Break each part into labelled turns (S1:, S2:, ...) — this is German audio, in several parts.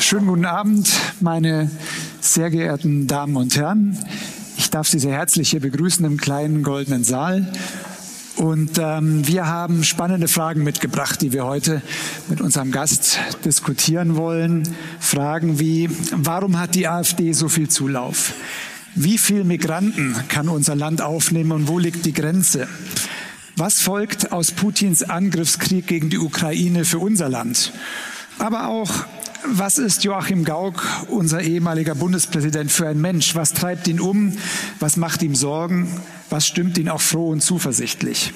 S1: Schönen guten Abend, meine sehr geehrten Damen und Herren. Ich darf Sie sehr herzlich hier begrüßen im kleinen goldenen Saal. Und ähm, wir haben spannende Fragen mitgebracht, die wir heute mit unserem Gast diskutieren wollen. Fragen wie, warum hat die AfD so viel Zulauf? Wie viele Migranten kann unser Land aufnehmen und wo liegt die Grenze? Was folgt aus Putins Angriffskrieg gegen die Ukraine für unser Land? Aber auch, was ist Joachim Gauck, unser ehemaliger Bundespräsident, für ein Mensch? Was treibt ihn um? Was macht ihm Sorgen? Was stimmt ihn auch froh und zuversichtlich?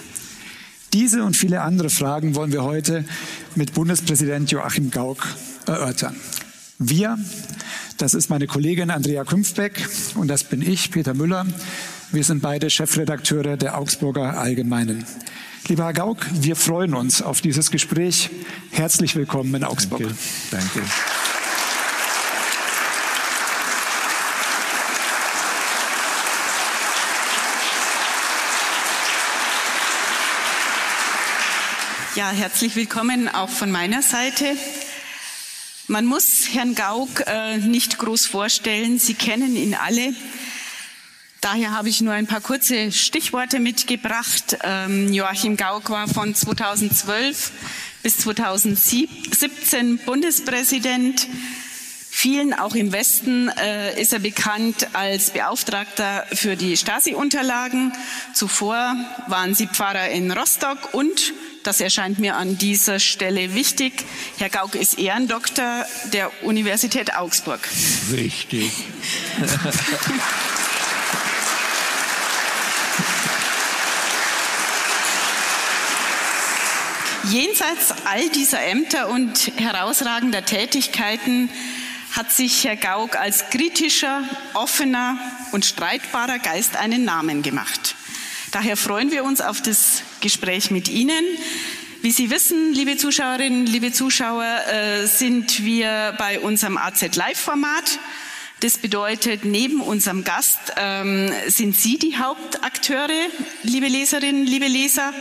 S1: Diese und viele andere Fragen wollen wir heute mit Bundespräsident Joachim Gauck erörtern. Wir, das ist meine Kollegin Andrea Künfbeck und das bin ich, Peter Müller. Wir sind beide Chefredakteure der Augsburger Allgemeinen. Lieber Herr Gauck, wir freuen uns auf dieses Gespräch. Herzlich willkommen in Augsburg.
S2: Danke. Danke.
S3: Ja, herzlich willkommen auch von meiner Seite. Man muss Herrn Gauck äh, nicht groß vorstellen. Sie kennen ihn alle. Daher habe ich nur ein paar kurze Stichworte mitgebracht. Ähm, Joachim Gauck war von 2012 bis 2017 Bundespräsident. Vielen, auch im Westen, äh, ist er bekannt als Beauftragter für die Stasi-Unterlagen. Zuvor waren Sie Pfarrer in Rostock und das erscheint mir an dieser Stelle wichtig. Herr Gauck ist Ehrendoktor der Universität Augsburg.
S2: Richtig.
S3: Jenseits all dieser Ämter und herausragender Tätigkeiten hat sich Herr Gauck als kritischer, offener und streitbarer Geist einen Namen gemacht. Daher freuen wir uns auf das Gespräch mit Ihnen. Wie Sie wissen, liebe Zuschauerinnen, liebe Zuschauer, äh, sind wir bei unserem AZ Live-Format. Das bedeutet, neben unserem Gast ähm, sind Sie die Hauptakteure, liebe Leserinnen, liebe Leser.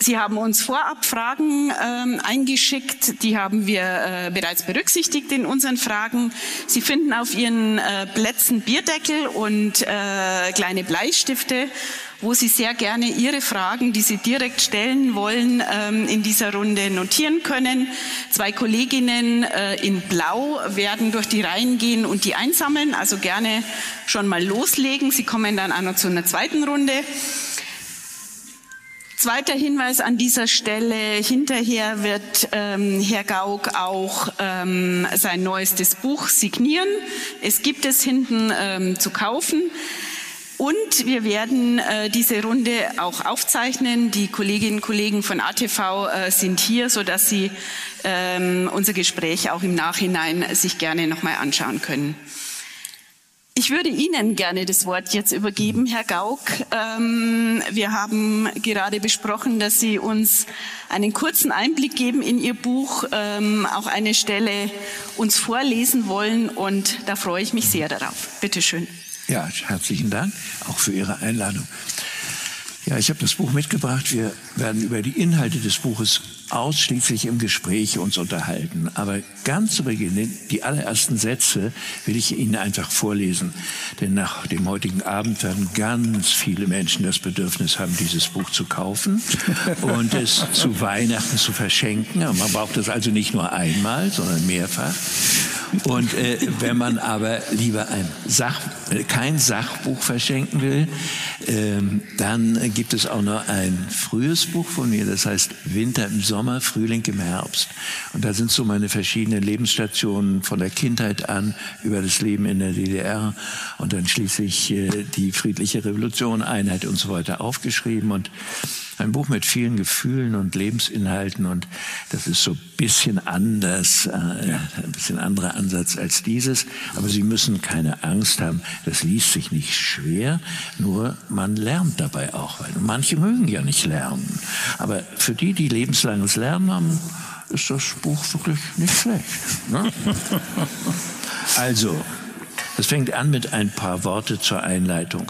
S3: Sie haben uns vorab Fragen ähm, eingeschickt, die haben wir äh, bereits berücksichtigt in unseren Fragen. Sie finden auf Ihren äh, Plätzen Bierdeckel und äh, kleine Bleistifte, wo Sie sehr gerne Ihre Fragen, die Sie direkt stellen wollen, ähm, in dieser Runde notieren können. Zwei Kolleginnen äh, in Blau werden durch die Reihen gehen und die einsammeln, also gerne schon mal loslegen. Sie kommen dann auch noch zu einer zweiten Runde. Zweiter Hinweis an dieser Stelle. Hinterher wird ähm, Herr Gauck auch ähm, sein neuestes Buch signieren. Es gibt es hinten ähm, zu kaufen. Und wir werden äh, diese Runde auch aufzeichnen. Die Kolleginnen und Kollegen von ATV äh, sind hier, sodass sie ähm, unser Gespräch auch im Nachhinein sich gerne nochmal anschauen können. Ich würde Ihnen gerne das Wort jetzt übergeben, Herr Gauck. Ähm, wir haben gerade besprochen, dass Sie uns einen kurzen Einblick geben in Ihr Buch, ähm, auch eine Stelle uns vorlesen wollen und da freue ich mich sehr darauf. Bitte schön.
S2: Ja, herzlichen Dank auch für Ihre Einladung. Ja, ich habe das Buch mitgebracht. Wir werden über die Inhalte des Buches ausschließlich im Gespräch uns unterhalten. Aber ganz zu Beginn, die allerersten Sätze will ich Ihnen einfach vorlesen. Denn nach dem heutigen Abend werden ganz viele Menschen das Bedürfnis haben, dieses Buch zu kaufen und es zu Weihnachten zu verschenken. Man braucht es also nicht nur einmal, sondern mehrfach. Und äh, wenn man aber lieber ein Sach, äh, kein Sachbuch verschenken will, ähm, dann gibt es auch noch ein frühes Buch von mir, das heißt Winter im Sommer, Frühling im Herbst. Und da sind so meine verschiedenen Lebensstationen von der Kindheit an über das Leben in der DDR und dann schließlich äh, die friedliche Revolution, Einheit und so weiter aufgeschrieben. Und ein Buch mit vielen Gefühlen und Lebensinhalten und das ist so ein bisschen anders, äh, ein bisschen anderer Ansatz als dieses. Aber Sie müssen keine Angst haben, das liest sich nicht schwer, nur man lernt dabei auch. Weil manche mögen ja nicht lernen. Aber für die, die lebenslanges Lernen haben, ist das Buch wirklich nicht schlecht. Ne? Also, es fängt an mit ein paar Worte zur Einleitung.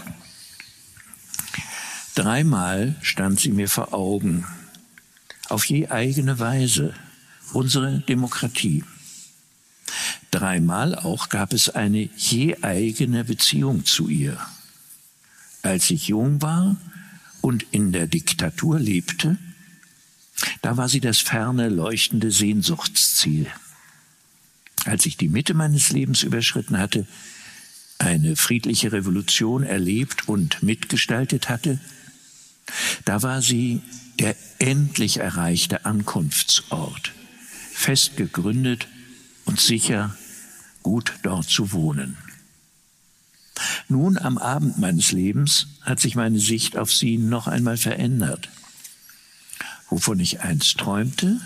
S2: Dreimal stand sie mir vor Augen. auf je eigene Weise unsere Demokratie. Dreimal auch gab es eine je eigene Beziehung zu ihr. Als ich jung war und in der Diktatur lebte, da war sie das ferne, leuchtende Sehnsuchtsziel. Als ich die Mitte meines Lebens überschritten hatte, eine friedliche Revolution erlebt und mitgestaltet hatte, da war sie der endlich erreichte Ankunftsort, fest gegründet und sicher gut dort zu wohnen. Nun am Abend meines Lebens hat sich meine Sicht auf sie noch einmal verändert. Wovon ich einst träumte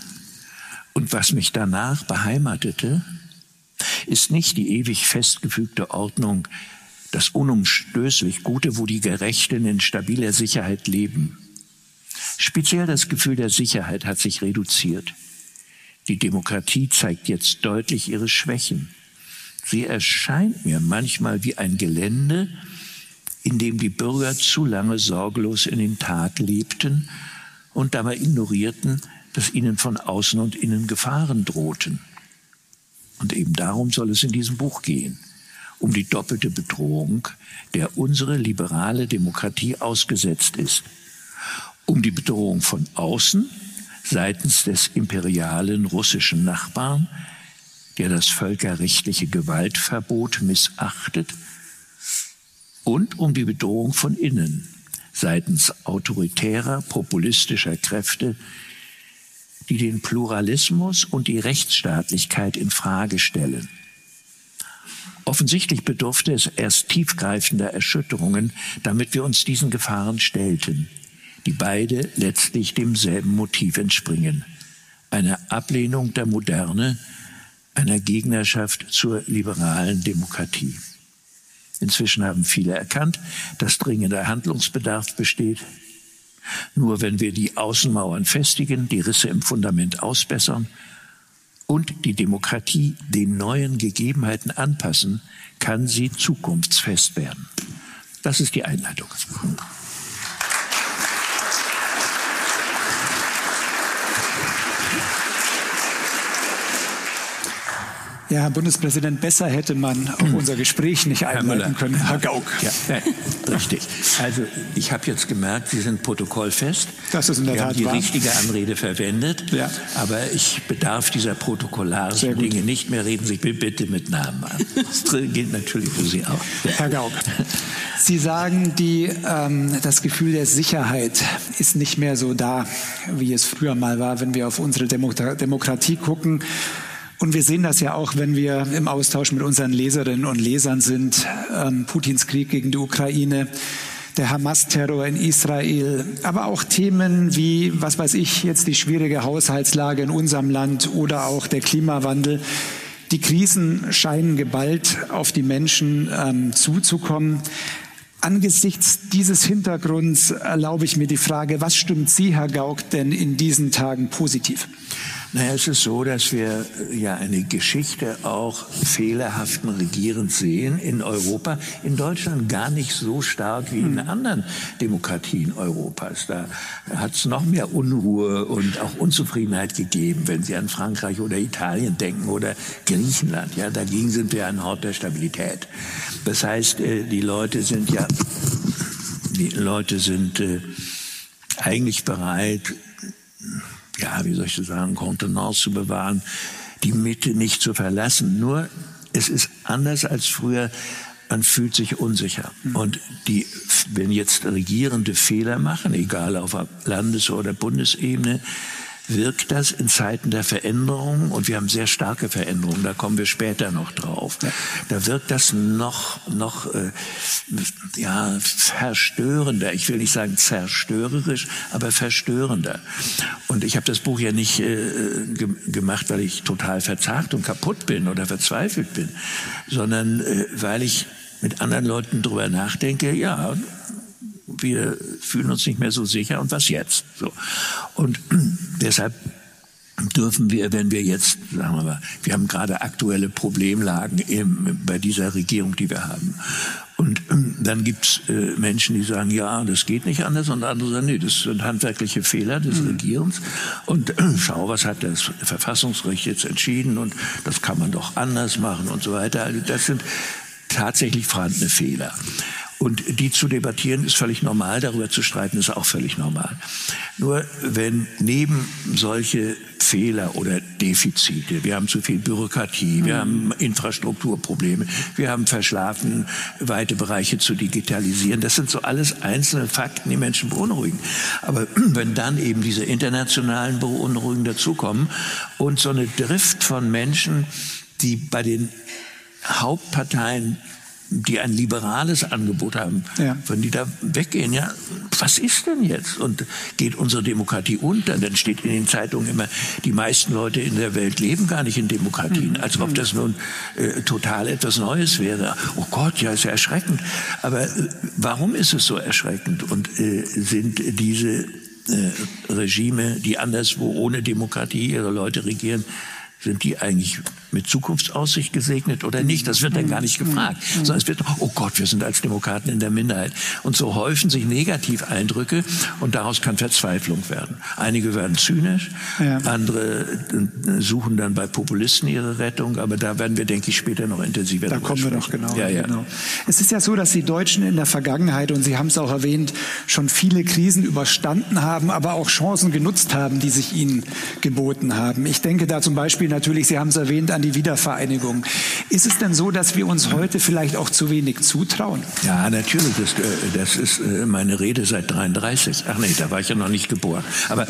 S2: und was mich danach beheimatete, ist nicht die ewig festgefügte Ordnung, das unumstößlich Gute, wo die Gerechten in stabiler Sicherheit leben. Speziell das Gefühl der Sicherheit hat sich reduziert. Die Demokratie zeigt jetzt deutlich ihre Schwächen. Sie erscheint mir manchmal wie ein Gelände, in dem die Bürger zu lange sorglos in den Tag lebten und dabei ignorierten, dass ihnen von außen und innen Gefahren drohten. Und eben darum soll es in diesem Buch gehen, um die doppelte Bedrohung, der unsere liberale Demokratie ausgesetzt ist, um die Bedrohung von außen seitens des imperialen russischen Nachbarn, der das völkerrechtliche Gewaltverbot missachtet, und um die Bedrohung von innen seitens autoritärer, populistischer Kräfte, die den Pluralismus und die Rechtsstaatlichkeit in Frage stellen. Offensichtlich bedurfte es erst tiefgreifender Erschütterungen, damit wir uns diesen Gefahren stellten die beide letztlich demselben Motiv entspringen. Eine Ablehnung der Moderne, einer Gegnerschaft zur liberalen Demokratie. Inzwischen haben viele erkannt, dass dringender Handlungsbedarf besteht. Nur wenn wir die Außenmauern festigen, die Risse im Fundament ausbessern und die Demokratie den neuen Gegebenheiten anpassen, kann sie zukunftsfest werden. Das ist die Einleitung.
S1: Ja, Herr Bundespräsident, besser hätte man auch hm. unser Gespräch nicht einleiten können.
S2: Herr Gauck. Ja, richtig. Also ich habe jetzt gemerkt, Sie sind protokollfest.
S1: Das ist in der
S2: Sie
S1: Tat
S2: haben die
S1: wahr.
S2: richtige Anrede verwendet. Ja. Aber ich bedarf dieser protokollarischen Dinge nicht mehr. Reden Sie bitte mit Namen an. Das gilt natürlich für Sie auch.
S1: Herr Gauck, Sie sagen, die, ähm, das Gefühl der Sicherheit ist nicht mehr so da, wie es früher mal war, wenn wir auf unsere Demokratie gucken. Und wir sehen das ja auch, wenn wir im Austausch mit unseren Leserinnen und Lesern sind. Ähm, Putins Krieg gegen die Ukraine, der Hamas-Terror in Israel, aber auch Themen wie, was weiß ich, jetzt die schwierige Haushaltslage in unserem Land oder auch der Klimawandel. Die Krisen scheinen geballt auf die Menschen ähm, zuzukommen. Angesichts dieses Hintergrunds erlaube ich mir die Frage, was stimmt Sie, Herr Gauck, denn in diesen Tagen positiv?
S2: Naja, es ist so, dass wir äh, ja eine Geschichte auch fehlerhaften Regierens sehen in Europa. In Deutschland gar nicht so stark wie in hm. anderen Demokratien Europas. Da hat es noch mehr Unruhe und auch Unzufriedenheit gegeben, wenn Sie an Frankreich oder Italien denken oder Griechenland. Ja, dagegen sind wir ein Hort der Stabilität. Das heißt, äh, die Leute sind ja, die Leute sind äh, eigentlich bereit, ja, wie soll ich das sagen, Kontenance zu bewahren, die Mitte nicht zu verlassen. Nur es ist anders als früher. Man fühlt sich unsicher. Hm. Und die, wenn jetzt Regierende Fehler machen, egal auf Landes- oder Bundesebene, wirkt das in Zeiten der Veränderung, und wir haben sehr starke Veränderungen, da kommen wir später noch drauf, ja. da wirkt das noch, noch äh, ja, verstörender. Ich will nicht sagen zerstörerisch, aber verstörender. Und ich habe das Buch ja nicht äh, ge gemacht, weil ich total verzagt und kaputt bin oder verzweifelt bin, sondern äh, weil ich mit anderen Leuten drüber nachdenke, ja, wir fühlen uns nicht mehr so sicher und was jetzt? So. Und deshalb dürfen wir, wenn wir jetzt, sagen wir mal, wir haben gerade aktuelle Problemlagen im, bei dieser Regierung, die wir haben. Und ähm, dann gibt's äh, Menschen, die sagen, ja, das geht nicht anders. Und andere sagen, nee, das sind handwerkliche Fehler des mhm. Regierens. Und äh, schau, was hat das Verfassungsgericht jetzt entschieden? Und das kann man doch anders machen und so weiter. Also das sind tatsächlich vorhandene Fehler. Und die zu debattieren ist völlig normal, darüber zu streiten ist auch völlig normal. Nur wenn neben solche Fehler oder Defizite, wir haben zu viel Bürokratie, wir haben Infrastrukturprobleme, wir haben verschlafen, weite Bereiche zu digitalisieren, das sind so alles einzelne Fakten, die Menschen beunruhigen. Aber wenn dann eben diese internationalen Beunruhigungen dazukommen und so eine Drift von Menschen, die bei den Hauptparteien die ein liberales Angebot haben, ja. wenn die da weggehen, ja, was ist denn jetzt? Und geht unsere Demokratie unter? Dann steht in den Zeitungen immer, die meisten Leute in der Welt leben gar nicht in Demokratien, mhm. als ob das nun äh, total etwas Neues wäre. Oh Gott, ja, ist ja erschreckend. Aber äh, warum ist es so erschreckend? Und äh, sind diese äh, Regime, die anderswo ohne Demokratie ihre Leute regieren, sind die eigentlich mit Zukunftsaussicht gesegnet oder nicht? Das wird dann gar nicht gefragt, sondern es wird, oh Gott, wir sind als Demokraten in der Minderheit. Und so häufen sich Negativeindrücke und daraus kann Verzweiflung werden. Einige werden zynisch, ja. andere äh, suchen dann bei Populisten ihre Rettung, aber da werden wir, denke ich, später noch intensiver
S1: Da kommen wir noch genau, ja, ja. genau. Es ist ja so, dass die Deutschen in der Vergangenheit, und Sie haben es auch erwähnt, schon viele Krisen überstanden haben, aber auch Chancen genutzt haben, die sich ihnen geboten haben. Ich denke da zum Beispiel natürlich, Sie haben es erwähnt, an die Wiedervereinigung. Ist es denn so, dass wir uns heute vielleicht auch zu wenig zutrauen?
S2: Ja, natürlich. Das, äh, das ist äh, meine Rede seit 33. Ach nee, da war ich ja noch nicht geboren. Aber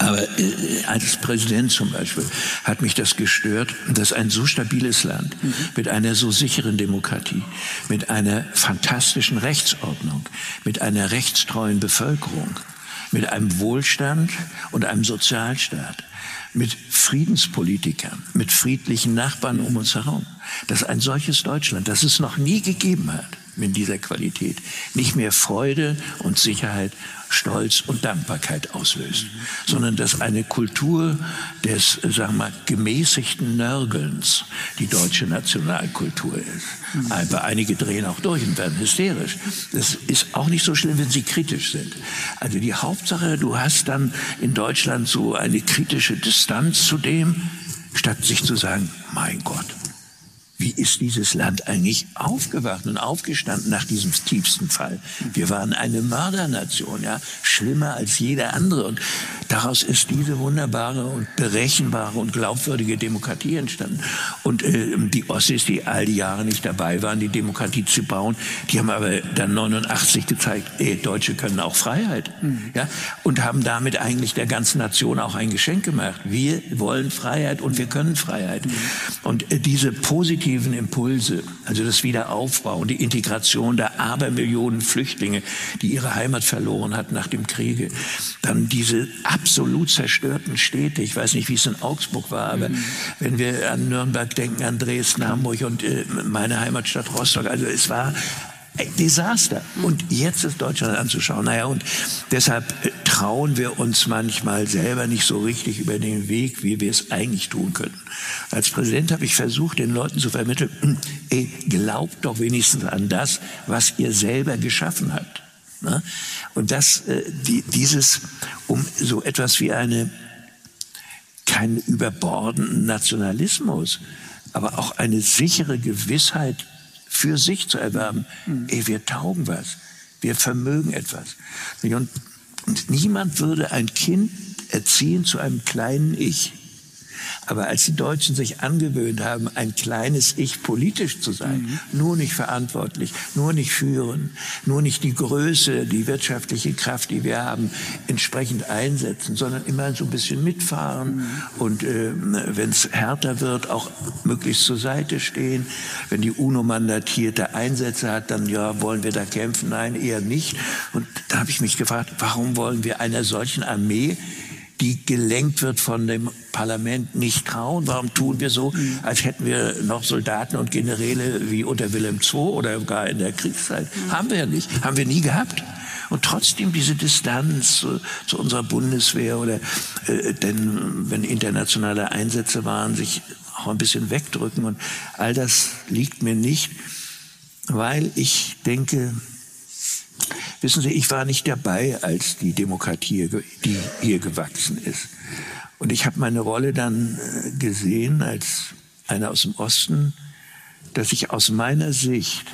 S2: aber äh, als Präsident zum Beispiel hat mich das gestört, dass ein so stabiles Land mhm. mit einer so sicheren Demokratie, mit einer fantastischen Rechtsordnung, mit einer rechtstreuen Bevölkerung, mit einem Wohlstand und einem Sozialstaat mit Friedenspolitikern, mit friedlichen Nachbarn um uns herum, dass ein solches Deutschland, das es noch nie gegeben hat, in dieser Qualität, nicht mehr Freude und Sicherheit Stolz und Dankbarkeit auslöst, sondern dass eine Kultur des, sagen wir mal, gemäßigten Nörgelns die deutsche Nationalkultur ist. Aber einige drehen auch durch und werden hysterisch. Das ist auch nicht so schlimm, wenn sie kritisch sind. Also die Hauptsache, du hast dann in Deutschland so eine kritische Distanz zu dem, statt sich zu sagen, mein Gott, wie ist dieses Land eigentlich aufgewacht und aufgestanden nach diesem tiefsten Fall? Wir waren eine Mördernation, ja, schlimmer als jeder andere. Und daraus ist diese wunderbare und berechenbare und glaubwürdige Demokratie entstanden. Und äh, die Ossis, die all die Jahre nicht dabei waren, die Demokratie zu bauen, die haben aber dann 89 gezeigt, ey, Deutsche können auch Freiheit, mhm. ja, und haben damit eigentlich der ganzen Nation auch ein Geschenk gemacht. Wir wollen Freiheit und wir können Freiheit. Mhm. Und äh, diese positive positiven Impulse, also das Wiederaufbauen, die Integration der Abermillionen Flüchtlinge, die ihre Heimat verloren hatten nach dem Kriege, dann diese absolut zerstörten Städte, ich weiß nicht, wie es in Augsburg war, aber mhm. wenn wir an Nürnberg denken, an Dresden, Hamburg und äh, meine Heimatstadt Rostock, also es war ein Desaster. Und jetzt ist Deutschland anzuschauen. Naja, und deshalb äh, trauen wir uns manchmal selber nicht so richtig über den Weg, wie wir es eigentlich tun können. Als Präsident habe ich versucht, den Leuten zu vermitteln, hm, ey, glaubt doch wenigstens an das, was ihr selber geschaffen habt. Ne? Und das, äh, die, dieses, um so etwas wie eine, keinen überbordenden Nationalismus, aber auch eine sichere Gewissheit für sich zu erwerben. Mhm. Ey, wir taugen was. Wir vermögen etwas. Und, und niemand würde ein Kind erziehen zu einem kleinen Ich. Aber als die Deutschen sich angewöhnt haben, ein kleines Ich politisch zu sein, mhm. nur nicht verantwortlich, nur nicht führen, nur nicht die Größe, die wirtschaftliche Kraft, die wir haben, entsprechend einsetzen, sondern immer so ein bisschen mitfahren mhm. und äh, wenn es härter wird, auch möglichst zur Seite stehen. Wenn die UNO mandatierte Einsätze hat, dann ja, wollen wir da kämpfen? Nein, eher nicht. Und da habe ich mich gefragt, warum wollen wir einer solchen Armee die gelenkt wird von dem Parlament, nicht trauen? Warum tun wir so, als hätten wir noch Soldaten und Generäle wie unter Wilhelm II oder gar in der Kriegszeit? Haben wir ja nicht, haben wir nie gehabt. Und trotzdem diese Distanz zu, zu unserer Bundeswehr oder äh, denn wenn internationale Einsätze waren, sich auch ein bisschen wegdrücken und all das liegt mir nicht. weil ich denke, wissen Sie, ich war nicht dabei, als die Demokratie die hier gewachsen ist. Und ich habe meine Rolle dann äh, gesehen als einer aus dem Osten, dass ich aus meiner Sicht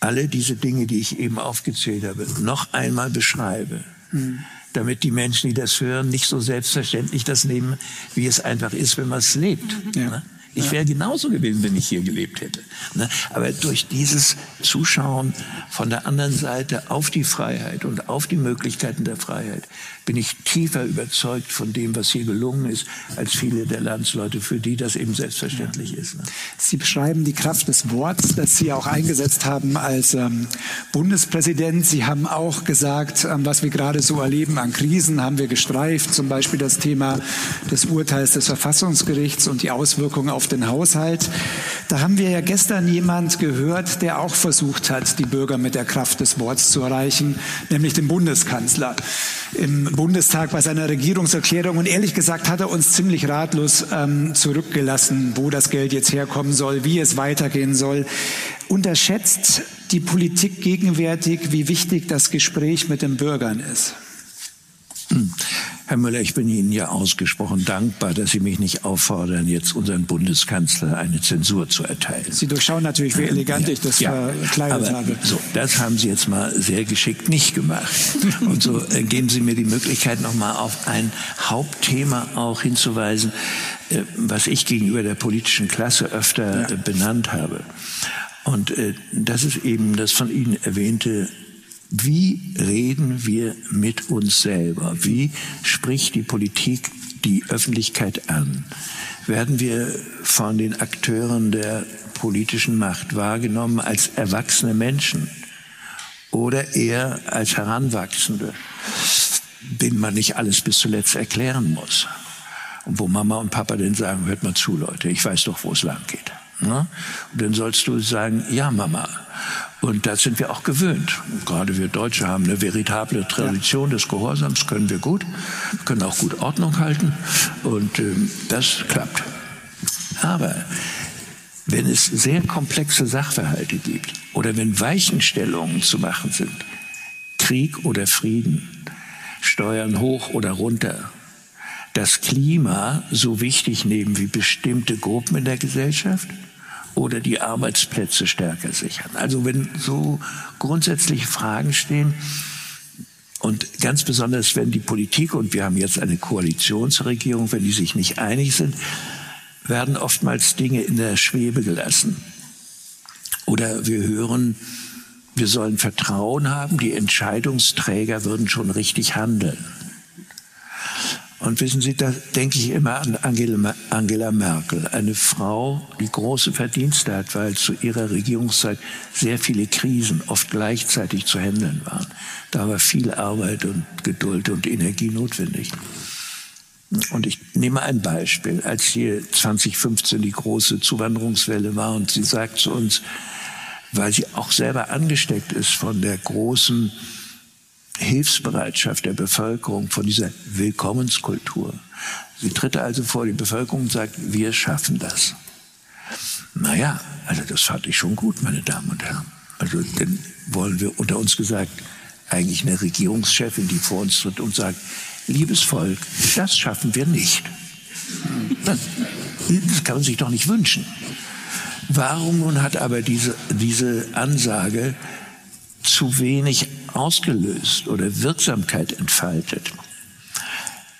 S2: alle diese Dinge, die ich eben aufgezählt habe, noch einmal beschreibe. Mhm. Damit die Menschen, die das hören, nicht so selbstverständlich das nehmen, wie es einfach ist, wenn man es lebt. Ja. Ich wäre genauso gewesen, wenn ich hier gelebt hätte. Ne? Aber durch dieses Zuschauen von der anderen Seite auf die Freiheit und auf die Möglichkeiten der Freiheit bin ich tiefer überzeugt von dem, was hier gelungen ist, als viele der Landsleute, für die das eben selbstverständlich ist. Ne?
S1: Sie beschreiben die Kraft des Worts, das Sie auch eingesetzt haben als ähm, Bundespräsident. Sie haben auch gesagt, ähm, was wir gerade so erleben an Krisen, haben wir gestreift, zum Beispiel das Thema des Urteils des Verfassungsgerichts und die Auswirkungen auf den Haushalt. Da haben wir ja gestern jemand gehört, der auch versucht hat, die Bürger mit der Kraft des Wortes zu erreichen, nämlich den Bundeskanzler im Bundestag bei seiner Regierungserklärung. Und ehrlich gesagt hat er uns ziemlich ratlos ähm, zurückgelassen, wo das Geld jetzt herkommen soll, wie es weitergehen soll. Unterschätzt die Politik gegenwärtig, wie wichtig das Gespräch mit den Bürgern ist.
S2: Hm. Herr Müller, ich bin Ihnen ja ausgesprochen dankbar, dass Sie mich nicht auffordern, jetzt unseren Bundeskanzler eine Zensur zu erteilen.
S1: Sie durchschauen natürlich, wie elegant ja, ich das ja, verkleidet aber habe.
S2: So, das haben Sie jetzt mal sehr geschickt nicht gemacht. Und so äh, geben Sie mir die Möglichkeit, noch mal auf ein Hauptthema auch hinzuweisen, äh, was ich gegenüber der politischen Klasse öfter ja. äh, benannt habe. Und äh, das ist eben das von Ihnen erwähnte wie reden wir mit uns selber? Wie spricht die Politik die Öffentlichkeit an? Werden wir von den Akteuren der politischen Macht wahrgenommen als erwachsene Menschen oder eher als Heranwachsende, denen man nicht alles bis zuletzt erklären muss? Und wo Mama und Papa dann sagen, hört mal zu, Leute, ich weiß doch, wo es lang geht. Ne? Und dann sollst du sagen, ja, Mama. Und das sind wir auch gewöhnt. gerade wir Deutsche haben eine veritable Tradition des Gehorsams, können wir gut, können auch gut Ordnung halten und äh, das klappt. Aber wenn es sehr komplexe Sachverhalte gibt oder wenn Weichenstellungen zu machen sind, Krieg oder Frieden, Steuern hoch oder runter, das Klima so wichtig nehmen wie bestimmte Gruppen in der Gesellschaft, oder die Arbeitsplätze stärker sichern. Also wenn so grundsätzliche Fragen stehen, und ganz besonders, wenn die Politik, und wir haben jetzt eine Koalitionsregierung, wenn die sich nicht einig sind, werden oftmals Dinge in der Schwebe gelassen. Oder wir hören, wir sollen Vertrauen haben, die Entscheidungsträger würden schon richtig handeln. Und wissen Sie, da denke ich immer an Angela, Merkel, eine Frau, die große Verdienste hat, weil zu ihrer Regierungszeit sehr viele Krisen oft gleichzeitig zu handeln waren. Da war viel Arbeit und Geduld und Energie notwendig. Und ich nehme ein Beispiel. Als hier 2015 die große Zuwanderungswelle war und sie sagt zu uns, weil sie auch selber angesteckt ist von der großen Hilfsbereitschaft der Bevölkerung, von dieser Willkommenskultur. Sie tritt also vor die Bevölkerung und sagt, wir schaffen das. Naja, also das fand ich schon gut, meine Damen und Herren. Also dann wollen wir unter uns gesagt eigentlich eine Regierungschefin, die vor uns tritt und sagt, liebes Volk, das schaffen wir nicht. Das kann man sich doch nicht wünschen. Warum nun hat aber diese, diese Ansage zu wenig ausgelöst oder Wirksamkeit entfaltet,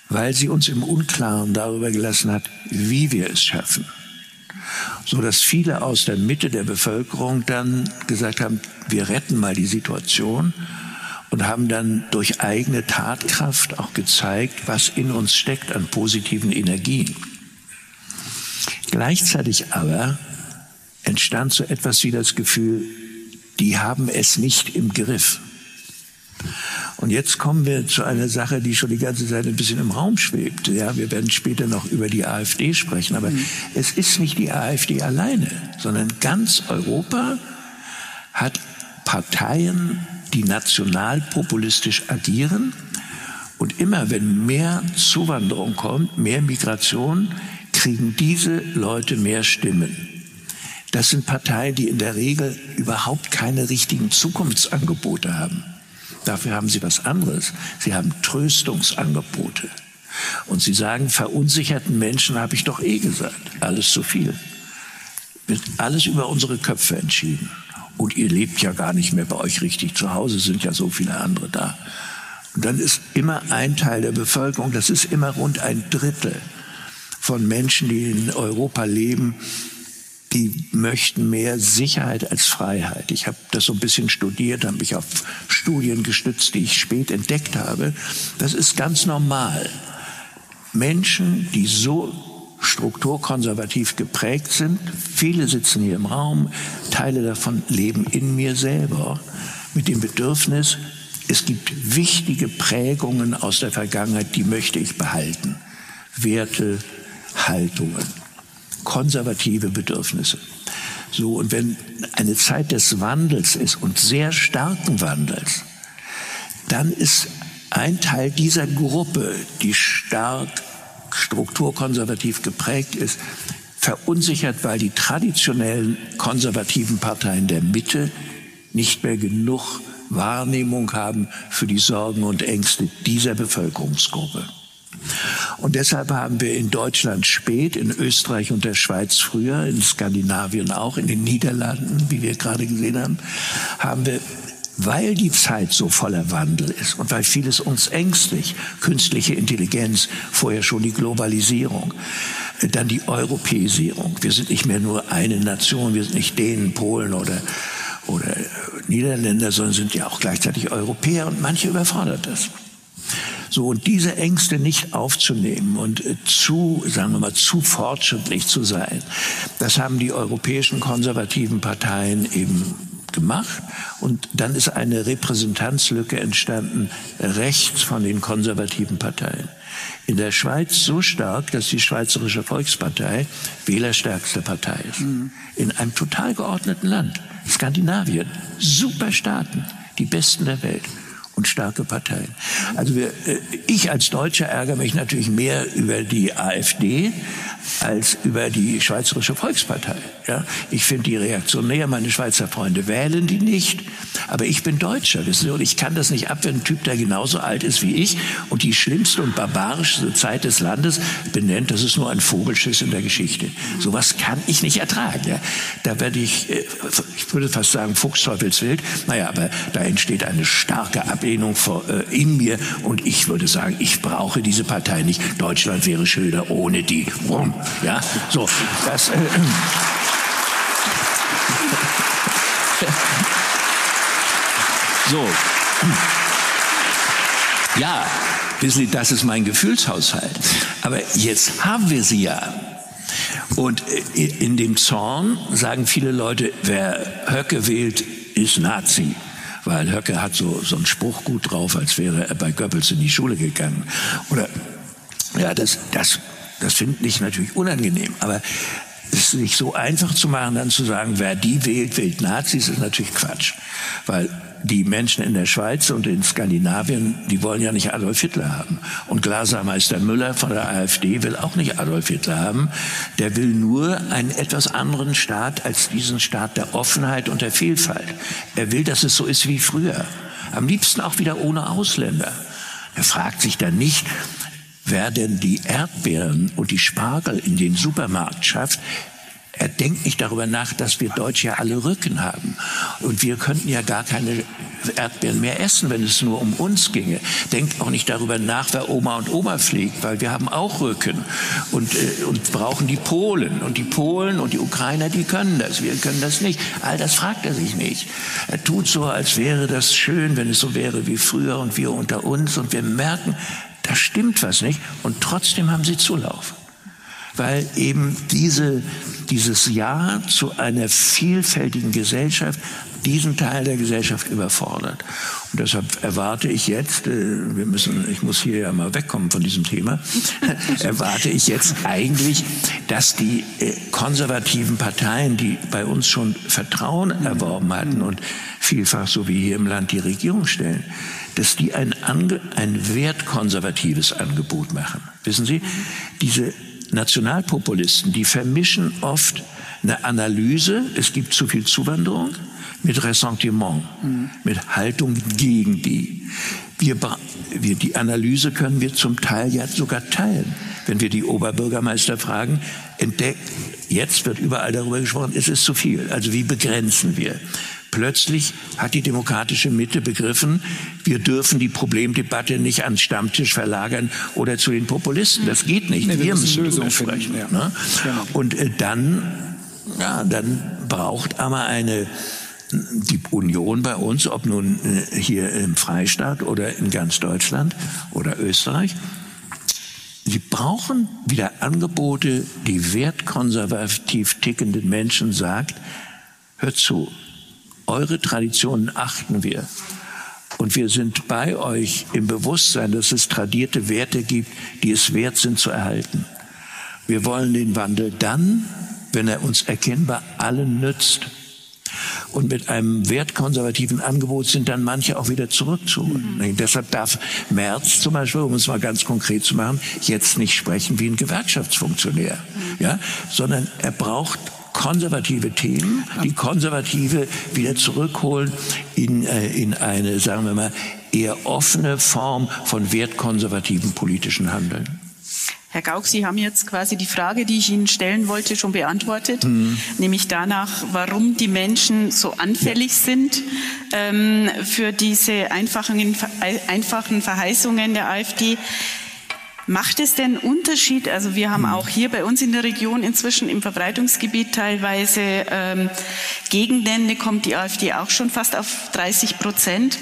S2: weil sie uns im Unklaren darüber gelassen hat, wie wir es schaffen. So dass viele aus der Mitte der Bevölkerung dann gesagt haben, wir retten mal die Situation und haben dann durch eigene Tatkraft auch gezeigt, was in uns steckt an positiven Energien. Gleichzeitig aber entstand so etwas wie das Gefühl, die haben es nicht im Griff. Und jetzt kommen wir zu einer Sache, die schon die ganze Zeit ein bisschen im Raum schwebt. Ja, wir werden später noch über die AfD sprechen, aber mhm. es ist nicht die AfD alleine, sondern ganz Europa hat Parteien, die nationalpopulistisch agieren. Und immer wenn mehr Zuwanderung kommt, mehr Migration, kriegen diese Leute mehr Stimmen. Das sind Parteien, die in der Regel überhaupt keine richtigen Zukunftsangebote haben. Dafür haben sie was anderes. Sie haben Tröstungsangebote. Und sie sagen, verunsicherten Menschen habe ich doch eh gesagt, alles zu viel. Wird alles über unsere Köpfe entschieden. Und ihr lebt ja gar nicht mehr bei euch richtig zu Hause, sind ja so viele andere da. Und dann ist immer ein Teil der Bevölkerung, das ist immer rund ein Drittel von Menschen, die in Europa leben, die möchten mehr Sicherheit als Freiheit. Ich habe das so ein bisschen studiert, habe mich auf Studien gestützt, die ich spät entdeckt habe. Das ist ganz normal. Menschen, die so strukturkonservativ geprägt sind, viele sitzen hier im Raum, Teile davon leben in mir selber, mit dem Bedürfnis, es gibt wichtige Prägungen aus der Vergangenheit, die möchte ich behalten. Werte, Haltungen, konservative Bedürfnisse. So, und wenn eine Zeit des Wandels ist und sehr starken Wandels, dann ist ein Teil dieser Gruppe, die stark strukturkonservativ geprägt ist, verunsichert, weil die traditionellen konservativen Parteien der Mitte nicht mehr genug Wahrnehmung haben für die Sorgen und Ängste dieser Bevölkerungsgruppe. Und deshalb haben wir in Deutschland spät, in Österreich und der Schweiz früher, in Skandinavien auch, in den Niederlanden, wie wir gerade gesehen haben, haben wir weil die Zeit so voller Wandel ist und weil vieles uns ängstlich, künstliche Intelligenz, vorher schon die Globalisierung, dann die Europäisierung. Wir sind nicht mehr nur eine Nation, wir sind nicht Dänen, Polen oder, oder Niederländer, sondern sind ja auch gleichzeitig Europäer und manche überfordert das. So, und diese Ängste nicht aufzunehmen und äh, zu, sagen wir mal, zu fortschrittlich zu sein, das haben die europäischen konservativen Parteien eben gemacht und dann ist eine Repräsentanzlücke entstanden rechts von den konservativen Parteien. In der Schweiz so stark, dass die Schweizerische Volkspartei wählerstärkste Partei ist. Mhm. In einem total geordneten Land, Skandinavien, super Staaten, die besten der Welt und starke Parteien. Also wir, äh, ich als Deutscher ärgere mich natürlich mehr über die AfD als über die Schweizerische Volkspartei. Ja, ich finde die reaktionär, meine Schweizer Freunde wählen die nicht. Aber ich bin Deutscher, wissen Sie, und ich kann das nicht ab, wenn ein Typ, der genauso alt ist wie ich und die schlimmste und barbarischste Zeit des Landes benennt, das ist nur ein Vogelschiss in der Geschichte. Sowas kann ich nicht ertragen. Ja. Da werde ich, äh, ich würde fast sagen, Fuchsteufelswild. Naja, aber da entsteht eine starke Ablehnung vor, äh, in mir und ich würde sagen, ich brauche diese Partei nicht. Deutschland wäre schöner ohne die. Rum. Ja, so, das. Äh, So. Ja, wissen Sie, das ist mein Gefühlshaushalt. Aber jetzt haben wir sie ja. Und äh, in dem Zorn sagen viele Leute, wer Höcke wählt, ist Nazi. Weil Höcke hat so, so einen Spruch gut drauf, als wäre er bei Goebbels in die Schule gegangen. Oder, ja, das, das, das finde ich natürlich unangenehm. Aber es sich so einfach zu machen, dann zu sagen, wer die wählt, wählt Nazis, ist natürlich Quatsch. Weil die Menschen in der Schweiz und in Skandinavien, die wollen ja nicht Adolf Hitler haben. Und Glasermeister Müller von der AfD will auch nicht Adolf Hitler haben. Der will nur einen etwas anderen Staat als diesen Staat der Offenheit und der Vielfalt. Er will, dass es so ist wie früher. Am liebsten auch wieder ohne Ausländer. Er fragt sich dann nicht, wer denn die Erdbeeren und die Spargel in den Supermarkt schafft, er denkt nicht darüber nach, dass wir Deutsche ja alle Rücken haben. Und wir könnten ja gar keine Erdbeeren mehr essen, wenn es nur um uns ginge. Denkt auch nicht darüber nach, wer Oma und Oma fliegt, weil wir haben auch Rücken und, äh, und brauchen die Polen. Und die Polen und die Ukrainer, die können das. Wir können das nicht. All das fragt er sich nicht. Er tut so, als wäre das schön, wenn es so wäre wie früher und wir unter uns. Und wir merken, da stimmt was nicht. Und trotzdem haben sie Zulauf weil eben diese, dieses Ja zu einer vielfältigen Gesellschaft diesen Teil der Gesellschaft überfordert. Und deshalb erwarte ich jetzt, äh, wir müssen, ich muss hier ja mal wegkommen von diesem Thema, erwarte ich jetzt eigentlich, dass die äh, konservativen Parteien, die bei uns schon Vertrauen erworben hatten und vielfach so wie hier im Land die Regierung stellen, dass die ein, ein wertkonservatives Angebot machen. Wissen Sie, diese Nationalpopulisten, die vermischen oft eine Analyse, es gibt zu viel Zuwanderung, mit Ressentiment, mhm. mit Haltung gegen die. Wir, wir, die Analyse können wir zum Teil ja sogar teilen. Wenn wir die Oberbürgermeister fragen, entdeckt, jetzt wird überall darüber gesprochen, es ist zu viel. Also wie begrenzen wir? Plötzlich hat die demokratische Mitte begriffen, wir dürfen die Problemdebatte nicht ans Stammtisch verlagern oder zu den Populisten. Das geht nicht. Nee, wir, müssen Lösungen sprechen. Ja. Ne? Genau. Und äh, dann, ja, dann braucht aber eine die Union bei uns, ob nun äh, hier im Freistaat oder in ganz Deutschland oder Österreich, Sie brauchen wieder Angebote, die wertkonservativ tickenden Menschen sagt, hört zu, eure Traditionen achten wir. Und wir sind bei euch im Bewusstsein, dass es tradierte Werte gibt, die es wert sind zu erhalten. Wir wollen den Wandel dann, wenn er uns erkennbar allen nützt. Und mit einem wertkonservativen Angebot sind dann manche auch wieder zurückzuholen. Mhm. Deshalb darf Merz zum Beispiel, um es mal ganz konkret zu machen, jetzt nicht sprechen wie ein Gewerkschaftsfunktionär, mhm. ja, sondern er braucht konservative Themen, die Konservative wieder zurückholen in, äh, in eine, sagen wir mal, eher offene Form von wertkonservativen politischen Handeln.
S3: Herr Gauck, Sie haben jetzt quasi die Frage, die ich Ihnen stellen wollte, schon beantwortet, mhm. nämlich danach, warum die Menschen so anfällig sind ähm, für diese einfachen, einfachen Verheißungen der AfD. Macht es denn Unterschied? Also wir haben auch hier bei uns in der Region inzwischen im Verbreitungsgebiet teilweise ähm, Gegenden, kommt die AfD auch schon fast auf 30 Prozent.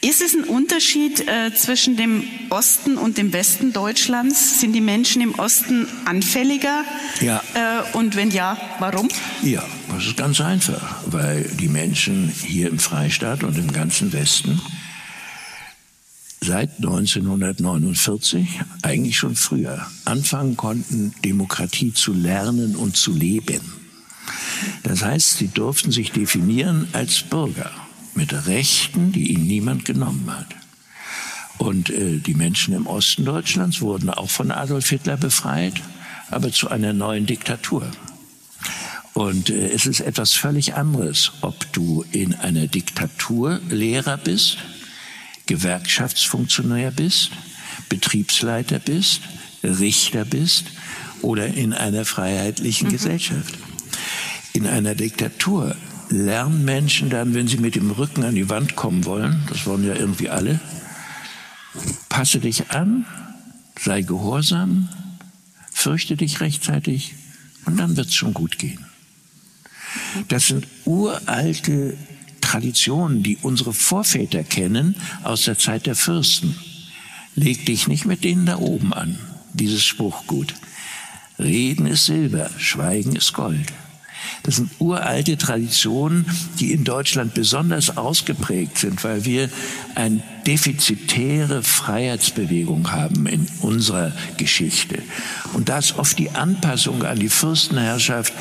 S3: Ist es ein Unterschied äh, zwischen dem Osten und dem Westen Deutschlands? Sind die Menschen im Osten anfälliger?
S2: Ja.
S3: Äh, und wenn ja, warum?
S2: Ja, das ist ganz einfach, weil die Menschen hier im Freistaat und im ganzen Westen seit 1949, eigentlich schon früher, anfangen konnten, Demokratie zu lernen und zu leben. Das heißt, sie durften sich definieren als Bürger mit Rechten, die ihnen niemand genommen hat. Und äh, die Menschen im Osten Deutschlands wurden auch von Adolf Hitler befreit, aber zu einer neuen Diktatur. Und äh, es ist etwas völlig anderes, ob du in einer Diktatur Lehrer bist, Gewerkschaftsfunktionär bist, Betriebsleiter bist, Richter bist oder in einer freiheitlichen mhm. Gesellschaft. In einer Diktatur lernen Menschen dann, wenn sie mit dem Rücken an die Wand kommen wollen, das wollen ja irgendwie alle, passe dich an, sei gehorsam, fürchte dich rechtzeitig und dann wird es schon gut gehen. Das sind uralte Traditionen, die unsere Vorväter kennen aus der Zeit der Fürsten. Leg dich nicht mit denen da oben an. Dieses Spruchgut. Reden ist Silber, Schweigen ist Gold. Das sind uralte Traditionen, die in Deutschland besonders ausgeprägt sind, weil wir eine defizitäre Freiheitsbewegung haben in unserer Geschichte. Und da ist oft die Anpassung an die Fürstenherrschaft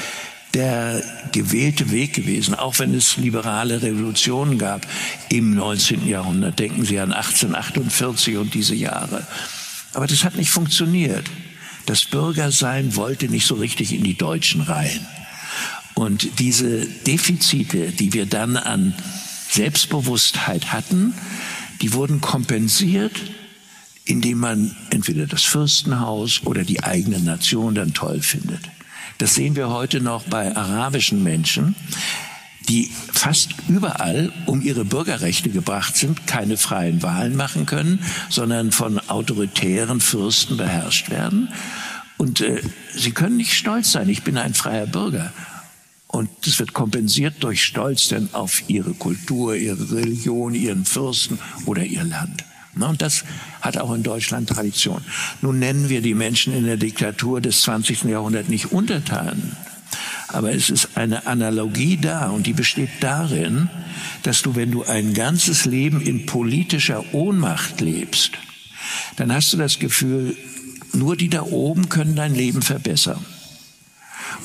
S2: der gewählte Weg gewesen, auch wenn es liberale Revolutionen gab im 19. Jahrhundert. Denken Sie an 1848 und diese Jahre. Aber das hat nicht funktioniert. Das Bürgersein wollte nicht so richtig in die Deutschen rein. Und diese Defizite, die wir dann an Selbstbewusstheit hatten, die wurden kompensiert, indem man entweder das Fürstenhaus oder die eigene Nation dann toll findet. Das sehen wir heute noch bei arabischen Menschen, die fast überall um ihre Bürgerrechte gebracht sind, keine freien Wahlen machen können, sondern von autoritären Fürsten beherrscht werden. Und äh, sie können nicht stolz sein, ich bin ein freier Bürger. Und das wird kompensiert durch Stolz denn auf ihre Kultur, ihre Religion, ihren Fürsten oder ihr Land. Und das hat auch in Deutschland Tradition. Nun nennen wir die Menschen in der Diktatur des 20. Jahrhunderts nicht Untertanen. Aber es ist eine Analogie da und die besteht darin, dass du, wenn du ein ganzes Leben in politischer Ohnmacht lebst, dann hast du das Gefühl, nur die da oben können dein Leben verbessern.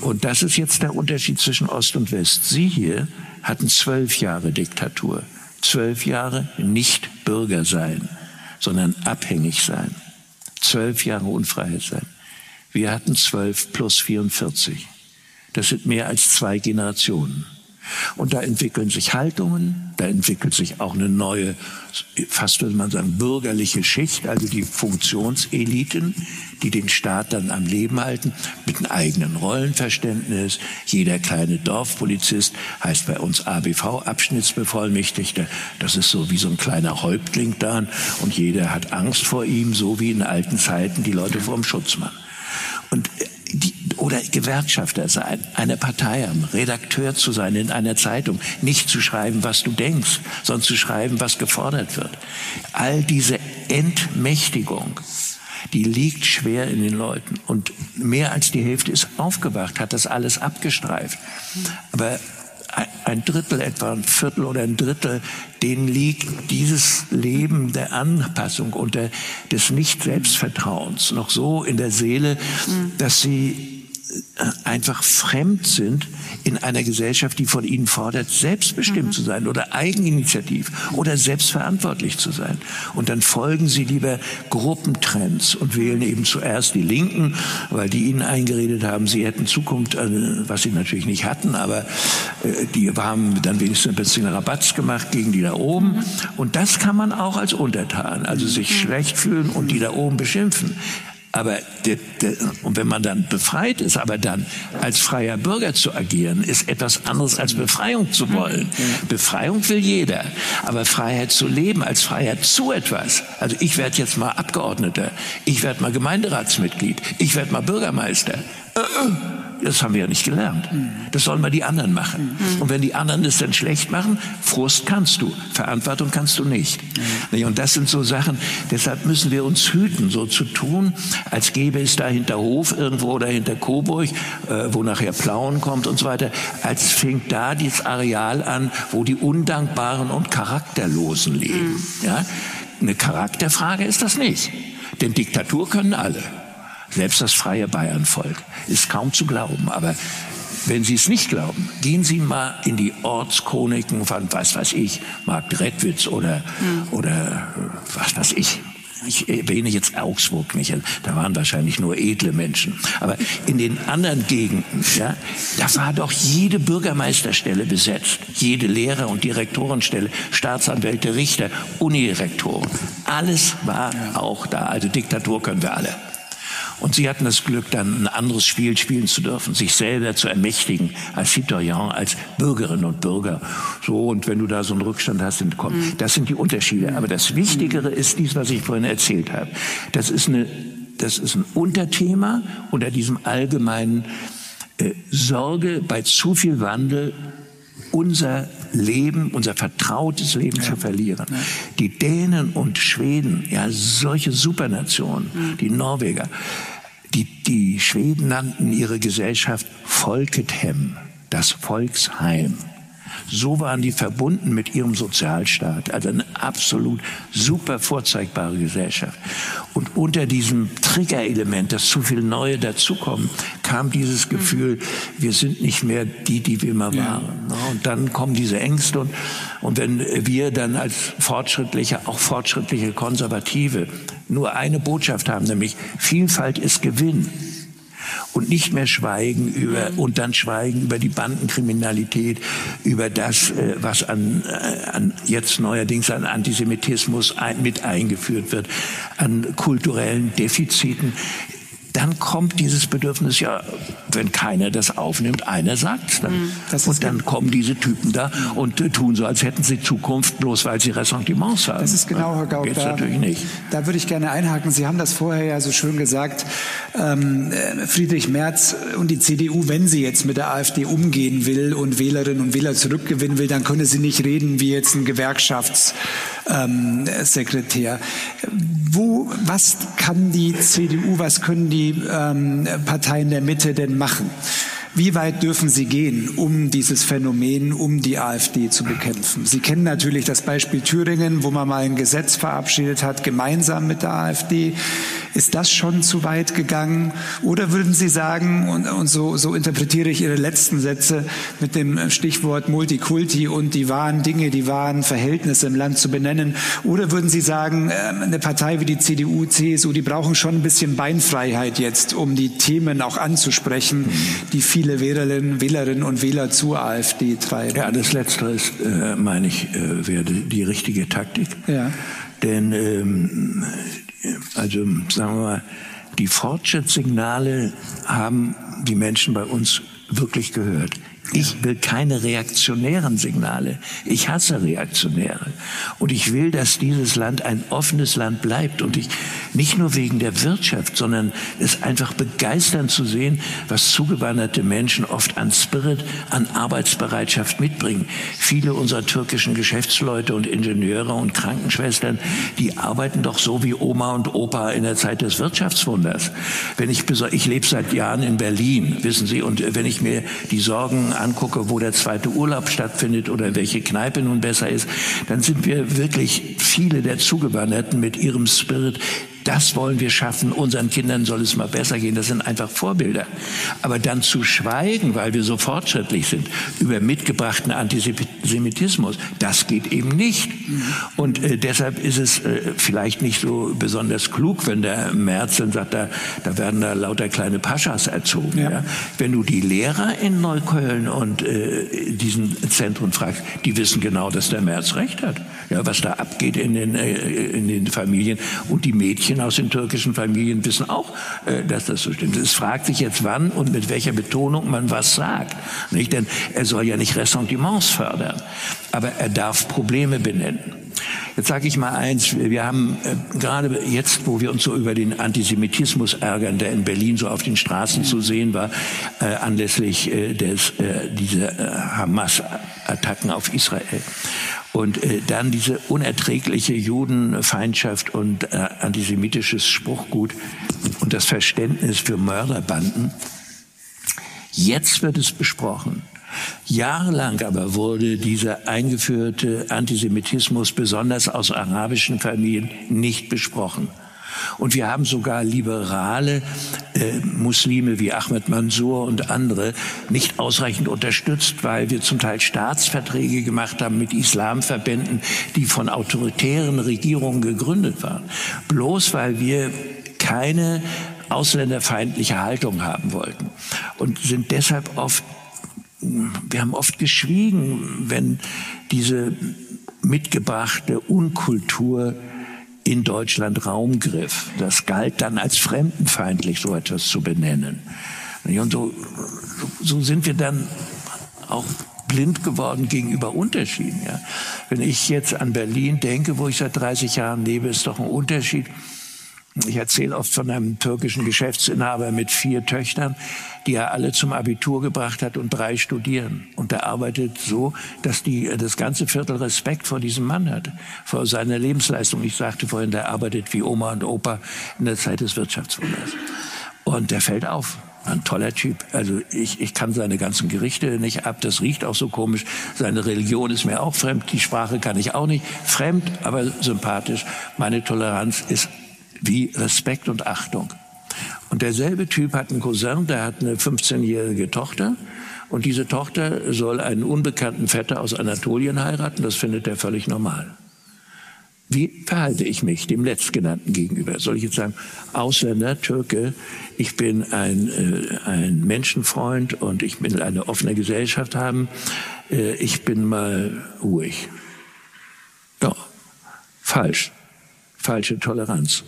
S2: Und das ist jetzt der Unterschied zwischen Ost und West. Sie hier hatten zwölf Jahre Diktatur, zwölf Jahre nicht Bürger sein sondern abhängig sein. Zwölf Jahre Unfreiheit sein. Wir hatten zwölf plus 44. Das sind mehr als zwei Generationen. Und da entwickeln sich Haltungen, da entwickelt sich auch eine neue, fast würde man sagen, bürgerliche Schicht, also die Funktionseliten, die den Staat dann am Leben halten, mit einem eigenen Rollenverständnis. Jeder kleine Dorfpolizist heißt bei uns ABV, Abschnittsbevollmächtigter. Das ist so wie so ein kleiner Häuptling da und jeder hat Angst vor ihm, so wie in alten Zeiten die Leute vor dem Schutzmann. Und oder Gewerkschafter sein, eine Partei haben, Redakteur zu sein in einer Zeitung, nicht zu schreiben, was du denkst, sondern zu schreiben, was gefordert wird. All diese Entmächtigung, die liegt schwer in den Leuten. Und mehr als die Hälfte ist aufgewacht, hat das alles abgestreift. Aber ein Drittel etwa, ein Viertel oder ein Drittel, denen liegt dieses Leben der Anpassung und der, des Nicht-Selbstvertrauens noch so in der Seele, dass sie einfach fremd sind in einer Gesellschaft, die von ihnen fordert, selbstbestimmt mhm. zu sein oder eigeninitiativ oder selbstverantwortlich zu sein. Und dann folgen sie lieber Gruppentrends und wählen eben zuerst die Linken, weil die ihnen eingeredet haben, sie hätten Zukunft, äh, was sie natürlich nicht hatten, aber äh, die haben dann wenigstens ein bisschen Rabatz gemacht gegen die da oben. Mhm. Und das kann man auch als Untertan, also sich mhm. schlecht fühlen und die da oben beschimpfen. Aber der, der, und wenn man dann befreit ist, aber dann als freier Bürger zu agieren, ist etwas anderes als Befreiung zu wollen. Befreiung will jeder, aber Freiheit zu leben als Freiheit zu etwas. Also ich werde jetzt mal Abgeordneter, ich werde mal Gemeinderatsmitglied, ich werde mal Bürgermeister. Äh, äh. Das haben wir ja nicht gelernt. Das sollen mal die anderen machen. Und wenn die anderen es dann schlecht machen, Frust kannst du, Verantwortung kannst du nicht. Und das sind so Sachen, deshalb müssen wir uns hüten, so zu tun, als gäbe es da hinter Hof irgendwo oder hinter Coburg, äh, wo nachher Plauen kommt und so weiter, als fängt da dieses Areal an, wo die Undankbaren und Charakterlosen leben. Ja? Eine Charakterfrage ist das nicht. Denn Diktatur können alle. Selbst das freie Bayernvolk ist kaum zu glauben. Aber wenn Sie es nicht glauben, gehen Sie mal in die Ortschroniken von, was weiß ich, Markt Redwitz oder, mhm. oder was weiß ich. Ich erwähne jetzt Augsburg nicht, da waren wahrscheinlich nur edle Menschen. Aber in den anderen Gegenden, ja, da war doch jede Bürgermeisterstelle besetzt, jede Lehrer- und Direktorenstelle, Staatsanwälte, Richter, Unirektoren. Alles war auch da. Also Diktatur können wir alle. Und sie hatten das Glück, dann ein anderes Spiel spielen zu dürfen, sich selber zu ermächtigen als Citoyen, als Bürgerinnen und Bürger. So, und wenn du da so einen Rückstand hast, dann komm. Mhm. Das sind die Unterschiede. Aber das Wichtigere ist dies, was ich vorhin erzählt habe. Das ist eine, das ist ein Unterthema unter diesem allgemeinen äh, Sorge bei zu viel Wandel unser Leben, unser vertrautes Leben ja. zu verlieren. Ja. Die Dänen und Schweden, ja, solche Supernationen, mhm. die Norweger, die, die Schweden nannten ihre Gesellschaft Folkethem, das Volksheim. So waren die verbunden mit ihrem Sozialstaat, also eine absolut super vorzeigbare Gesellschaft. Und unter diesem Triggerelement, dass zu viel Neue dazukommen, kam dieses Gefühl, wir sind nicht mehr die, die wir mal waren. Und dann kommen diese Ängste und, und wenn wir dann als fortschrittliche, auch fortschrittliche Konservative nur eine Botschaft haben, nämlich Vielfalt ist Gewinn und nicht mehr schweigen über mhm. und dann schweigen über die Bandenkriminalität, über das, äh, was an, äh, an jetzt neuerdings an Antisemitismus ein, mit eingeführt wird, an kulturellen Defiziten dann kommt dieses Bedürfnis, ja, wenn keiner das aufnimmt, einer sagt dann. Mhm, und dann kommen diese Typen da und äh, tun so, als hätten sie Zukunft, bloß weil sie Ressentiments haben.
S1: Das ist genau, Herr Gauck.
S2: Geht's da, natürlich nicht.
S1: Da würde ich gerne einhaken. Sie haben das vorher ja so schön gesagt. Ähm, äh, Friedrich Merz und die CDU, wenn sie jetzt mit der AfD umgehen will und Wählerinnen und Wähler zurückgewinnen will, dann könne sie nicht reden wie jetzt ein Gewerkschaftssekretär. Ähm, Wo, was kann die CDU, was können die ähm, Parteien der Mitte denn machen? Wie weit dürfen sie gehen, um dieses Phänomen, um die AfD zu bekämpfen? Sie kennen natürlich das Beispiel Thüringen, wo man mal ein Gesetz verabschiedet hat, gemeinsam mit der AfD Ist das schon zu weit gegangen? Oder würden Sie sagen, und, und so, so interpretiere ich Ihre letzten Sätze mit dem Stichwort Multikulti und die wahren Dinge, die wahren Verhältnisse im Land zu benennen, oder würden Sie sagen, ähm, eine Partei wie die CDU, CSU, die brauchen schon ein bisschen Beinfreiheit jetzt, um die Themen auch anzusprechen, die viele Wählerinnen, Wählerinnen und Wähler zur AfD treiben?
S2: Ja, das Letztere ist, äh, meine ich, äh, wäre die richtige Taktik.
S1: Ja.
S2: Denn, ähm, also sagen wir mal, die Fortschrittssignale haben die Menschen bei uns wirklich gehört. Ich will keine reaktionären Signale. Ich hasse Reaktionäre. Und ich will, dass dieses Land ein offenes Land bleibt. Und ich, nicht nur wegen der Wirtschaft, sondern es einfach begeisternd zu sehen, was zugewanderte Menschen oft an Spirit, an Arbeitsbereitschaft mitbringen. Viele unserer türkischen Geschäftsleute und Ingenieure und Krankenschwestern, die arbeiten doch so wie Oma und Opa in der Zeit des Wirtschaftswunders. Wenn ich, ich lebe seit Jahren in Berlin, wissen Sie, und wenn ich mir die Sorgen angucke, wo der zweite Urlaub stattfindet oder welche Kneipe nun besser ist, dann sind wir wirklich viele der Zugewanderten mit ihrem Spirit das wollen wir schaffen, unseren Kindern soll es mal besser gehen. Das sind einfach Vorbilder. Aber dann zu schweigen, weil wir so fortschrittlich sind, über mitgebrachten Antisemitismus, das geht eben nicht. Und äh, deshalb ist es äh, vielleicht nicht so besonders klug, wenn der Merz dann sagt, da, da werden da lauter kleine Paschas erzogen. Ja. Ja. Wenn du die Lehrer in Neukölln und äh, diesen Zentren fragst, die wissen genau, dass der Merz recht hat. Ja, was da abgeht in den, äh, in den Familien. Und die Mädchen Mädchen aus den türkischen Familien wissen auch, äh, dass das so stimmt. Es fragt sich jetzt, wann und mit welcher Betonung man was sagt. Nicht? Denn er soll ja nicht Ressentiments fördern, aber er darf Probleme benennen. Jetzt sage ich mal eins, wir haben äh, gerade jetzt, wo wir uns so über den Antisemitismus ärgern, der in Berlin so auf den Straßen zu sehen war, äh, anlässlich äh, des, äh, dieser äh, Hamas-Attacken auf Israel. Und äh, dann diese unerträgliche Judenfeindschaft und äh, antisemitisches Spruchgut und das Verständnis für Mörderbanden. Jetzt wird es besprochen. Jahrelang aber wurde dieser eingeführte Antisemitismus besonders aus arabischen Familien nicht besprochen. Und wir haben sogar liberale äh, Muslime wie Ahmed Mansour und andere nicht ausreichend unterstützt, weil wir zum Teil Staatsverträge gemacht haben mit Islamverbänden, die von autoritären Regierungen gegründet waren. Bloß weil wir keine ausländerfeindliche Haltung haben wollten und sind deshalb oft wir haben oft geschwiegen, wenn diese mitgebrachte Unkultur in Deutschland Raum griff. Das galt dann als fremdenfeindlich, so etwas zu benennen. Und so, so sind wir dann auch blind geworden gegenüber Unterschieden. Ja. Wenn ich jetzt an Berlin denke, wo ich seit 30 Jahren lebe, ist doch ein Unterschied, ich erzähle oft von einem türkischen Geschäftsinhaber mit vier Töchtern, die er alle zum Abitur gebracht hat und drei studieren. Und er arbeitet so, dass die, das ganze Viertel Respekt vor diesem Mann hat, vor seiner Lebensleistung. Ich sagte vorhin, der arbeitet wie Oma und Opa in der Zeit des Wirtschaftswunders. Und der fällt auf. Ein toller Typ. Also ich, ich kann seine ganzen Gerichte nicht ab. Das riecht auch so komisch. Seine Religion ist mir auch fremd. Die Sprache kann ich auch nicht. Fremd, aber sympathisch. Meine Toleranz ist wie Respekt und Achtung. Und derselbe Typ hat einen Cousin, der hat eine 15-jährige Tochter. Und diese Tochter soll einen unbekannten Vetter aus Anatolien heiraten. Das findet er völlig normal. Wie verhalte ich mich dem Letztgenannten gegenüber? Soll ich jetzt sagen, Ausländer, Türke, ich bin ein, äh, ein Menschenfreund und ich will eine offene Gesellschaft haben. Äh, ich bin mal ruhig. Ja, falsch. Falsche Toleranz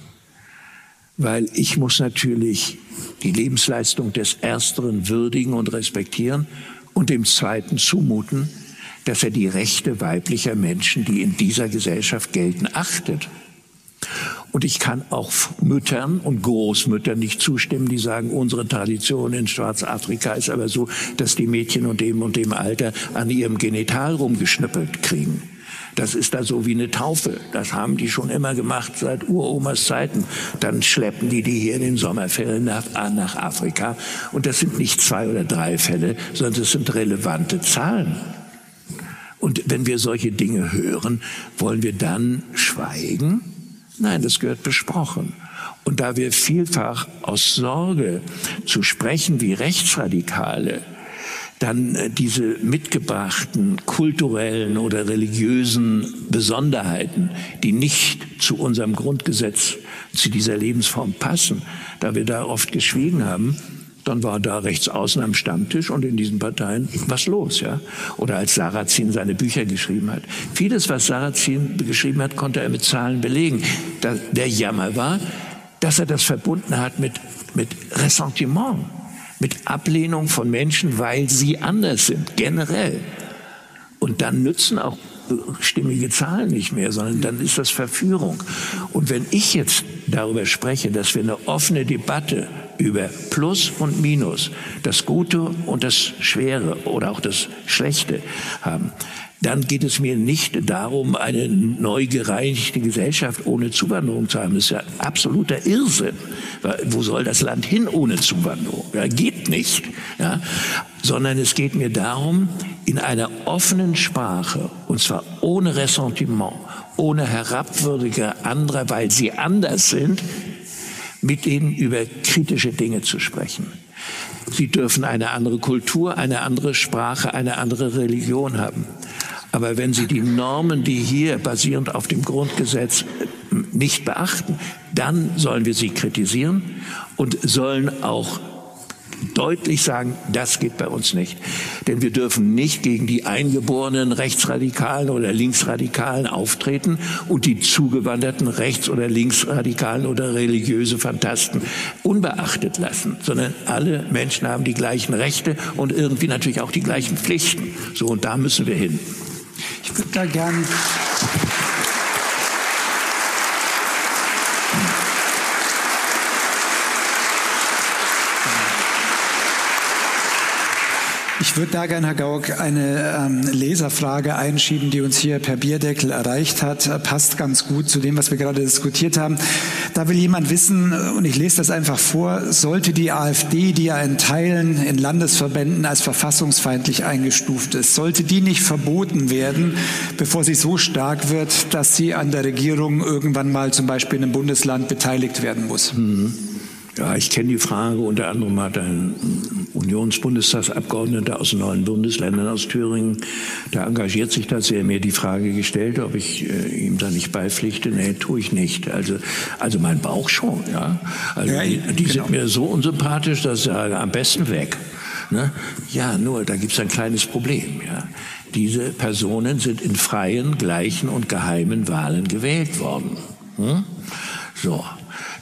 S2: weil ich muss natürlich die Lebensleistung des Ersteren würdigen und respektieren und dem Zweiten zumuten, dass er die Rechte weiblicher Menschen, die in dieser Gesellschaft gelten, achtet. Und ich kann auch Müttern und Großmüttern nicht zustimmen, die sagen, unsere Tradition in Schwarzafrika ist aber so, dass die Mädchen und dem und dem Alter an ihrem Genital rumgeschnippelt kriegen. Das ist da so wie eine Taufe. Das haben die schon immer gemacht seit Uromas Zeiten. Dann schleppen die die hier in den Sommerferien nach, nach Afrika. Und das sind nicht zwei oder drei Fälle, sondern das sind relevante Zahlen. Und wenn wir solche Dinge hören, wollen wir dann schweigen? Nein, das gehört besprochen. Und da wir vielfach aus Sorge zu sprechen wie Rechtsradikale dann äh, diese mitgebrachten kulturellen oder religiösen Besonderheiten, die nicht zu unserem Grundgesetz, zu dieser Lebensform passen, da wir da oft geschwiegen haben, dann war da rechts außen am Stammtisch und in diesen Parteien was los, ja. Oder als Sarrazin seine Bücher geschrieben hat. Vieles, was Sarrazin geschrieben hat, konnte er mit Zahlen belegen. der Jammer war, dass er das verbunden hat mit, mit Ressentiment mit Ablehnung von Menschen, weil sie anders sind, generell. Und dann nützen auch stimmige Zahlen nicht mehr, sondern dann ist das Verführung. Und wenn ich jetzt darüber spreche, dass wir eine offene Debatte über Plus und Minus, das Gute und das Schwere oder auch das Schlechte haben, dann geht es mir nicht darum, eine neu gereinigte Gesellschaft ohne Zuwanderung zu haben. Das ist ja absoluter Irrsinn. Wo soll das Land hin ohne Zuwanderung? Ja, geht nicht. Ja? Sondern es geht mir darum, in einer offenen Sprache, und zwar ohne Ressentiment, ohne Herabwürdiger anderer, weil sie anders sind, mit ihnen über kritische Dinge zu sprechen. Sie dürfen eine andere Kultur, eine andere Sprache, eine andere Religion haben. Aber wenn Sie die Normen, die hier basierend auf dem Grundgesetz nicht beachten, dann sollen wir sie kritisieren und sollen auch deutlich sagen, das geht bei uns nicht. Denn wir dürfen nicht gegen die eingeborenen Rechtsradikalen oder Linksradikalen auftreten und die zugewanderten Rechts- oder Linksradikalen oder religiöse Fantasten unbeachtet lassen, sondern alle Menschen haben die gleichen Rechte und irgendwie natürlich auch die gleichen Pflichten. So, und da müssen wir hin.
S1: Ich würde da gern Ich würde da gerne, Herr Gauck, eine ähm, Leserfrage einschieben, die uns hier per Bierdeckel erreicht hat. Passt ganz gut zu dem, was wir gerade diskutiert haben. Da will jemand wissen, und ich lese das einfach vor, sollte die AfD, die ja in Teilen in Landesverbänden als verfassungsfeindlich eingestuft ist, sollte die nicht verboten werden, bevor sie so stark wird, dass sie an der Regierung irgendwann mal zum Beispiel in einem Bundesland beteiligt werden muss?
S2: Mhm. Ja, ich kenne die Frage. Unter anderem hat ein Unionsbundestagsabgeordneter aus neuen Bundesländern, aus Thüringen, der engagiert sich da sehr, mir die Frage gestellt, ob ich äh, ihm da nicht beipflichte. Nee, tue ich nicht. Also, also mein Bauch schon, ja. Also ja, die, die genau. sind mir so unsympathisch, dass ich sage, am besten weg. Ne? Ja, nur, da gibt es ein kleines Problem, ja. Diese Personen sind in freien, gleichen und geheimen Wahlen gewählt worden. Hm? So.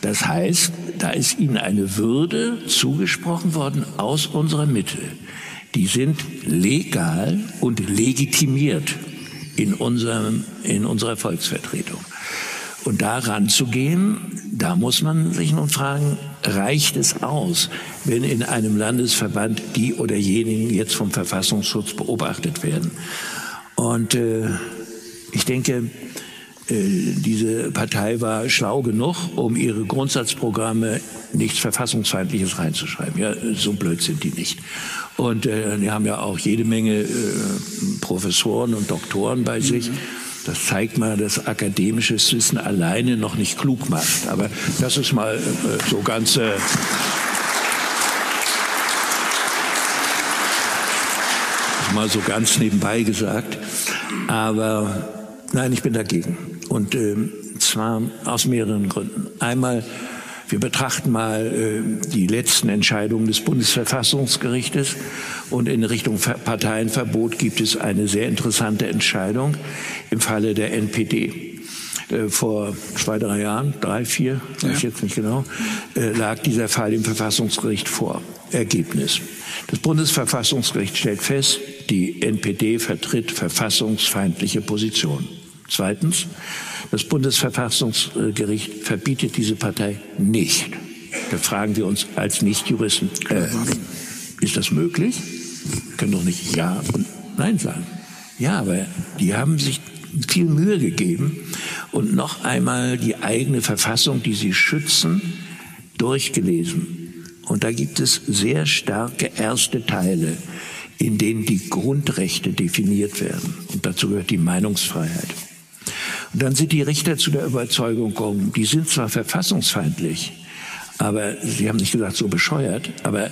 S2: Das heißt, da ist ihnen eine Würde zugesprochen worden aus unserer Mitte. Die sind legal und legitimiert in, unserem, in unserer Volksvertretung. Und da ranzugehen, da muss man sich nun fragen, reicht es aus, wenn in einem Landesverband die oder jenigen jetzt vom Verfassungsschutz beobachtet werden? Und äh, ich denke, diese Partei war schlau genug, um ihre Grundsatzprogramme nichts Verfassungsfeindliches reinzuschreiben. Ja, so blöd sind die nicht. Und äh, die haben ja auch jede Menge äh, Professoren und Doktoren bei sich. Das zeigt mal, dass akademisches Wissen alleine noch nicht klug macht. Aber das ist mal äh, so ganz. Äh, mal so ganz nebenbei gesagt. Aber nein, ich bin dagegen. Und äh, zwar aus mehreren Gründen. Einmal, wir betrachten mal äh, die letzten Entscheidungen des Bundesverfassungsgerichtes und in Richtung Parteienverbot gibt es eine sehr interessante Entscheidung im Falle der NPD. Äh, vor zwei, drei Jahren, drei, vier, weiß ich jetzt nicht genau, äh, lag dieser Fall im Verfassungsgericht vor. Ergebnis. Das Bundesverfassungsgericht stellt fest, die NPD vertritt verfassungsfeindliche Positionen. Zweitens, das Bundesverfassungsgericht verbietet diese Partei nicht. Da fragen wir uns als Nichtjuristen, äh, ist das möglich? Wir können doch nicht Ja und Nein sagen. Ja, aber die haben sich viel Mühe gegeben und noch einmal die eigene Verfassung, die sie schützen, durchgelesen. Und da gibt es sehr starke erste Teile, in denen die Grundrechte definiert werden. Und dazu gehört die Meinungsfreiheit. Und dann sind die Richter zu der Überzeugung gekommen, die sind zwar verfassungsfeindlich, aber sie haben nicht gesagt so bescheuert, aber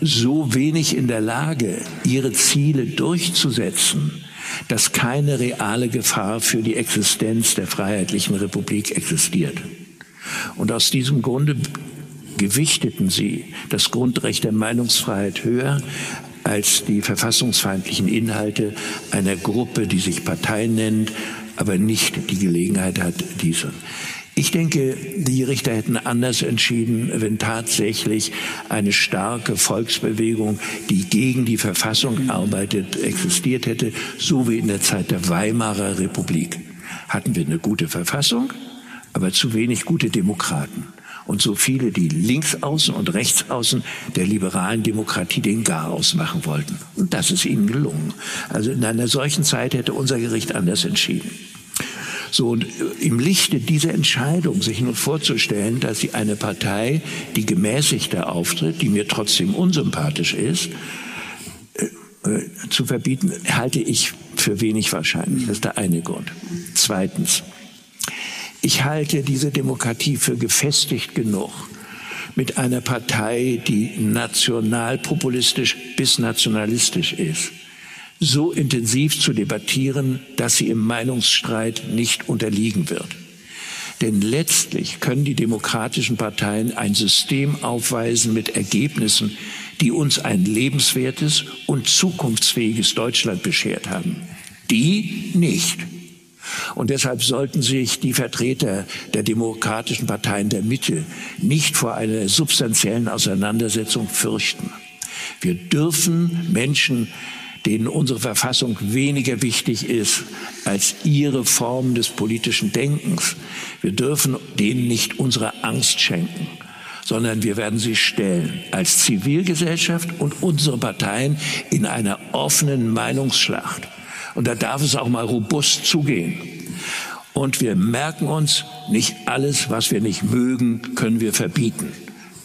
S2: so wenig in der Lage, ihre Ziele durchzusetzen, dass keine reale Gefahr für die Existenz der Freiheitlichen Republik existiert. Und aus diesem Grunde gewichteten sie das Grundrecht der Meinungsfreiheit höher als die verfassungsfeindlichen Inhalte einer Gruppe, die sich Partei nennt, aber nicht die Gelegenheit hat, diese. Ich denke, die Richter hätten anders entschieden, wenn tatsächlich eine starke Volksbewegung, die gegen die Verfassung arbeitet, existiert hätte, so wie in der Zeit der Weimarer Republik. Hatten wir eine gute Verfassung, aber zu wenig gute Demokraten und so viele, die links außen und rechts außen der liberalen Demokratie den Garaus machen wollten. Und das ist ihnen gelungen. Also in einer solchen Zeit hätte unser Gericht anders entschieden. So, und äh, im Lichte dieser Entscheidung, sich nun vorzustellen, dass sie eine Partei, die gemäßigter auftritt, die mir trotzdem unsympathisch ist, äh, äh, zu verbieten, halte ich für wenig wahrscheinlich. Das ist der eine Grund. Zweitens, ich halte diese Demokratie für gefestigt genug mit einer Partei, die nationalpopulistisch bis nationalistisch ist, so intensiv zu debattieren, dass sie im Meinungsstreit nicht unterliegen wird. Denn letztlich können die demokratischen Parteien ein System aufweisen mit Ergebnissen, die uns ein lebenswertes und zukunftsfähiges Deutschland beschert haben. Die nicht. Und deshalb sollten sich die Vertreter der demokratischen Parteien der Mitte nicht vor einer substanziellen Auseinandersetzung fürchten. Wir dürfen Menschen denen unsere Verfassung weniger wichtig ist als ihre Form des politischen Denkens. Wir dürfen denen nicht unsere Angst schenken, sondern wir werden sie stellen als Zivilgesellschaft und unsere Parteien in einer offenen Meinungsschlacht. Und da darf es auch mal robust zugehen. Und wir merken uns, nicht alles, was wir nicht mögen, können wir verbieten.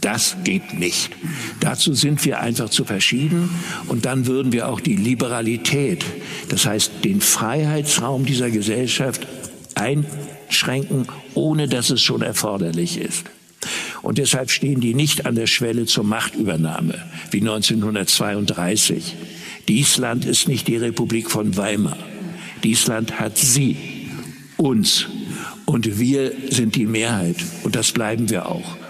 S2: Das geht nicht. Dazu sind wir einfach zu verschieden und dann würden wir auch die Liberalität, das heißt den Freiheitsraum dieser Gesellschaft einschränken, ohne dass es schon erforderlich ist. Und deshalb stehen die nicht an der Schwelle zur Machtübernahme wie 1932. Dies Land ist nicht die Republik von Weimar. Dies Land hat sie, uns. Und wir sind die Mehrheit. Und das bleiben wir auch.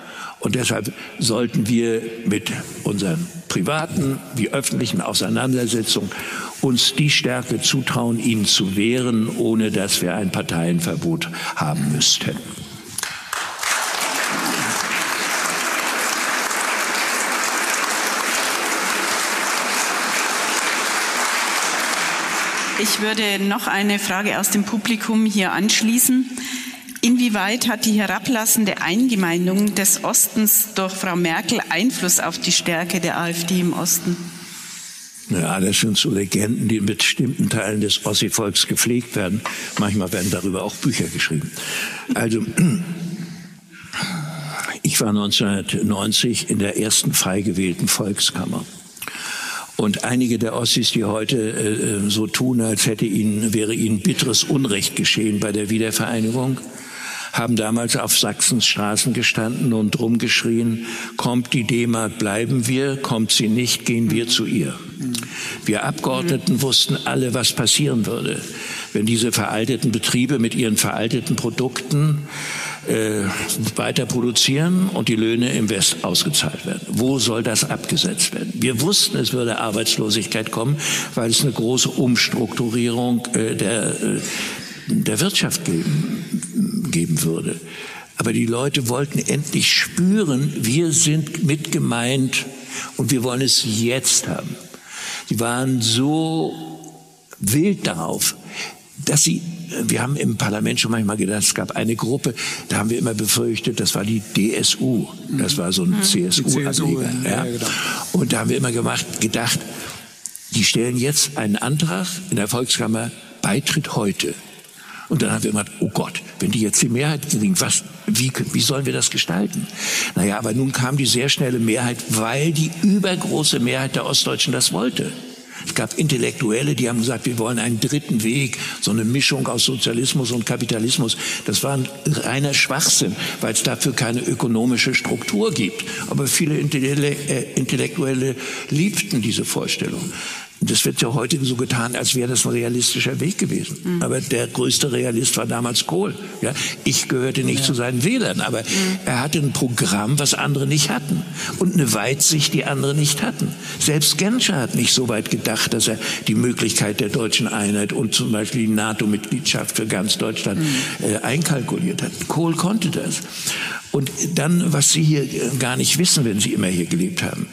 S2: Und deshalb sollten wir mit unseren privaten wie öffentlichen Auseinandersetzungen uns die Stärke zutrauen, ihnen zu wehren, ohne dass wir ein Parteienverbot haben müssten.
S3: Ich würde noch eine Frage aus dem Publikum hier anschließen. Inwieweit hat die herablassende Eingemeindung des Ostens durch Frau Merkel Einfluss auf die Stärke der AfD im Osten?
S2: Ja, das sind so Legenden, die in bestimmten Teilen des Ossi-Volks gepflegt werden. Manchmal werden darüber auch Bücher geschrieben. Also, ich war 1990 in der ersten frei gewählten Volkskammer. Und einige der Ossis, die heute äh, so tun, als hätte ihnen, wäre ihnen bitteres Unrecht geschehen bei der Wiedervereinigung, haben damals auf Sachsens Straßen gestanden und rumgeschrien, kommt die D-Mark, bleiben wir, kommt sie nicht, gehen wir zu ihr. Wir Abgeordneten wussten alle, was passieren würde, wenn diese veralteten Betriebe mit ihren veralteten Produkten äh, weiter produzieren und die Löhne im West ausgezahlt werden. Wo soll das abgesetzt werden? Wir wussten, es würde Arbeitslosigkeit kommen, weil es eine große Umstrukturierung äh, der, äh, der Wirtschaft geben, geben würde. Aber die Leute wollten endlich spüren, wir sind mit gemeint und wir wollen es jetzt haben. Sie waren so wild darauf, dass sie, wir haben im Parlament schon manchmal gedacht, es gab eine Gruppe, da haben wir immer befürchtet, das war die DSU, das war so ein mhm. CSU-Anleger. Ja. Genau. Und da haben wir immer gemacht, gedacht, die stellen jetzt einen Antrag in der Volkskammer, Beitritt heute. Und dann haben wir immer, oh Gott, wenn die jetzt die Mehrheit kriegen, was, wie, wie sollen wir das gestalten? Naja, aber nun kam die sehr schnelle Mehrheit, weil die übergroße Mehrheit der Ostdeutschen das wollte. Es gab Intellektuelle, die haben gesagt, wir wollen einen dritten Weg, so eine Mischung aus Sozialismus und Kapitalismus. Das war ein reiner Schwachsinn, weil es dafür keine ökonomische Struktur gibt. Aber viele äh, Intellektuelle liebten diese Vorstellung. Das wird ja heute so getan, als wäre das ein realistischer Weg gewesen. Mhm. Aber der größte Realist war damals Kohl. Ja, ich gehörte nicht ja. zu seinen Wählern, aber mhm. er hatte ein Programm, was andere nicht hatten. Und eine Weitsicht, die andere nicht hatten. Selbst Genscher hat nicht so weit gedacht, dass er die Möglichkeit der deutschen Einheit und zum Beispiel die NATO-Mitgliedschaft für ganz Deutschland mhm. äh, einkalkuliert hat. Kohl konnte das. Und dann, was Sie hier äh, gar nicht wissen, wenn Sie immer hier gelebt haben.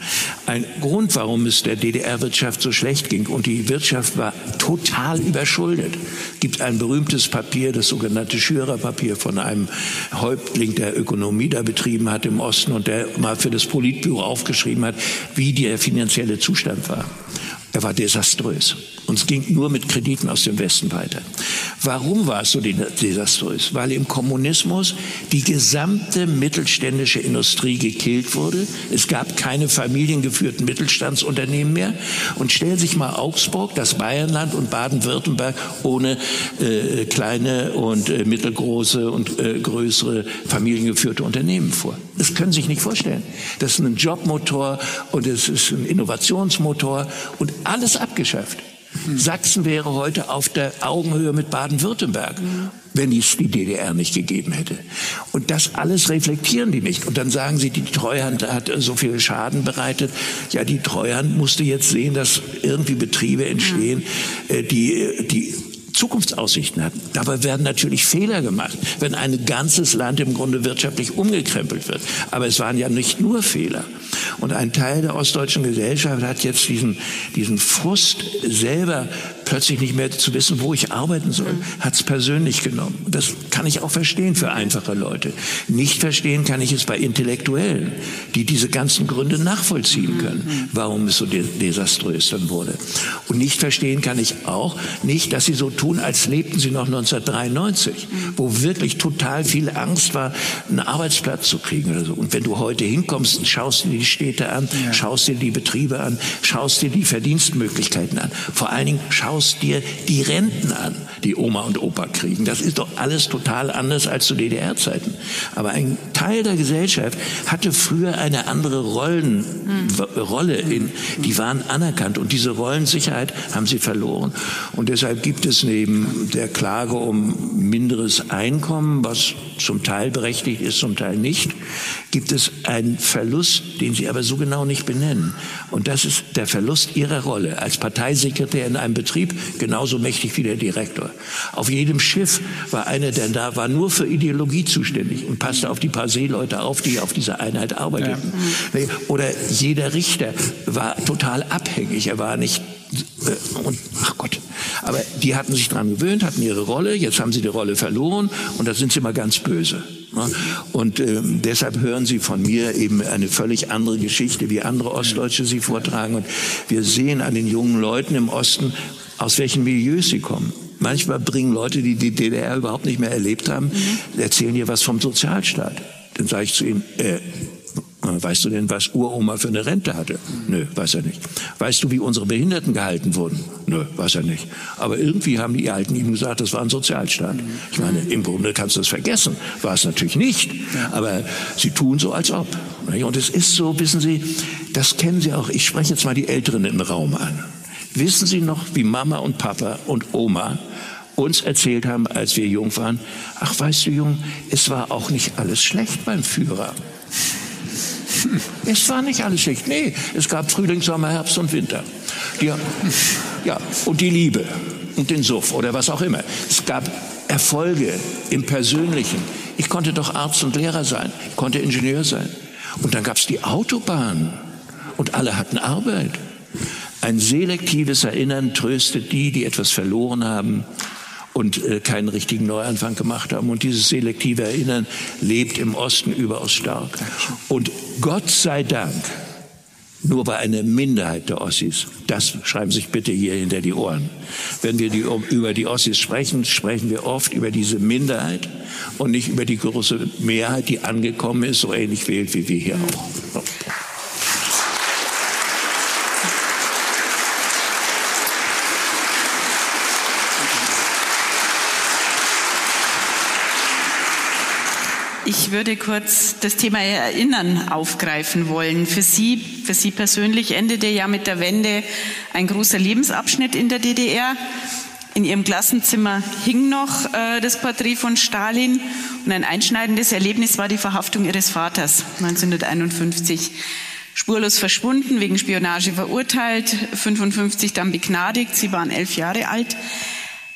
S2: Ein Grund, warum es der DDR-Wirtschaft so schlecht ging und die Wirtschaft war total überschuldet. Gibt ein berühmtes Papier, das sogenannte Schürer-Papier von einem Häuptling, der Ökonomie da betrieben hat im Osten und der mal für das Politbüro aufgeschrieben hat, wie der finanzielle Zustand war. Er war desaströs. Und es ging nur mit Krediten aus dem Westen weiter. Warum war es so desaströs? Weil im Kommunismus die gesamte mittelständische Industrie gekillt wurde. Es gab keine familiengeführten Mittelstandsunternehmen mehr. Und stellen Sie sich mal Augsburg, das Bayernland und Baden-Württemberg ohne äh, kleine und äh, mittelgroße und äh, größere familiengeführte Unternehmen vor. Das können Sie sich nicht vorstellen. Das ist ein Jobmotor und es ist ein Innovationsmotor und alles abgeschafft. Sachsen wäre heute auf der Augenhöhe mit Baden-Württemberg, wenn es die DDR nicht gegeben hätte. Und das alles reflektieren die nicht. Und dann sagen sie, die Treuhand hat so viel Schaden bereitet. Ja, die Treuhand musste jetzt sehen, dass irgendwie Betriebe entstehen, äh, die, die Zukunftsaussichten hatten. Dabei werden natürlich Fehler gemacht, wenn ein ganzes Land im Grunde wirtschaftlich umgekrempelt wird. Aber es waren ja nicht nur Fehler. Und ein Teil der ostdeutschen Gesellschaft hat jetzt diesen, diesen Frust selber plötzlich nicht mehr zu wissen, wo ich arbeiten soll, hat es persönlich genommen. Das kann ich auch verstehen für einfache Leute. Nicht verstehen kann ich es bei Intellektuellen, die diese ganzen Gründe nachvollziehen können, warum es so desaströs dann wurde. Und nicht verstehen kann ich auch nicht, dass sie so tun, als lebten sie noch 1993, wo wirklich total viel Angst war, einen Arbeitsplatz zu kriegen oder so. Und wenn du heute hinkommst, schaust dir die Städte an, schaust dir die Betriebe an, schaust dir die Verdienstmöglichkeiten an. Vor allen Dingen schaust dir die Renten an, die Oma und Opa kriegen. Das ist doch alles total anders als zu DDR-Zeiten. Aber ein Teil der Gesellschaft hatte früher eine andere Rollen, mhm. Rolle, in, die waren anerkannt und diese Rollensicherheit haben sie verloren. Und deshalb gibt es neben der Klage um minderes Einkommen, was zum Teil berechtigt ist, zum Teil nicht, gibt es einen Verlust, den sie aber so genau nicht benennen. Und das ist der Verlust ihrer Rolle als Parteisekretär in einem Betrieb, genauso mächtig wie der Direktor. Auf jedem Schiff war einer, der da war nur für Ideologie zuständig und passte auf die paar Seeleute auf, die auf dieser Einheit arbeiteten. Ja. Oder jeder Richter war total abhängig. Er war nicht äh, und ach Gott, aber die hatten sich daran gewöhnt, hatten ihre Rolle, jetzt haben sie die Rolle verloren und da sind sie mal ganz böse. Ne? Und äh, deshalb hören Sie von mir eben eine völlig andere Geschichte, wie andere Ostdeutsche sie vortragen. Und wir sehen an den jungen Leuten im Osten, aus welchen Milieus sie kommen. Manchmal bringen Leute, die die DDR überhaupt nicht mehr erlebt haben, erzählen hier was vom Sozialstaat. Dann sage ich zu ihnen, äh, Weißt du denn, was Uroma für eine Rente hatte? Nö, weiß er nicht. Weißt du, wie unsere Behinderten gehalten wurden? Nö, weiß er nicht. Aber irgendwie haben die Alten ihm gesagt, das war ein Sozialstaat. Ich meine, im Grunde kannst du das vergessen. War es natürlich nicht. Aber sie tun so, als ob. Und es ist so, wissen Sie, das kennen Sie auch. Ich spreche jetzt mal die Älteren im Raum an. Wissen Sie noch, wie Mama und Papa und Oma uns erzählt haben, als wir jung waren, ach weißt du Jung, es war auch nicht alles schlecht beim Führer. Es war nicht alles schlecht. Nee, es gab Frühling, Sommer, Herbst und Winter. Die, ja, und die Liebe und den Suff oder was auch immer. Es gab Erfolge im Persönlichen. Ich konnte doch Arzt und Lehrer sein, ich konnte Ingenieur sein. Und dann gab es die Autobahn und alle hatten Arbeit. Ein selektives Erinnern tröstet die, die etwas verloren haben und äh, keinen richtigen Neuanfang gemacht haben. Und dieses selektive Erinnern lebt im Osten überaus stark. Und Gott sei Dank, nur bei einer Minderheit der Ossis. Das schreiben Sie sich bitte hier hinter die Ohren. Wenn wir die, über die Ossis sprechen, sprechen wir oft über diese Minderheit und nicht über die große Mehrheit, die angekommen ist, so ähnlich wählt wie wir hier auch.
S3: Ich würde kurz das Thema Erinnern aufgreifen wollen. Für Sie, für Sie persönlich endete ja mit der Wende ein großer Lebensabschnitt in der DDR. In Ihrem Klassenzimmer hing noch äh, das Porträt von Stalin und ein einschneidendes Erlebnis war die Verhaftung Ihres Vaters 1951. Spurlos verschwunden, wegen Spionage verurteilt, 55 dann begnadigt. Sie waren elf Jahre alt.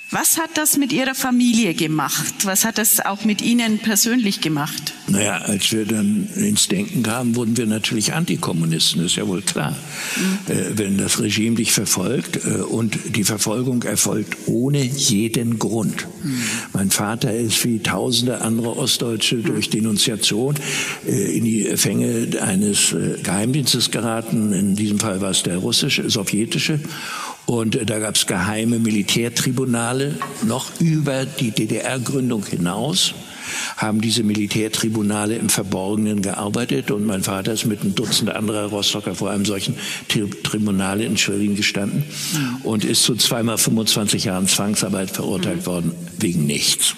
S3: Was hat das mit Ihrer Familie gemacht? Was hat das auch mit Ihnen persönlich gemacht?
S2: Naja, als wir dann ins Denken kamen, wurden wir natürlich Antikommunisten, das ist ja wohl klar. Mhm. Äh, wenn das Regime dich verfolgt äh, und die Verfolgung erfolgt ohne jeden Grund. Mhm. Mein Vater ist wie tausende andere Ostdeutsche mhm. durch Denunziation äh, in die Fänge eines äh, Geheimdienstes geraten. In diesem Fall war es der russische, sowjetische. Und da gab es geheime Militärtribunale noch über die DDR-Gründung hinaus haben diese Militärtribunale im Verborgenen gearbeitet und mein Vater ist mit einem Dutzend anderer Rostocker vor einem solchen Tribunal in Schwerin gestanden und ist zu zweimal 25 Jahren Zwangsarbeit verurteilt worden wegen nichts.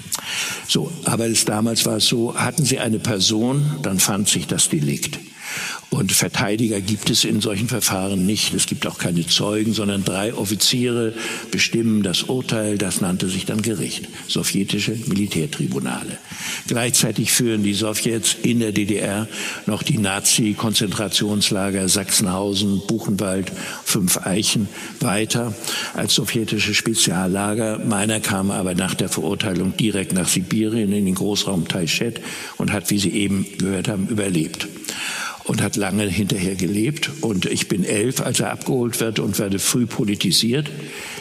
S2: So, aber es, damals war es so, hatten Sie eine Person, dann fand sich das Delikt. Und Verteidiger gibt es in solchen Verfahren nicht. Es gibt auch keine Zeugen, sondern drei Offiziere bestimmen das Urteil. Das nannte sich dann Gericht. Sowjetische Militärtribunale. Gleichzeitig führen die Sowjets in der DDR noch die Nazi-Konzentrationslager Sachsenhausen, Buchenwald, Fünf Eichen weiter als sowjetische Speziallager. Meiner kam aber nach der Verurteilung direkt nach Sibirien in den Großraum Taichet und hat, wie Sie eben gehört haben, überlebt und hat lange hinterher gelebt. Und ich bin elf, als er abgeholt wird und werde früh politisiert.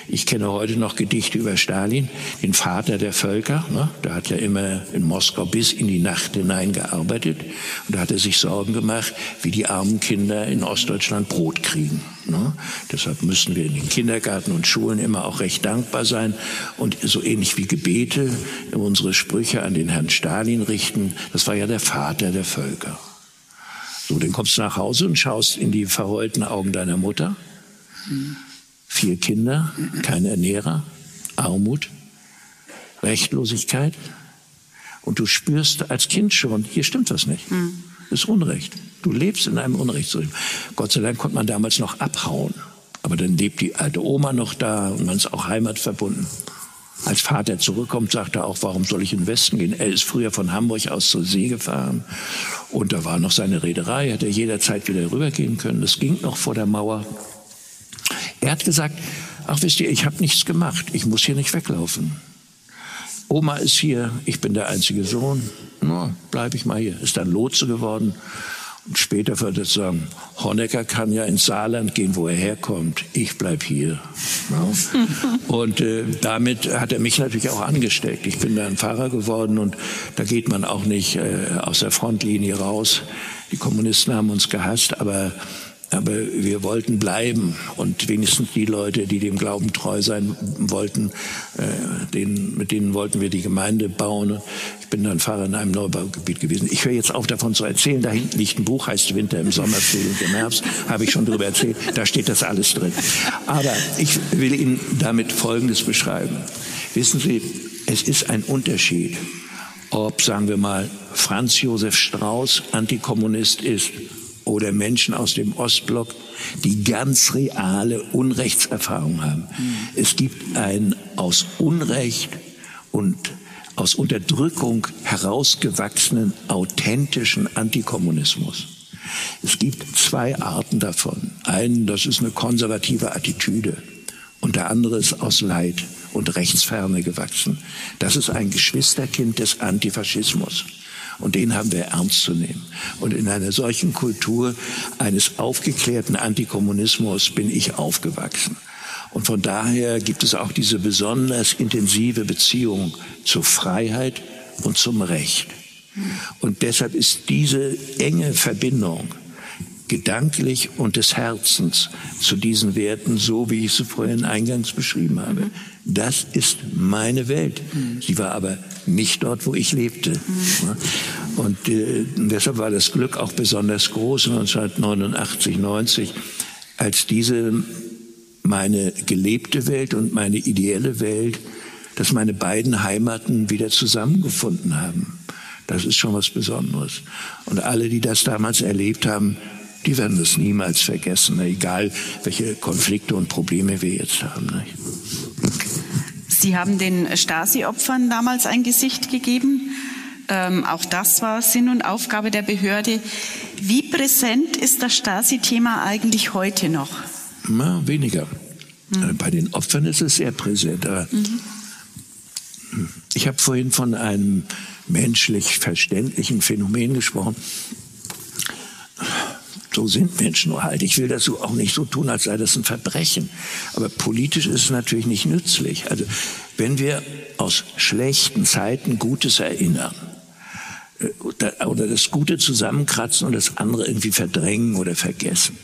S2: Ich kenne heute noch Gedichte über Stalin, den Vater der Völker. Ne? Da hat er immer in Moskau bis in die Nacht hinein gearbeitet. Und da hat er sich Sorgen gemacht, wie die armen Kinder in Ostdeutschland Brot kriegen. Ne? Deshalb müssen wir in den Kindergärten und Schulen immer auch recht dankbar sein und so ähnlich wie Gebete unsere Sprüche an den Herrn Stalin richten. Das war ja der Vater der Völker. So, dann kommst du nach Hause und schaust in die verheulten Augen deiner Mutter. Vier Kinder, kein Ernährer, Armut, Rechtlosigkeit. Und du spürst als Kind schon, hier stimmt was nicht. Das ist Unrecht. Du lebst in einem Unrechtsregime. Gott sei Dank konnte man damals noch abhauen. Aber dann lebt die alte Oma noch da und man ist auch heimatverbunden. Als Vater zurückkommt, sagt er auch, warum soll ich in den Westen gehen? Er ist früher von Hamburg aus zur See gefahren und da war noch seine Reederei, hätte er jederzeit wieder rübergehen können. Das ging noch vor der Mauer. Er hat gesagt, ach wisst ihr, ich habe nichts gemacht, ich muss hier nicht weglaufen. Oma ist hier, ich bin der einzige Sohn, na, bleib ich mal hier. Ist dann Lotse geworden und später wird er sagen, Honecker kann ja ins Saarland gehen, wo er herkommt. Ich bleib hier. Und äh, damit hat er mich natürlich auch angesteckt. Ich bin dann Pfarrer geworden und da geht man auch nicht äh, aus der Frontlinie raus. Die Kommunisten haben uns gehasst, aber aber wir wollten bleiben und wenigstens die Leute, die dem Glauben treu sein wollten, äh, denen, mit denen wollten wir die Gemeinde bauen. Ich bin dann Pfarrer in einem Neubaugebiet gewesen. Ich höre jetzt auf davon zu erzählen. Da hinten liegt ein Buch, heißt Winter im Sommer, Frühling im Herbst. Habe ich schon darüber erzählt. Da steht das alles drin. Aber ich will Ihnen damit Folgendes beschreiben. Wissen Sie, es ist ein Unterschied, ob, sagen wir mal, Franz Josef Strauß Antikommunist ist oder Menschen aus dem Ostblock, die ganz reale Unrechtserfahrung haben. Mhm. Es gibt einen aus Unrecht und aus Unterdrückung herausgewachsenen authentischen Antikommunismus. Es gibt zwei Arten davon. Einen, das ist eine konservative Attitüde und der andere ist aus Leid und Rechtsferne gewachsen. Das ist ein Geschwisterkind des Antifaschismus. Und den haben wir ernst zu nehmen. Und in einer solchen Kultur eines aufgeklärten Antikommunismus bin ich aufgewachsen. Und von daher gibt es auch diese besonders intensive Beziehung zur Freiheit und zum Recht. Und deshalb ist diese enge Verbindung gedanklich und des Herzens zu diesen Werten, so wie ich sie vorhin eingangs beschrieben habe. Das ist meine Welt. Sie war aber nicht dort, wo ich lebte. Und äh, deshalb war das Glück auch besonders groß 1989, 90, als diese meine gelebte Welt und meine ideelle Welt, dass meine beiden Heimaten wieder zusammengefunden haben. Das ist schon was Besonderes. Und alle, die das damals erlebt haben, die werden das niemals vergessen, egal welche Konflikte und Probleme wir jetzt haben.
S3: Sie haben den Stasi-Opfern damals ein Gesicht gegeben. Ähm, auch das war Sinn und Aufgabe der Behörde. Wie präsent ist das Stasi-Thema eigentlich heute noch?
S2: Na, weniger. Mhm. Bei den Opfern ist es sehr präsent. Mhm. Ich habe vorhin von einem menschlich verständlichen Phänomen gesprochen. So sind Menschen nur halt. Ich will das auch nicht so tun, als sei das ein Verbrechen. Aber politisch ist es natürlich nicht nützlich. Also wenn wir aus schlechten Zeiten Gutes erinnern, äh, oder das Gute zusammenkratzen und das andere irgendwie verdrängen oder vergessen,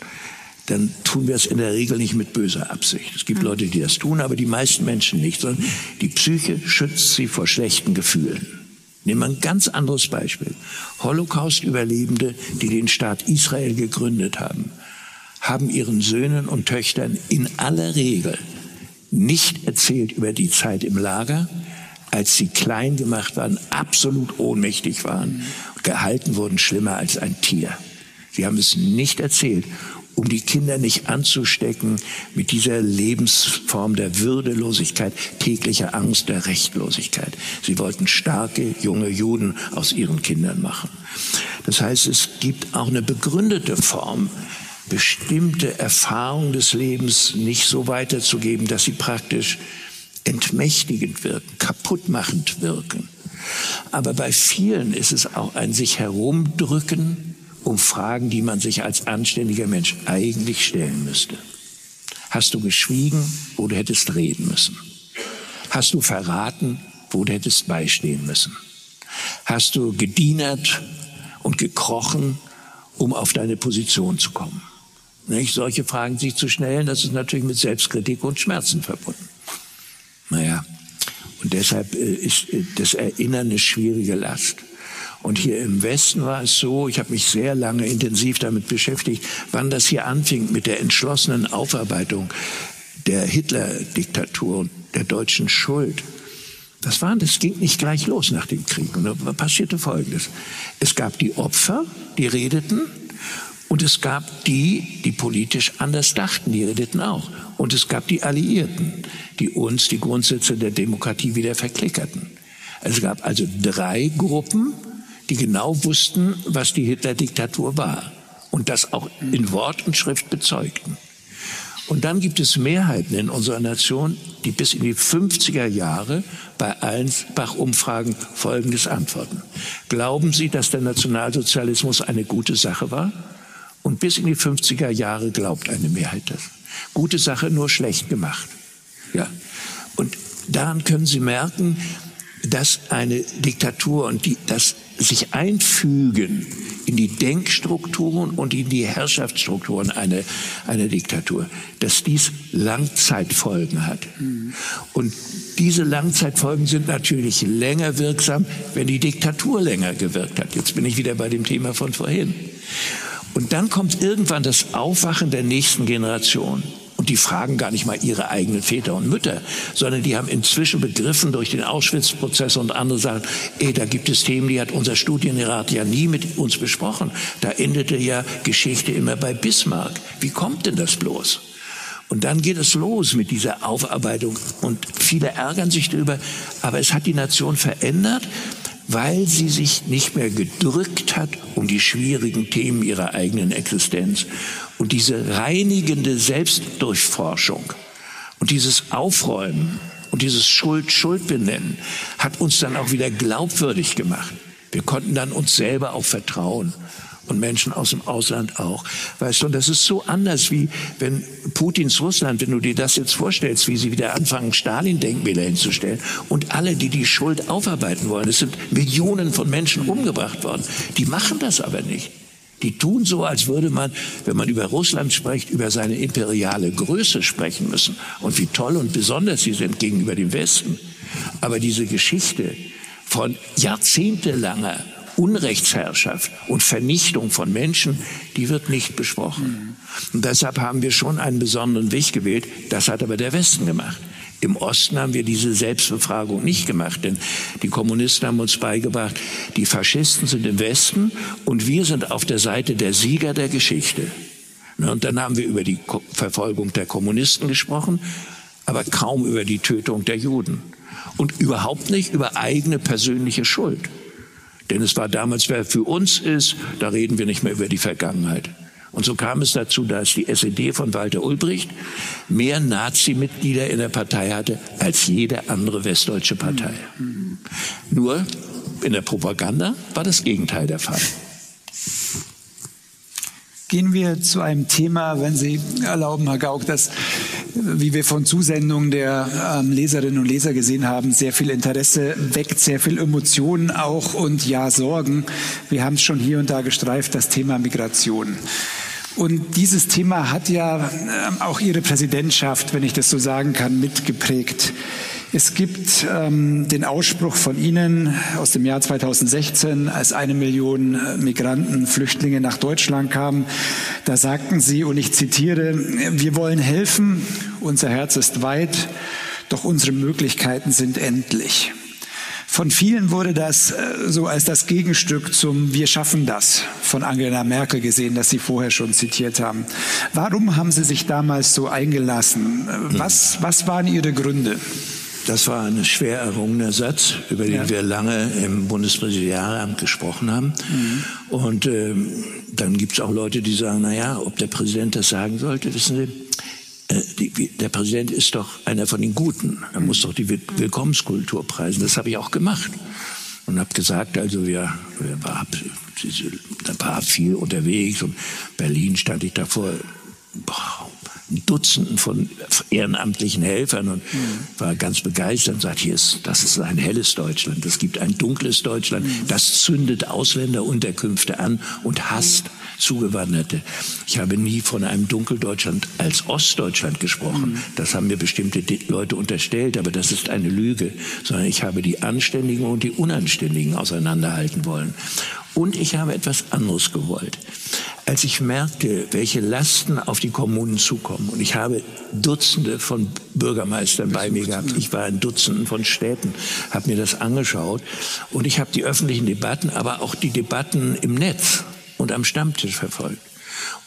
S2: dann tun wir es in der Regel nicht mit böser Absicht. Es gibt Leute, die das tun, aber die meisten Menschen nicht, sondern die Psyche schützt sie vor schlechten Gefühlen. Nehmen wir ein ganz anderes Beispiel. Holocaust-Überlebende, die den Staat Israel gegründet haben, haben ihren Söhnen und Töchtern in aller Regel nicht erzählt über die Zeit im Lager, als sie klein gemacht waren, absolut ohnmächtig waren, gehalten wurden schlimmer als ein Tier. Sie haben es nicht erzählt um die Kinder nicht anzustecken mit dieser Lebensform der Würdelosigkeit, täglicher Angst, der Rechtlosigkeit. Sie wollten starke junge Juden aus ihren Kindern machen. Das heißt, es gibt auch eine begründete Form, bestimmte Erfahrungen des Lebens nicht so weiterzugeben, dass sie praktisch entmächtigend wirken, kaputtmachend wirken. Aber bei vielen ist es auch ein sich herumdrücken, um Fragen, die man sich als anständiger Mensch eigentlich stellen müsste. Hast du geschwiegen, wo du hättest reden müssen? Hast du verraten, wo du hättest beistehen müssen? Hast du gedienert und gekrochen, um auf deine Position zu kommen? Nicht? Solche Fragen sich zu stellen, das ist natürlich mit Selbstkritik und Schmerzen verbunden. Naja, und deshalb äh, ist äh, das Erinnern eine schwierige Last. Und hier im Westen war es so, ich habe mich sehr lange intensiv damit beschäftigt, wann das hier anfing mit der entschlossenen Aufarbeitung der Hitler-Diktatur und der deutschen Schuld. Das war, das ging nicht gleich los nach dem Krieg. Und da passierte Folgendes. Es gab die Opfer, die redeten, und es gab die, die politisch anders dachten, die redeten auch. Und es gab die Alliierten, die uns die Grundsätze der Demokratie wieder verklickerten. Es gab also drei Gruppen, die genau wussten, was die Hitler-Diktatur war und das auch in Wort und Schrift bezeugten. Und dann gibt es Mehrheiten in unserer Nation, die bis in die 50er Jahre bei allen Bach-Umfragen Folgendes antworten. Glauben Sie, dass der Nationalsozialismus eine gute Sache war? Und bis in die 50er Jahre glaubt eine Mehrheit das. Gute Sache, nur schlecht gemacht. Ja. Und daran können Sie merken, dass eine Diktatur und die, das sich einfügen in die Denkstrukturen und in die Herrschaftsstrukturen einer, einer Diktatur, dass dies Langzeitfolgen hat. Und diese Langzeitfolgen sind natürlich länger wirksam, wenn die Diktatur länger gewirkt hat. Jetzt bin ich wieder bei dem Thema von vorhin. Und dann kommt irgendwann das Aufwachen der nächsten Generation. Und die fragen gar nicht mal ihre eigenen Väter und Mütter, sondern die haben inzwischen begriffen durch den Auschwitz-Prozess und andere sagen, ey, da gibt es Themen, die hat unser Studienrat ja nie mit uns besprochen. Da endete ja Geschichte immer bei Bismarck. Wie kommt denn das bloß? Und dann geht es los mit dieser Aufarbeitung und viele ärgern sich darüber, aber es hat die Nation verändert weil sie sich nicht mehr gedrückt hat um die schwierigen Themen ihrer eigenen Existenz. Und diese reinigende Selbstdurchforschung und dieses Aufräumen und dieses Schuld-Schuld benennen hat uns dann auch wieder glaubwürdig gemacht. Wir konnten dann uns selber auch vertrauen und Menschen aus dem Ausland auch. Weißt du, und das ist so anders wie wenn Putins Russland, wenn du dir das jetzt vorstellst, wie sie wieder anfangen, Stalin-Denkmäler hinzustellen und alle, die die Schuld aufarbeiten wollen, es sind Millionen von Menschen umgebracht worden, die machen das aber nicht. Die tun so, als würde man, wenn man über Russland spricht, über seine imperiale Größe sprechen müssen und wie toll und besonders sie sind gegenüber dem Westen. Aber diese Geschichte von jahrzehntelanger Unrechtsherrschaft und Vernichtung von Menschen, die wird nicht besprochen. Und deshalb haben wir schon einen besonderen Weg gewählt. Das hat aber der Westen gemacht. Im Osten haben wir diese Selbstbefragung nicht gemacht, denn die Kommunisten haben uns beigebracht, die Faschisten sind im Westen und wir sind auf der Seite der Sieger der Geschichte. Und dann haben wir über die Verfolgung der Kommunisten gesprochen, aber kaum über die Tötung der Juden und überhaupt nicht über eigene persönliche Schuld. Denn es war damals, wer für uns ist, da reden wir nicht mehr über die Vergangenheit. Und so kam es dazu, dass die SED von Walter Ulbricht mehr Nazi-Mitglieder in der Partei hatte als jede andere westdeutsche Partei. Nur in der Propaganda war das Gegenteil der Fall.
S1: Gehen wir zu einem Thema, wenn Sie erlauben, Herr Gauck, das, wie wir von Zusendungen der ähm, Leserinnen und Leser gesehen haben, sehr viel Interesse weckt, sehr viel Emotionen auch und ja Sorgen. Wir haben es schon hier und da gestreift, das Thema Migration. Und dieses Thema hat ja ähm, auch Ihre Präsidentschaft, wenn ich das so sagen kann, mitgeprägt. Es gibt ähm, den Ausspruch von Ihnen aus dem Jahr 2016, als eine Million äh, Migranten, Flüchtlinge nach Deutschland kamen. Da sagten Sie, und ich zitiere, wir wollen helfen, unser Herz ist weit, doch unsere Möglichkeiten sind endlich. Von vielen wurde das äh, so als das Gegenstück zum Wir schaffen das von Angela Merkel gesehen, das Sie vorher schon zitiert haben. Warum haben Sie sich damals so eingelassen? Äh, was, was waren Ihre Gründe?
S2: Das war ein schwer errungener Satz, über den ja. wir lange im Bundespräsidialamt gesprochen haben. Mhm. Und äh, dann gibt es auch Leute, die sagen, na ja, ob der Präsident das sagen sollte, wissen Sie, äh, die, der Präsident ist doch einer von den Guten. Er muss doch die Willkommenskultur preisen. Das habe ich auch gemacht und habe gesagt, also wir, wir war, war viel unterwegs und Berlin stand ich davor. Boah, Dutzenden von ehrenamtlichen Helfern und war ganz begeistert und sagt, hier ist, das ist ein helles Deutschland, es gibt ein dunkles Deutschland, mhm. das zündet Ausländerunterkünfte an und hasst Zugewanderte. Ich habe nie von einem Dunkeldeutschland als Ostdeutschland gesprochen. Mhm. Das haben mir bestimmte Leute unterstellt, aber das ist eine Lüge, sondern ich habe die Anständigen und die Unanständigen auseinanderhalten wollen. Und ich habe etwas anderes gewollt. Als ich merkte, welche Lasten auf die Kommunen zukommen, und ich habe Dutzende von Bürgermeistern bei mir gehabt, ich war in Dutzenden von Städten, habe mir das angeschaut und ich habe die öffentlichen Debatten, aber auch die Debatten im Netz und am Stammtisch verfolgt.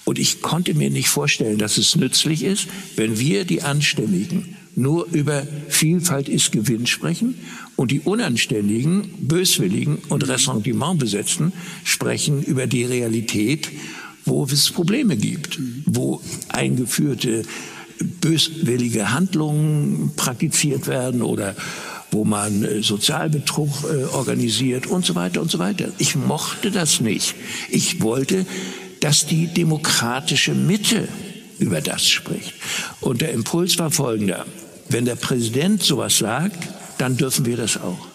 S2: Und ich konnte mir nicht vorstellen, dass es nützlich ist, wenn wir die Anständigen nur über Vielfalt ist Gewinn sprechen und die Unanständigen, Böswilligen und Ressentimentbesetzten sprechen über die Realität, wo es Probleme gibt, wo eingeführte böswillige Handlungen praktiziert werden oder wo man äh, Sozialbetrug äh, organisiert und so weiter und so weiter. Ich mochte das nicht. Ich wollte, dass die demokratische Mitte über das spricht. Und der Impuls war folgender. Wenn der Präsident sowas sagt, dann dürfen wir das auch.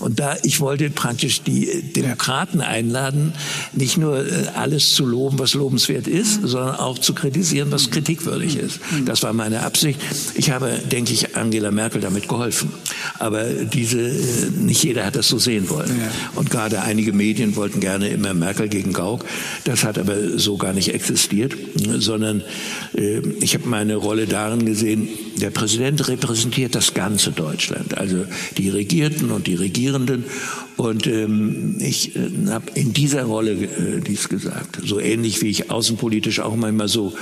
S2: Und da, ich wollte praktisch die Demokraten einladen, nicht nur äh, alles zu loben, was lobenswert ist, sondern auch zu kritisieren, was kritikwürdig ist. Das war meine Absicht. Ich habe, denke ich, Angela Merkel damit geholfen. Aber diese, äh, nicht jeder hat das so sehen wollen. Und gerade einige Medien wollten gerne immer Merkel gegen Gauck. Das hat aber so gar nicht existiert, sondern äh, ich habe meine Rolle darin gesehen, der Präsident repräsentiert das ganze Deutschland, also die Regierten und die Regierenden. Und ähm, ich äh, habe in dieser Rolle äh, dies gesagt. So ähnlich wie ich außenpolitisch auch manchmal so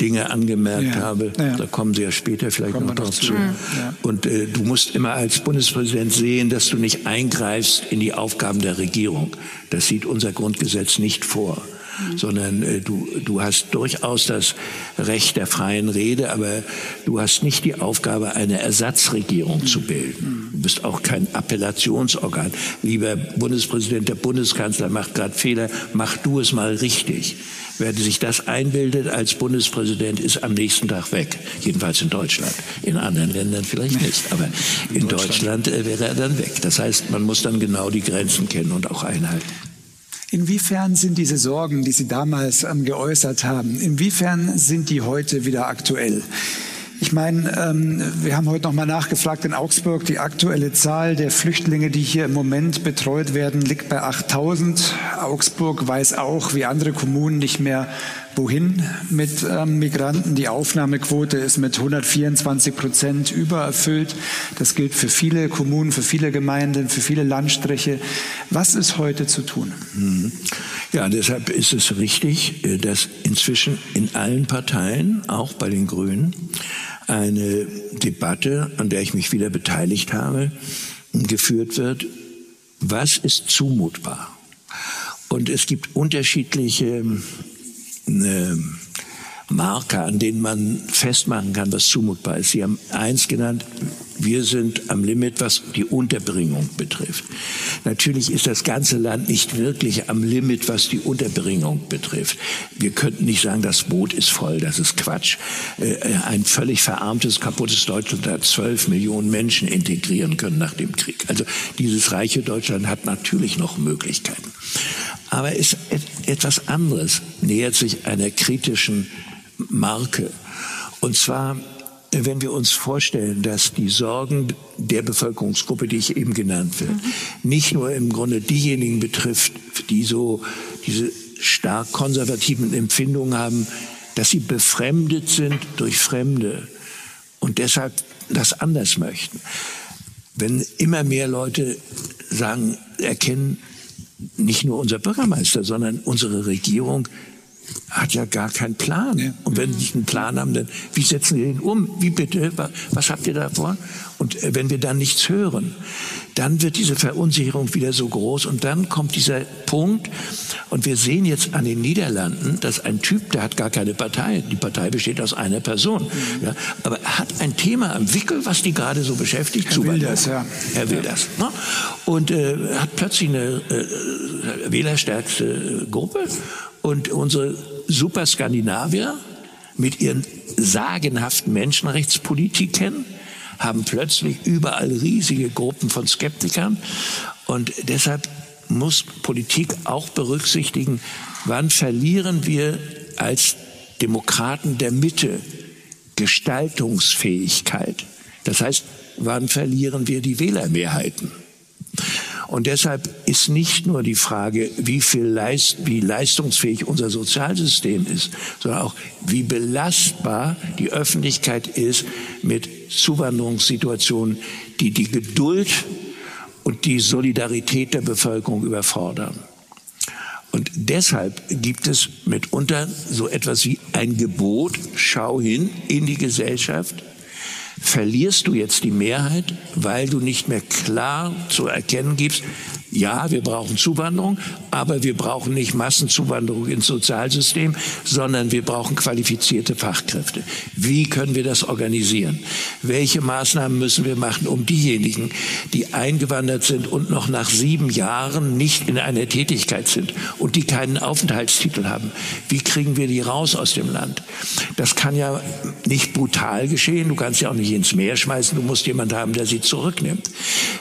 S2: Dinge angemerkt ja, habe. Ja. Da kommen Sie ja später vielleicht noch drauf zu. Ja. Und äh, du musst immer als Bundespräsident sehen, dass du nicht eingreifst in die Aufgaben der Regierung. Das sieht unser Grundgesetz nicht vor. Mhm. sondern äh, du, du hast durchaus das Recht der freien Rede, aber du hast nicht die Aufgabe, eine Ersatzregierung mhm. zu bilden. Du bist auch kein Appellationsorgan. Lieber Bundespräsident, der Bundeskanzler macht gerade Fehler, mach du es mal richtig. Wer sich das einbildet als Bundespräsident, ist am nächsten Tag weg. Jedenfalls in Deutschland. In anderen Ländern vielleicht nicht. Aber in Deutschland äh, wäre er dann weg. Das heißt, man muss dann genau die Grenzen kennen und auch einhalten.
S1: Inwiefern sind diese Sorgen, die Sie damals ähm, geäußert haben, inwiefern sind die heute wieder aktuell? Ich meine, ähm, wir haben heute noch mal nachgefragt in Augsburg. Die aktuelle Zahl der Flüchtlinge, die hier im Moment betreut werden, liegt bei 8000. Augsburg weiß auch, wie andere Kommunen, nicht mehr, wohin mit ähm, Migranten. Die Aufnahmequote ist mit 124 Prozent übererfüllt. Das gilt für viele Kommunen, für viele Gemeinden, für viele Landstriche. Was ist heute zu tun?
S2: Mhm. Ja, deshalb ist es richtig, äh, dass inzwischen in allen Parteien, auch bei den Grünen, eine Debatte, an der ich mich wieder beteiligt habe, geführt wird. Was ist zumutbar? Und es gibt unterschiedliche äh, Marker, an denen man festmachen kann, was zumutbar ist. Sie haben eins genannt, wir sind am Limit, was die Unterbringung betrifft. Natürlich ist das ganze Land nicht wirklich am Limit, was die Unterbringung betrifft. Wir könnten nicht sagen, das Boot ist voll, das ist Quatsch. Äh, ein völlig verarmtes, kaputtes Deutschland hat zwölf Millionen Menschen integrieren können nach dem Krieg. Also dieses reiche Deutschland hat natürlich noch Möglichkeiten. Aber ist etwas anderes, nähert sich einer kritischen Marke. Und zwar, wenn wir uns vorstellen, dass die Sorgen der Bevölkerungsgruppe, die ich eben genannt habe, mhm. nicht nur im Grunde diejenigen betrifft, die so diese stark konservativen Empfindungen haben, dass sie befremdet sind durch Fremde und deshalb das anders möchten. Wenn immer mehr Leute sagen, erkennen, nicht nur unser Bürgermeister, sondern unsere Regierung hat ja gar keinen Plan. Ja. Und wenn Sie nicht einen Plan haben, dann wie setzen wir ihn um? Wie bitte? Was habt ihr da vor? Und äh, wenn wir dann nichts hören, dann wird diese Verunsicherung wieder so groß und dann kommt dieser Punkt und wir sehen jetzt an den Niederlanden, dass ein Typ, der hat gar keine Partei, die Partei besteht aus einer Person, mhm. ja, aber er hat ein Thema am Wickel, was die gerade so beschäftigt.
S1: Er will das, ja.
S2: Er will das. Ne? Und äh, hat plötzlich eine äh, wählerstärkste Gruppe und unsere Super Skandinavier mit ihren sagenhaften Menschenrechtspolitiken haben plötzlich überall riesige Gruppen von Skeptikern. Und deshalb muss Politik auch berücksichtigen, wann verlieren wir als Demokraten der Mitte Gestaltungsfähigkeit. Das heißt, wann verlieren wir die Wählermehrheiten? Und deshalb ist nicht nur die Frage, wie viel Leist, wie leistungsfähig unser Sozialsystem ist, sondern auch, wie belastbar die Öffentlichkeit ist mit Zuwanderungssituationen, die die Geduld und die Solidarität der Bevölkerung überfordern. Und deshalb gibt es mitunter so etwas wie ein Gebot, schau hin in die Gesellschaft, verlierst du jetzt die Mehrheit, weil du nicht mehr klar zu erkennen gibst, ja, wir brauchen Zuwanderung, aber wir brauchen nicht Massenzuwanderung ins Sozialsystem, sondern wir brauchen qualifizierte Fachkräfte. Wie können wir das organisieren? Welche Maßnahmen müssen wir machen, um diejenigen, die eingewandert sind und noch nach sieben Jahren nicht in einer Tätigkeit sind und die keinen Aufenthaltstitel haben? Wie kriegen wir die raus aus dem Land? Das kann ja nicht brutal geschehen. Du kannst ja auch nicht ins Meer schmeißen. Du musst jemanden haben, der sie zurücknimmt.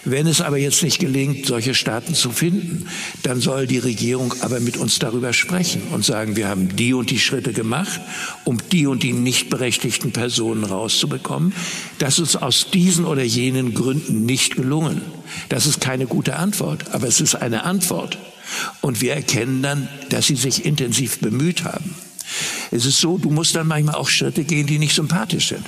S2: Wenn es aber jetzt nicht gelingt, solche Staaten Staaten zu finden, dann soll die Regierung aber mit uns darüber sprechen und sagen, wir haben die und die Schritte gemacht, um die und die nicht berechtigten Personen rauszubekommen. Das ist aus diesen oder jenen Gründen nicht gelungen. Das ist keine gute Antwort, aber es ist eine Antwort. Und wir erkennen dann, dass sie sich intensiv bemüht haben. Es ist so, du musst dann manchmal auch Schritte gehen, die nicht sympathisch sind.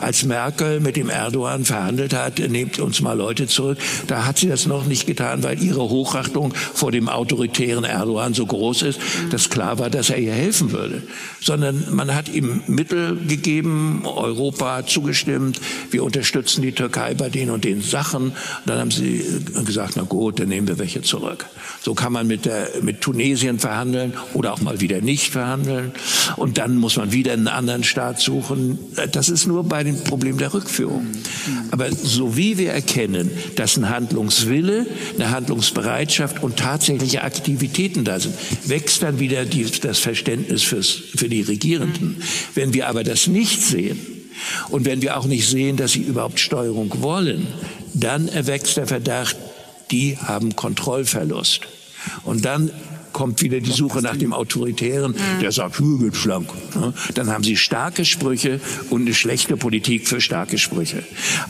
S2: Als Merkel mit dem Erdogan verhandelt hat, nehmt uns mal Leute zurück, da hat sie das noch nicht getan, weil ihre Hochachtung vor dem autoritären Erdogan so groß ist, dass klar war, dass er ihr helfen würde. Sondern man hat ihm Mittel gegeben, Europa zugestimmt, wir unterstützen die Türkei bei den und den Sachen. Und dann haben sie gesagt, na gut, dann nehmen wir welche zurück. So kann man mit, der, mit Tunesien verhandeln oder auch mal wieder nicht verhandeln. Und dann muss man wieder einen anderen Staat suchen. Das ist nur bei dem Problem der Rückführung. Aber so wie wir erkennen, dass ein Handlungswille, eine Handlungsbereitschaft und tatsächliche Aktivitäten da sind, wächst dann wieder die, das Verständnis fürs, für die Regierenden. Wenn wir aber das nicht sehen, und wenn wir auch nicht sehen, dass sie überhaupt Steuerung wollen, dann erwächst der Verdacht, die haben Kontrollverlust. Und dann kommt wieder die Suche nach dem Autoritären, der sagt, Hügel schlank. Dann haben sie starke Sprüche und eine schlechte Politik für starke Sprüche.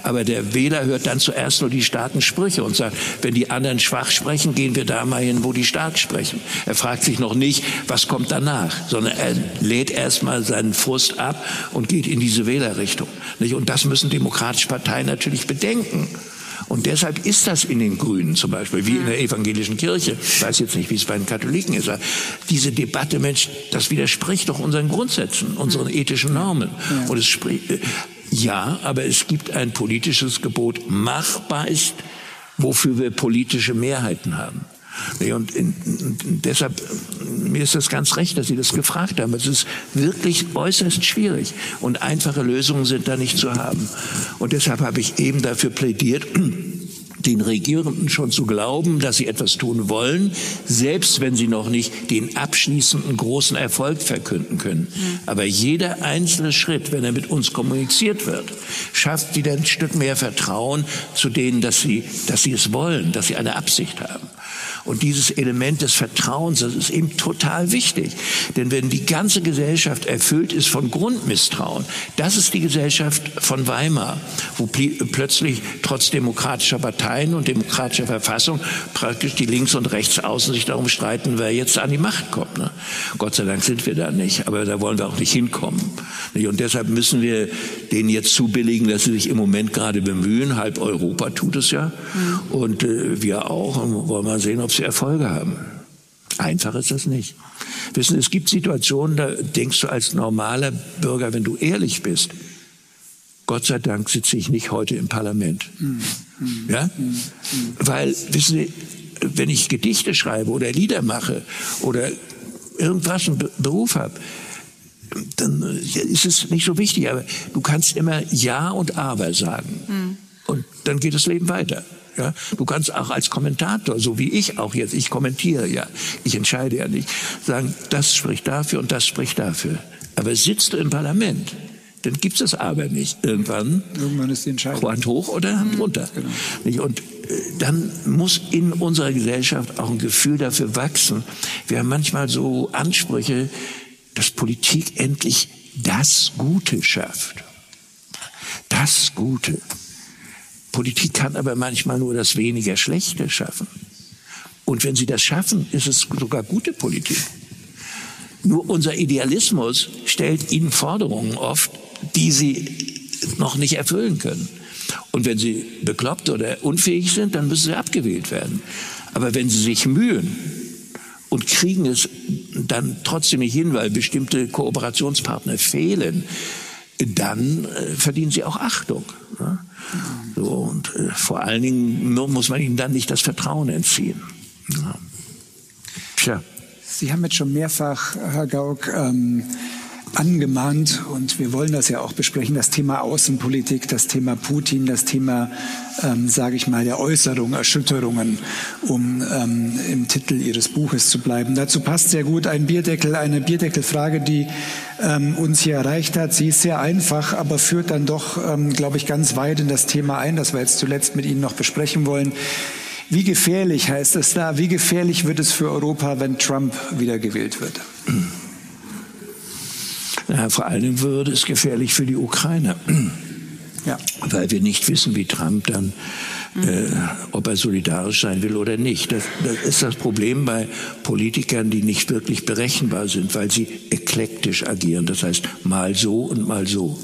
S2: Aber der Wähler hört dann zuerst nur die starken Sprüche und sagt, wenn die anderen schwach sprechen, gehen wir da mal hin, wo die stark sprechen. Er fragt sich noch nicht, was kommt danach, sondern er lädt erstmal seinen Frust ab und geht in diese Wählerrichtung. Und das müssen demokratische Parteien natürlich bedenken. Und deshalb ist das in den Grünen zum Beispiel, wie in der evangelischen Kirche, ich weiß jetzt nicht, wie es bei den Katholiken ist, aber diese Debatte, Mensch, das widerspricht doch unseren Grundsätzen, unseren ethischen Normen. Und es spricht, äh, ja, aber es gibt ein politisches Gebot, machbar ist, wofür wir politische Mehrheiten haben. Und, in, und deshalb, mir ist das ganz recht, dass Sie das gefragt haben. Es ist wirklich äußerst schwierig und einfache Lösungen sind da nicht zu haben. Und deshalb habe ich eben dafür plädiert, den Regierenden schon zu glauben, dass sie etwas tun wollen, selbst wenn sie noch nicht den abschließenden großen Erfolg verkünden können. Aber jeder einzelne Schritt, wenn er mit uns kommuniziert wird, schafft wieder ein Stück mehr Vertrauen zu denen, dass sie, dass sie es wollen, dass sie eine Absicht haben. Und dieses Element des Vertrauens, das ist eben total wichtig. Denn wenn die ganze Gesellschaft erfüllt ist von Grundmisstrauen, das ist die Gesellschaft von Weimar, wo plötzlich trotz demokratischer Parteien und demokratischer Verfassung praktisch die Links- und Rechtsaußen sich darum streiten, wer jetzt an die Macht kommt. Ne? Gott sei Dank sind wir da nicht, aber da wollen wir auch nicht hinkommen. Und deshalb müssen wir denen jetzt zubilligen, dass sie sich im Moment gerade bemühen. Halb Europa tut es ja. Mhm. Und äh, wir auch. Und wollen mal sehen, ob sie Erfolge haben. Einfach ist das nicht. Wissen, es gibt Situationen, da denkst du als normaler Bürger, wenn du ehrlich bist, Gott sei Dank sitze ich nicht heute im Parlament. Mhm. Ja? Mhm. Weil, wissen Sie, wenn ich Gedichte schreibe oder Lieder mache oder irgendwas einen Beruf habe, dann ist es nicht so wichtig. Aber du kannst immer Ja und Aber sagen. Und dann geht das Leben weiter. Ja, du kannst auch als Kommentator, so wie ich auch jetzt, ich kommentiere ja, ich entscheide ja nicht, sagen, das spricht dafür und das spricht dafür. Aber sitzt du im Parlament, dann gibt es aber nicht. Irgendwann,
S1: Irgendwann ist die Entscheidung.
S2: Hand hoch oder Hand mhm, runter. Genau. Und äh, dann muss in unserer Gesellschaft auch ein Gefühl dafür wachsen. Wir haben manchmal so Ansprüche, dass Politik endlich das Gute schafft. Das Gute. Politik kann aber manchmal nur das weniger Schlechte schaffen. Und wenn sie das schaffen, ist es sogar gute Politik. Nur unser Idealismus stellt ihnen Forderungen oft, die sie noch nicht erfüllen können. Und wenn sie bekloppt oder unfähig sind, dann müssen sie abgewählt werden. Aber wenn sie sich mühen und kriegen es dann trotzdem nicht hin, weil bestimmte Kooperationspartner fehlen, dann äh, verdienen sie auch Achtung. Ne? So, und äh, vor allen Dingen muss man ihnen dann nicht das Vertrauen entziehen. Ja.
S1: Tja. Sie haben jetzt schon mehrfach, Herr Gauck, ähm, angemahnt und wir wollen das ja auch besprechen, das Thema Außenpolitik, das Thema Putin, das Thema, ähm, sage ich mal, der Äußerung, Erschütterungen, um ähm, im Titel Ihres Buches zu bleiben. Dazu passt sehr gut ein Bierdeckel, eine Bierdeckelfrage, die ähm, uns hier erreicht hat. Sie ist sehr einfach, aber führt dann doch, ähm, glaube ich, ganz weit in das Thema ein, das wir jetzt zuletzt mit Ihnen noch besprechen wollen. Wie gefährlich heißt es da? Wie gefährlich wird es für Europa, wenn Trump wiedergewählt wird?
S2: Vor Dingen würde es gefährlich für die Ukrainer. Ja. Weil wir nicht wissen, wie Trump dann, äh, ob er solidarisch sein will oder nicht. Das, das, ist das Problem bei Politikern, die nicht wirklich berechenbar sind, weil sie eklektisch agieren. Das heißt, mal so und mal so.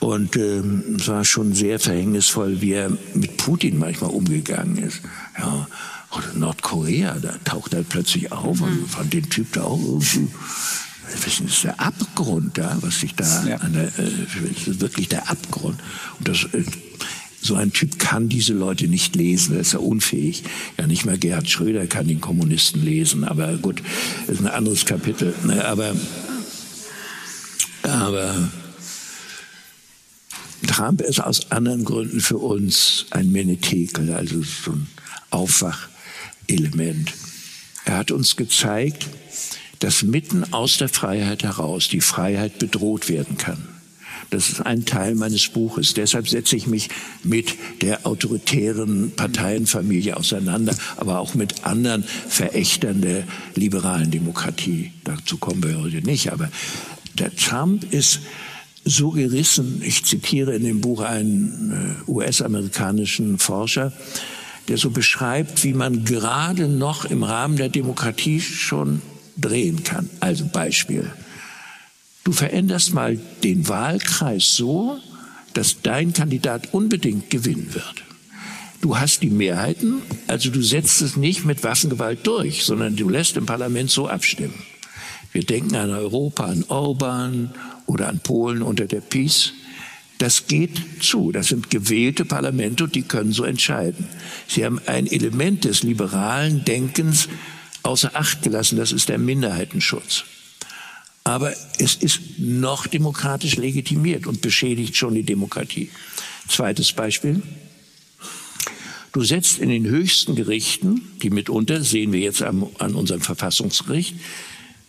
S2: Und ähm, es war schon sehr verhängnisvoll, wie er mit Putin manchmal umgegangen ist. Ja, oder Nordkorea, da taucht er plötzlich auf und fand den Typ da auch irgendwie das ist der Abgrund da, was sich da, ja. an der, äh, wirklich der Abgrund. Und das, äh, so ein Typ kann diese Leute nicht lesen, er ist ja unfähig. Ja, nicht mal Gerhard Schröder kann den Kommunisten lesen, aber gut, das ist ein anderes Kapitel. Ne, aber, aber Trump ist aus anderen Gründen für uns ein Menetekel, also so ein Aufwachelement. Er hat uns gezeigt, dass mitten aus der Freiheit heraus die Freiheit bedroht werden kann. Das ist ein Teil meines Buches. Deshalb setze ich mich mit der autoritären Parteienfamilie auseinander, aber auch mit anderen Verächtern der liberalen Demokratie. Dazu kommen wir heute nicht. Aber der Trump ist so gerissen. Ich zitiere in dem Buch einen äh, US-amerikanischen Forscher, der so beschreibt, wie man gerade noch im Rahmen der Demokratie schon drehen kann. Also Beispiel. Du veränderst mal den Wahlkreis so, dass dein Kandidat unbedingt gewinnen wird. Du hast die Mehrheiten, also du setzt es nicht mit Waffengewalt durch, sondern du lässt im Parlament so abstimmen. Wir denken an Europa, an Orban oder an Polen unter der Peace. Das geht zu. Das sind gewählte Parlamente und die können so entscheiden. Sie haben ein Element des liberalen Denkens außer Acht gelassen. Das ist der Minderheitenschutz. Aber es ist noch demokratisch legitimiert und beschädigt schon die Demokratie. Zweites Beispiel. Du setzt in den höchsten Gerichten, die mitunter, sehen wir jetzt an, an unserem Verfassungsgericht,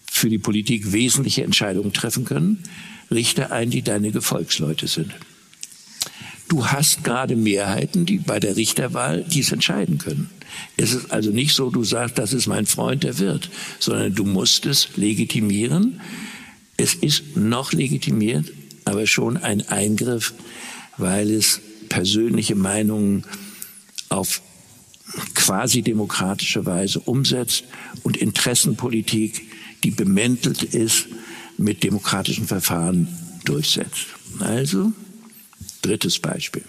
S2: für die Politik wesentliche Entscheidungen treffen können, Richter ein, die deine Gefolgsleute sind. Du hast gerade Mehrheiten, die bei der Richterwahl dies entscheiden können. Es ist also nicht so, du sagst, das ist mein Freund, der wird, sondern du musst es legitimieren. Es ist noch legitimiert, aber schon ein Eingriff, weil es persönliche Meinungen auf quasi demokratische Weise umsetzt und Interessenpolitik, die bemäntelt ist, mit demokratischen Verfahren durchsetzt. Also, drittes Beispiel.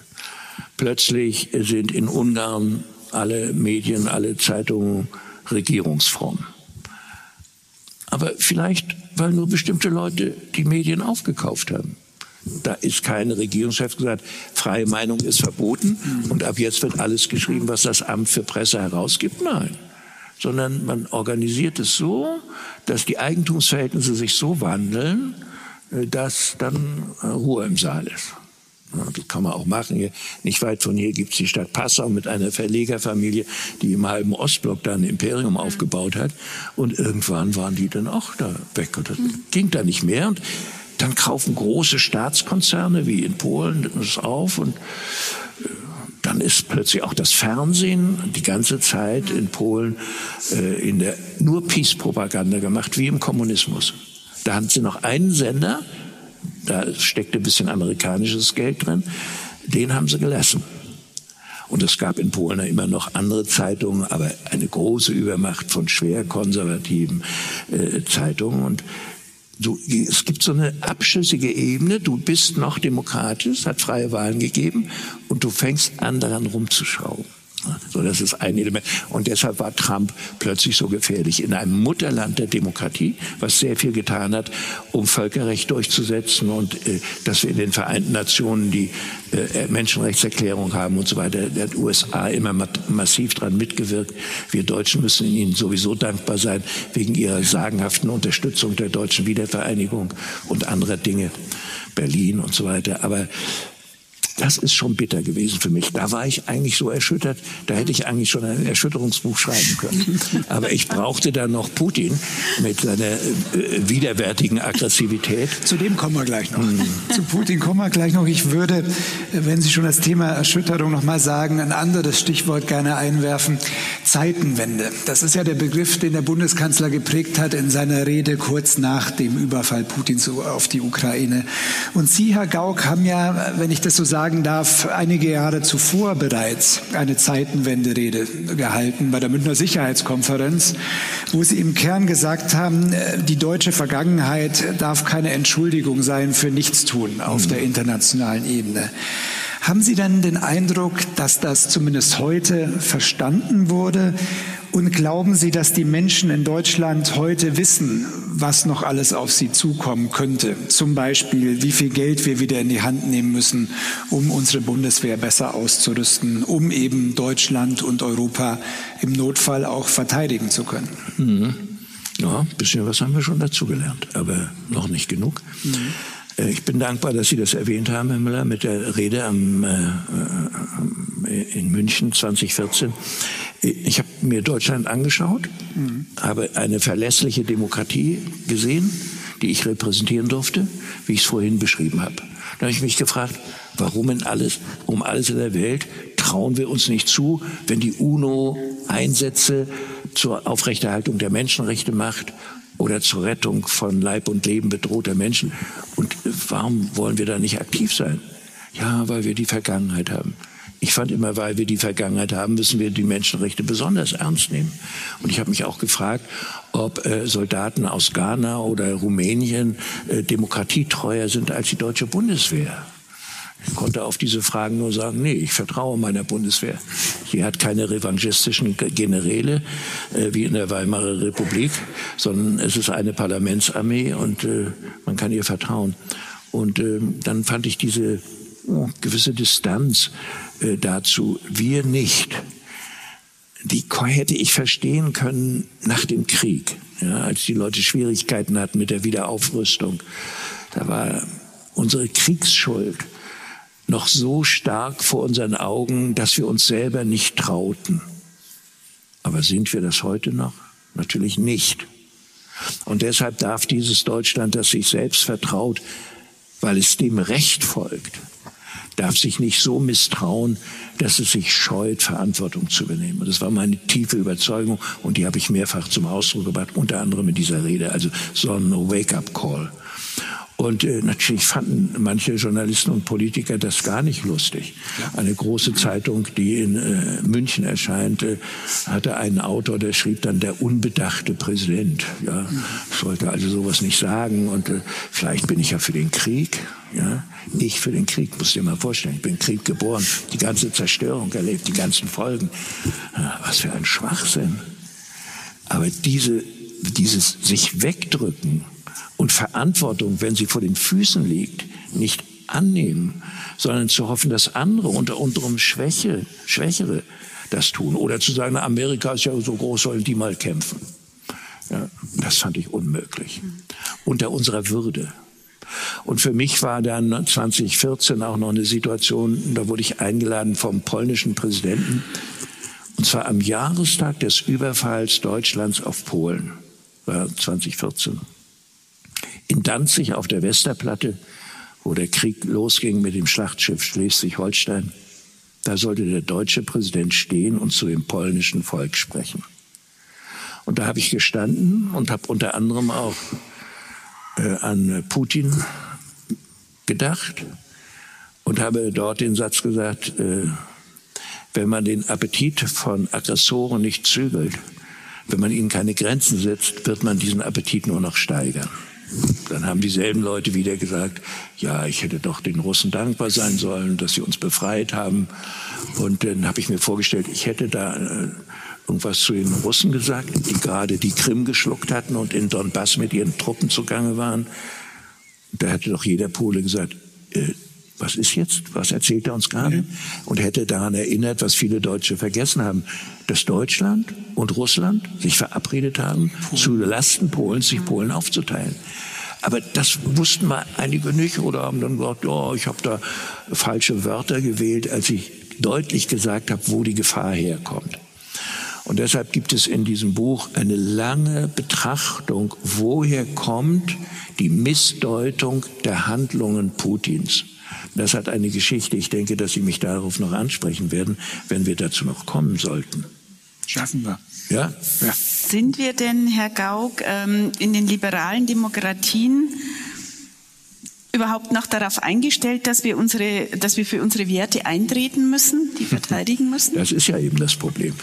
S2: Plötzlich sind in Ungarn alle Medien, alle Zeitungen regierungsfromm. Aber vielleicht, weil nur bestimmte Leute die Medien aufgekauft haben. Da ist keine Regierungschef gesagt, freie Meinung ist verboten und ab jetzt wird alles geschrieben, was das Amt für Presse herausgibt. Nein. Sondern man organisiert es so, dass die Eigentumsverhältnisse sich so wandeln, äh, dass dann äh, Ruhe im Saal ist. Das kann man auch machen. Hier, nicht weit von hier gibt es die Stadt Passau mit einer Verlegerfamilie, die im halben Ostblock da ein Imperium aufgebaut hat. Und irgendwann waren die dann auch da weg. Und das ging da nicht mehr. Und dann kaufen große Staatskonzerne wie in Polen das auf und äh, dann ist plötzlich auch das Fernsehen die ganze Zeit in Polen äh, in der nur Peace-Propaganda gemacht, wie im Kommunismus. Da hatten sie noch einen Sender, da steckte ein bisschen amerikanisches Geld drin, den haben sie gelassen. Und es gab in Polen immer noch andere Zeitungen, aber eine große Übermacht von schwer konservativen äh, Zeitungen. Und Du, es gibt so eine abschüssige Ebene. Du bist noch demokratisch, hat freie Wahlen gegeben und du fängst an, daran rumzuschrauben. So, das ist ein Element. Und deshalb war Trump plötzlich so gefährlich. In einem Mutterland der Demokratie, was sehr viel getan hat, um Völkerrecht durchzusetzen und äh, dass wir in den Vereinten Nationen die äh, Menschenrechtserklärung haben und so weiter, der USA immer massiv dran mitgewirkt. Wir Deutschen müssen ihnen sowieso dankbar sein wegen ihrer sagenhaften Unterstützung der deutschen Wiedervereinigung und anderer Dinge. Berlin und so weiter. Aber das ist schon bitter gewesen für mich. Da war ich eigentlich so erschüttert, da hätte ich eigentlich schon ein Erschütterungsbuch schreiben können. Aber ich brauchte dann noch Putin mit seiner äh, widerwärtigen Aggressivität.
S1: Zu dem kommen wir gleich noch. Mhm. Zu Putin kommen wir gleich noch. Ich würde, wenn Sie schon das Thema Erschütterung noch mal sagen, ein anderes Stichwort gerne einwerfen. Zeitenwende. Das ist ja der Begriff, den der Bundeskanzler geprägt hat in seiner Rede kurz nach dem Überfall Putins auf die Ukraine. Und Sie, Herr Gauck, haben ja, wenn ich das so sage, sagen darf, einige Jahre zuvor bereits eine Zeitenwende-Rede gehalten bei der Münchner Sicherheitskonferenz, wo Sie im Kern gesagt haben, äh, die deutsche Vergangenheit darf keine Entschuldigung sein für Nichtstun auf der internationalen Ebene. Haben Sie denn den Eindruck, dass das zumindest heute verstanden wurde? Und glauben Sie, dass die Menschen in Deutschland heute wissen, was noch alles auf sie zukommen könnte? Zum Beispiel, wie viel Geld wir wieder in die Hand nehmen müssen, um unsere Bundeswehr besser auszurüsten, um eben Deutschland und Europa im Notfall auch verteidigen zu können.
S2: Mhm. Ja, ein bisschen was haben wir schon dazugelernt, aber noch nicht genug. Mhm. Äh, ich bin dankbar, dass Sie das erwähnt haben, Herr Müller, mit der Rede am, äh, äh in München 2014. Ich habe mir Deutschland angeschaut, mhm. habe eine verlässliche Demokratie gesehen, die ich repräsentieren durfte, wie ich es vorhin beschrieben habe. Da habe ich mich gefragt, warum in alles, um alles in der Welt trauen wir uns nicht zu, wenn die UNO Einsätze zur Aufrechterhaltung der Menschenrechte macht oder zur Rettung von Leib und Leben bedrohter Menschen. Und warum wollen wir da nicht aktiv sein? Ja, weil wir die Vergangenheit haben. Ich fand immer, weil wir die Vergangenheit haben, müssen wir die Menschenrechte besonders ernst nehmen. Und ich habe mich auch gefragt, ob äh, Soldaten aus Ghana oder Rumänien äh, demokratietreuer sind als die deutsche Bundeswehr. Konnte auf diese Fragen nur sagen, nee, ich vertraue meiner Bundeswehr. Sie hat keine revanchistischen Generäle äh, wie in der Weimarer Republik, sondern es ist eine Parlamentsarmee und äh, man kann ihr vertrauen. Und äh, dann fand ich diese oh, gewisse Distanz äh, dazu, wir nicht. Die hätte ich verstehen können nach dem Krieg, ja, als die Leute Schwierigkeiten hatten mit der Wiederaufrüstung. Da war unsere Kriegsschuld noch so stark vor unseren Augen, dass wir uns selber nicht trauten. Aber sind wir das heute noch? Natürlich nicht. Und deshalb darf dieses Deutschland, das sich selbst vertraut, weil es dem Recht folgt, darf sich nicht so misstrauen, dass es sich scheut, Verantwortung zu übernehmen. Und das war meine tiefe Überzeugung und die habe ich mehrfach zum Ausdruck gebracht, unter anderem in dieser Rede, also so ein Wake-up-Call. Und äh, natürlich fanden manche Journalisten und Politiker das gar nicht lustig. Eine große Zeitung, die in äh, München erscheinte, hatte einen Autor, der schrieb dann der unbedachte Präsident. Ja, ich sollte also sowas nicht sagen. Und äh, vielleicht bin ich ja für den Krieg. Ja, ich für den Krieg, muss dir mal vorstellen. Ich bin Krieg geboren, die ganze Zerstörung erlebt, die ganzen Folgen. Ja, was für ein Schwachsinn. Aber diese, dieses sich wegdrücken, und Verantwortung, wenn sie vor den Füßen liegt, nicht annehmen, sondern zu hoffen, dass andere unter unserem Schwäche, Schwächere das tun. Oder zu sagen, Amerika ist ja so groß, sollen die mal kämpfen. Ja, das fand ich unmöglich. Unter unserer Würde. Und für mich war dann 2014 auch noch eine Situation, da wurde ich eingeladen vom polnischen Präsidenten, und zwar am Jahrestag des Überfalls Deutschlands auf Polen, war 2014 in Danzig auf der Westerplatte, wo der Krieg losging mit dem Schlachtschiff Schleswig-Holstein, da sollte der deutsche Präsident stehen und zu dem polnischen Volk sprechen. Und da habe ich gestanden und habe unter anderem auch äh, an Putin gedacht und habe dort den Satz gesagt, äh, wenn man den Appetit von Aggressoren nicht zügelt, wenn man ihnen keine Grenzen setzt, wird man diesen Appetit nur noch steigern. Dann haben dieselben Leute wieder gesagt, ja, ich hätte doch den Russen dankbar sein sollen, dass sie uns befreit haben. Und dann habe ich mir vorgestellt, ich hätte da äh, irgendwas zu den Russen gesagt, die gerade die Krim geschluckt hatten und in Donbass mit ihren Truppen zugange waren. Da hätte doch jeder Pole gesagt, äh, was ist jetzt? Was erzählt er uns gerade? Und hätte daran erinnert, was viele Deutsche vergessen haben, dass Deutschland und Russland sich verabredet haben, Polen. zu Lasten Polens sich Polen aufzuteilen. Aber das wussten mal einige nicht oder haben dann gesagt, oh, ich habe da falsche Wörter gewählt, als ich deutlich gesagt habe, wo die Gefahr herkommt. Und deshalb gibt es in diesem Buch eine lange Betrachtung, woher kommt die Missdeutung der Handlungen Putins. Das hat eine Geschichte. Ich denke, dass Sie mich darauf noch ansprechen werden, wenn wir dazu noch kommen sollten.
S1: Schaffen wir.
S2: Ja? ja.
S3: Sind wir denn, Herr Gauck, ähm, in den liberalen Demokratien überhaupt noch darauf eingestellt, dass wir, unsere, dass wir für unsere Werte eintreten müssen, die verteidigen müssen?
S2: Das ist ja eben das Problem.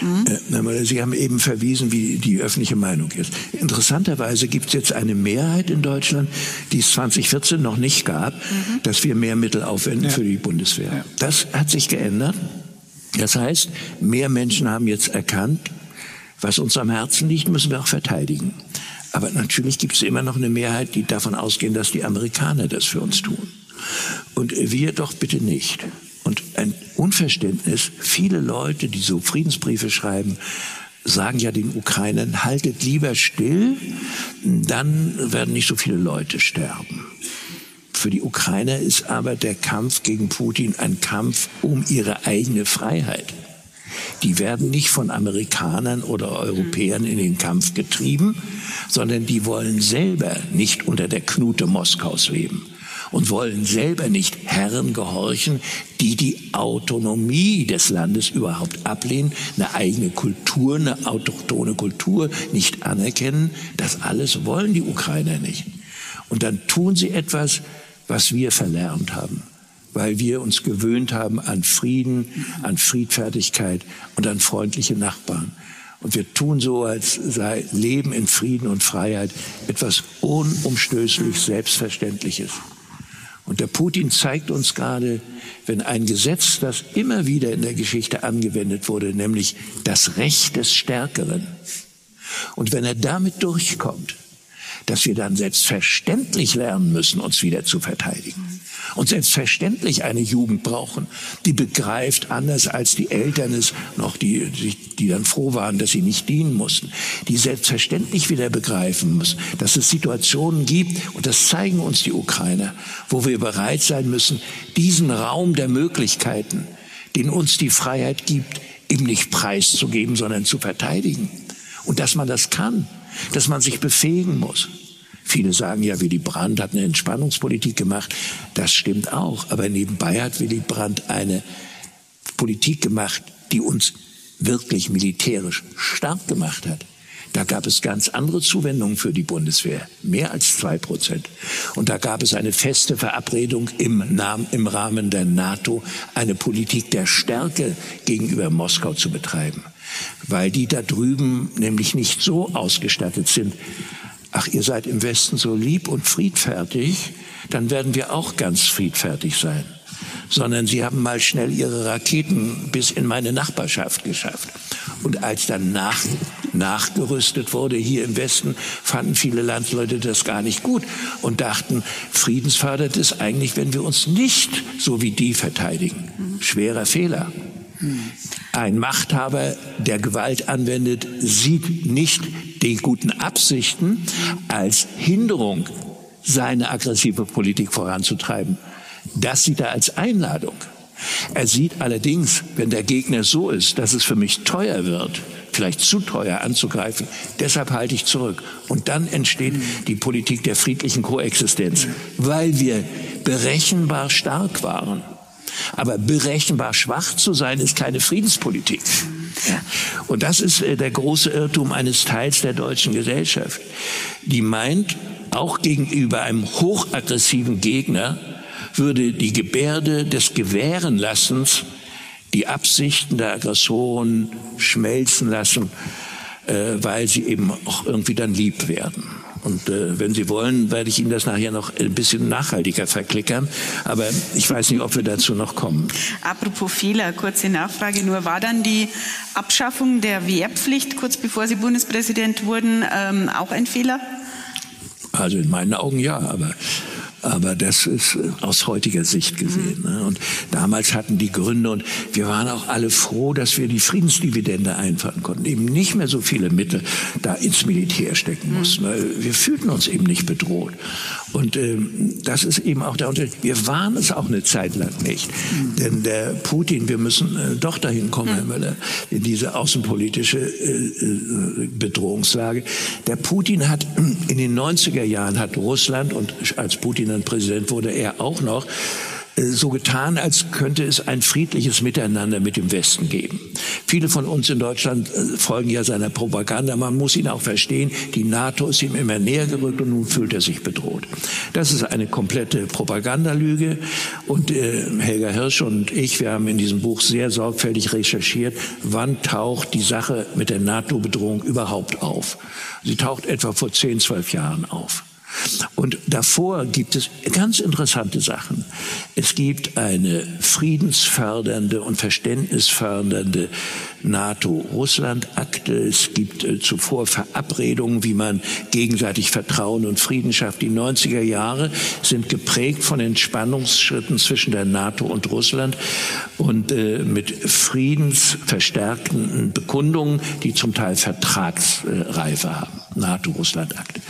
S2: Mhm. Äh, Sie haben eben verwiesen, wie die öffentliche Meinung ist. Interessanterweise gibt es jetzt eine Mehrheit in Deutschland, die es 2014 noch nicht gab, mhm. dass wir mehr Mittel aufwenden ja. für die Bundeswehr. Ja. Das hat sich geändert. Das heißt, mehr Menschen haben jetzt erkannt, was uns am Herzen liegt, müssen wir auch verteidigen. Aber natürlich gibt es immer noch eine Mehrheit, die davon ausgehen, dass die Amerikaner das für uns tun. Und wir doch bitte nicht. Und ein Unverständnis, viele Leute, die so Friedensbriefe schreiben, sagen ja den Ukrainern, haltet lieber still, dann werden nicht so viele Leute sterben. Für die Ukrainer ist aber der Kampf gegen Putin ein Kampf um ihre eigene Freiheit die werden nicht von Amerikanern oder Europäern in den Kampf getrieben, sondern die wollen selber nicht unter der Knute Moskaus leben. und wollen selber nicht Herren gehorchen, die die Autonomie des Landes überhaupt ablehnen, eine eigene Kultur, eine autochtone Kultur nicht anerkennen. Das alles wollen die Ukrainer nicht. Und dann tun sie etwas, was wir verlernt haben, weil wir uns gewöhnt haben an Frieden, an Friedfertigkeit und an freundliche Nachbarn. Und wir tun so, als sei Leben in Frieden und Freiheit etwas unumstößlich Selbstverständliches. Und der Putin zeigt uns gerade, wenn ein Gesetz, das immer wieder in der Geschichte angewendet wurde, nämlich das Recht des Stärkeren, und wenn er damit durchkommt, dass wir dann selbstverständlich lernen müssen, uns wieder zu verteidigen. Und selbstverständlich eine Jugend brauchen, die begreift, anders als die Eltern es noch, die, die, dann froh waren, dass sie nicht dienen mussten, die selbstverständlich wieder begreifen muss, dass es Situationen gibt, und das zeigen uns die Ukrainer, wo wir bereit sein müssen, diesen Raum der Möglichkeiten, den uns die Freiheit gibt, ihm nicht preiszugeben, sondern zu verteidigen. Und dass man das kann dass man sich befähigen muss. Viele sagen ja, Willy Brandt hat eine Entspannungspolitik gemacht. Das stimmt auch. Aber nebenbei hat Willy Brandt eine Politik gemacht, die uns wirklich militärisch stark gemacht hat. Da gab es ganz andere Zuwendungen für die Bundeswehr, mehr als zwei Prozent. Und da gab es eine feste Verabredung im, Namen, im Rahmen der NATO, eine Politik der Stärke gegenüber Moskau zu betreiben weil die da drüben nämlich nicht so ausgestattet sind. Ach, ihr seid im Westen so lieb und friedfertig, dann werden wir auch ganz friedfertig sein. Sondern sie haben mal schnell ihre Raketen bis in meine Nachbarschaft geschafft. Und als dann nach, nachgerüstet wurde hier im Westen, fanden viele Landsleute das gar nicht gut und dachten, friedensfördert es eigentlich, wenn wir uns nicht so wie die verteidigen. Schwerer Fehler. Ein Machthaber, der Gewalt anwendet, sieht nicht die guten Absichten als Hinderung, seine aggressive Politik voranzutreiben. Das sieht er als Einladung. Er sieht allerdings, wenn der Gegner so ist, dass es für mich teuer wird, vielleicht zu teuer anzugreifen, deshalb halte ich zurück. Und dann entsteht die Politik der friedlichen Koexistenz, weil wir berechenbar stark waren. Aber berechenbar schwach zu sein, ist keine Friedenspolitik. Und das ist äh, der große Irrtum eines Teils der deutschen Gesellschaft, die meint, auch gegenüber einem hochaggressiven Gegner würde die Gebärde des Gewährenlassens die Absichten der Aggressoren schmelzen lassen, äh, weil sie eben auch irgendwie dann lieb werden. Und äh, wenn Sie wollen, werde ich Ihnen das nachher noch ein bisschen nachhaltiger verklickern. Aber ich weiß nicht, ob wir dazu noch kommen.
S3: Apropos Fehler, kurze Nachfrage nur. War dann die Abschaffung der Wehrpflicht, kurz bevor Sie Bundespräsident wurden, ähm, auch ein Fehler?
S2: Also in meinen Augen ja, aber aber das ist äh, aus heutiger Sicht gesehen. Mhm. Und damals hatten die Gründe und wir waren auch alle froh, dass wir die Friedensdividende einfahren konnten, eben nicht mehr so viele Mittel da ins Militär stecken mhm. mussten. Wir fühlten uns eben nicht bedroht. Und ähm, das ist eben auch der Unterschied. Wir waren es auch eine Zeit lang nicht. Mhm. Denn der Putin, wir müssen äh, doch dahin kommen, Herr Müller, in diese außenpolitische äh, Bedrohungslage. Der Putin hat in den 90er Jahren hat Russland und als Putin dann Präsident wurde, er auch noch äh, so getan, als könnte es ein friedliches Miteinander mit dem Westen geben. Viele von uns in Deutschland äh, folgen ja seiner Propaganda. Man muss ihn auch verstehen. Die NATO ist ihm immer näher gerückt und nun fühlt er sich bedroht. Das ist eine komplette Propagandalüge. Und äh, Helga Hirsch und ich, wir haben in diesem Buch sehr sorgfältig recherchiert, wann taucht die Sache mit der NATO-Bedrohung überhaupt auf. Sie taucht etwa vor zehn, zwölf Jahren auf. Und davor gibt es ganz interessante Sachen. Es gibt eine friedensfördernde und verständnisfördernde NATO-Russland-Akte. Es gibt äh, zuvor Verabredungen, wie man gegenseitig Vertrauen und Frieden schafft. Die 90er Jahre sind geprägt von Entspannungsschritten zwischen der NATO und Russland und äh, mit friedensverstärkenden Bekundungen, die zum Teil Vertragsreife haben. NATO-Russland-Akte.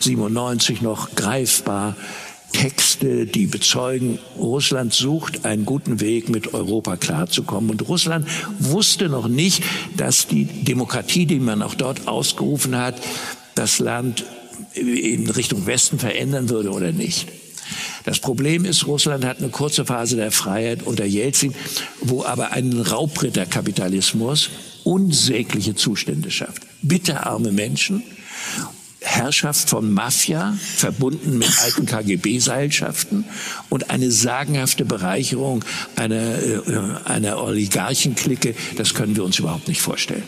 S2: 97 noch greifbar Texte, die bezeugen, Russland sucht einen guten Weg, mit Europa klarzukommen. Und Russland wusste noch nicht, dass die Demokratie, die man auch dort ausgerufen hat, das Land in Richtung Westen verändern würde oder nicht. Das Problem ist, Russland hat eine kurze Phase der Freiheit unter Jelzin, wo aber ein Raubritterkapitalismus unsägliche Zustände schafft. Bitterarme Menschen, Herrschaft von Mafia, verbunden mit alten KGB-Seilschaften und eine sagenhafte Bereicherung einer, äh, einer Oligarchenklicke, das können wir uns überhaupt nicht vorstellen.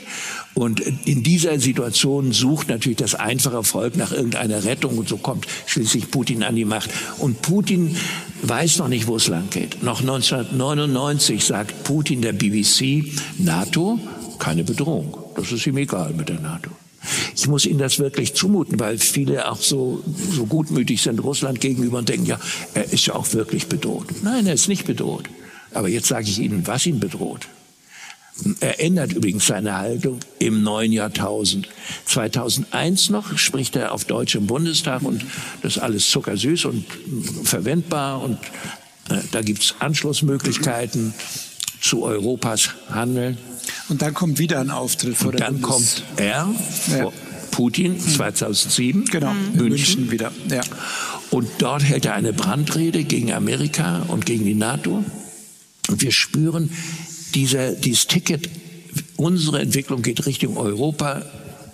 S2: Und in dieser Situation sucht natürlich das einfache Volk nach irgendeiner Rettung und so kommt schließlich Putin an die Macht. Und Putin weiß noch nicht, wo es lang geht. Noch 1999 sagt Putin der BBC, NATO, keine Bedrohung. Das ist ihm egal mit der NATO. Ich muss Ihnen das wirklich zumuten, weil viele auch so, so gutmütig sind Russland gegenüber und denken, ja, er ist ja auch wirklich bedroht. Nein, er ist nicht bedroht. Aber jetzt sage ich Ihnen, was ihn bedroht. Er ändert übrigens seine Haltung im neuen Jahrtausend. 2001 noch spricht er auf Deutsch im Bundestag und das ist alles zuckersüß und verwendbar und äh, da gibt's Anschlussmöglichkeiten zu Europas Handeln.
S1: Und dann kommt wieder ein Auftritt
S2: vor und der dann Bundes kommt er, ja. Putin, 2007,
S1: mhm. genau,
S2: München. München wieder. Ja. Und dort hält er eine Brandrede gegen Amerika und gegen die NATO. Und wir spüren, dieser, dieses Ticket, unsere Entwicklung geht Richtung Europa,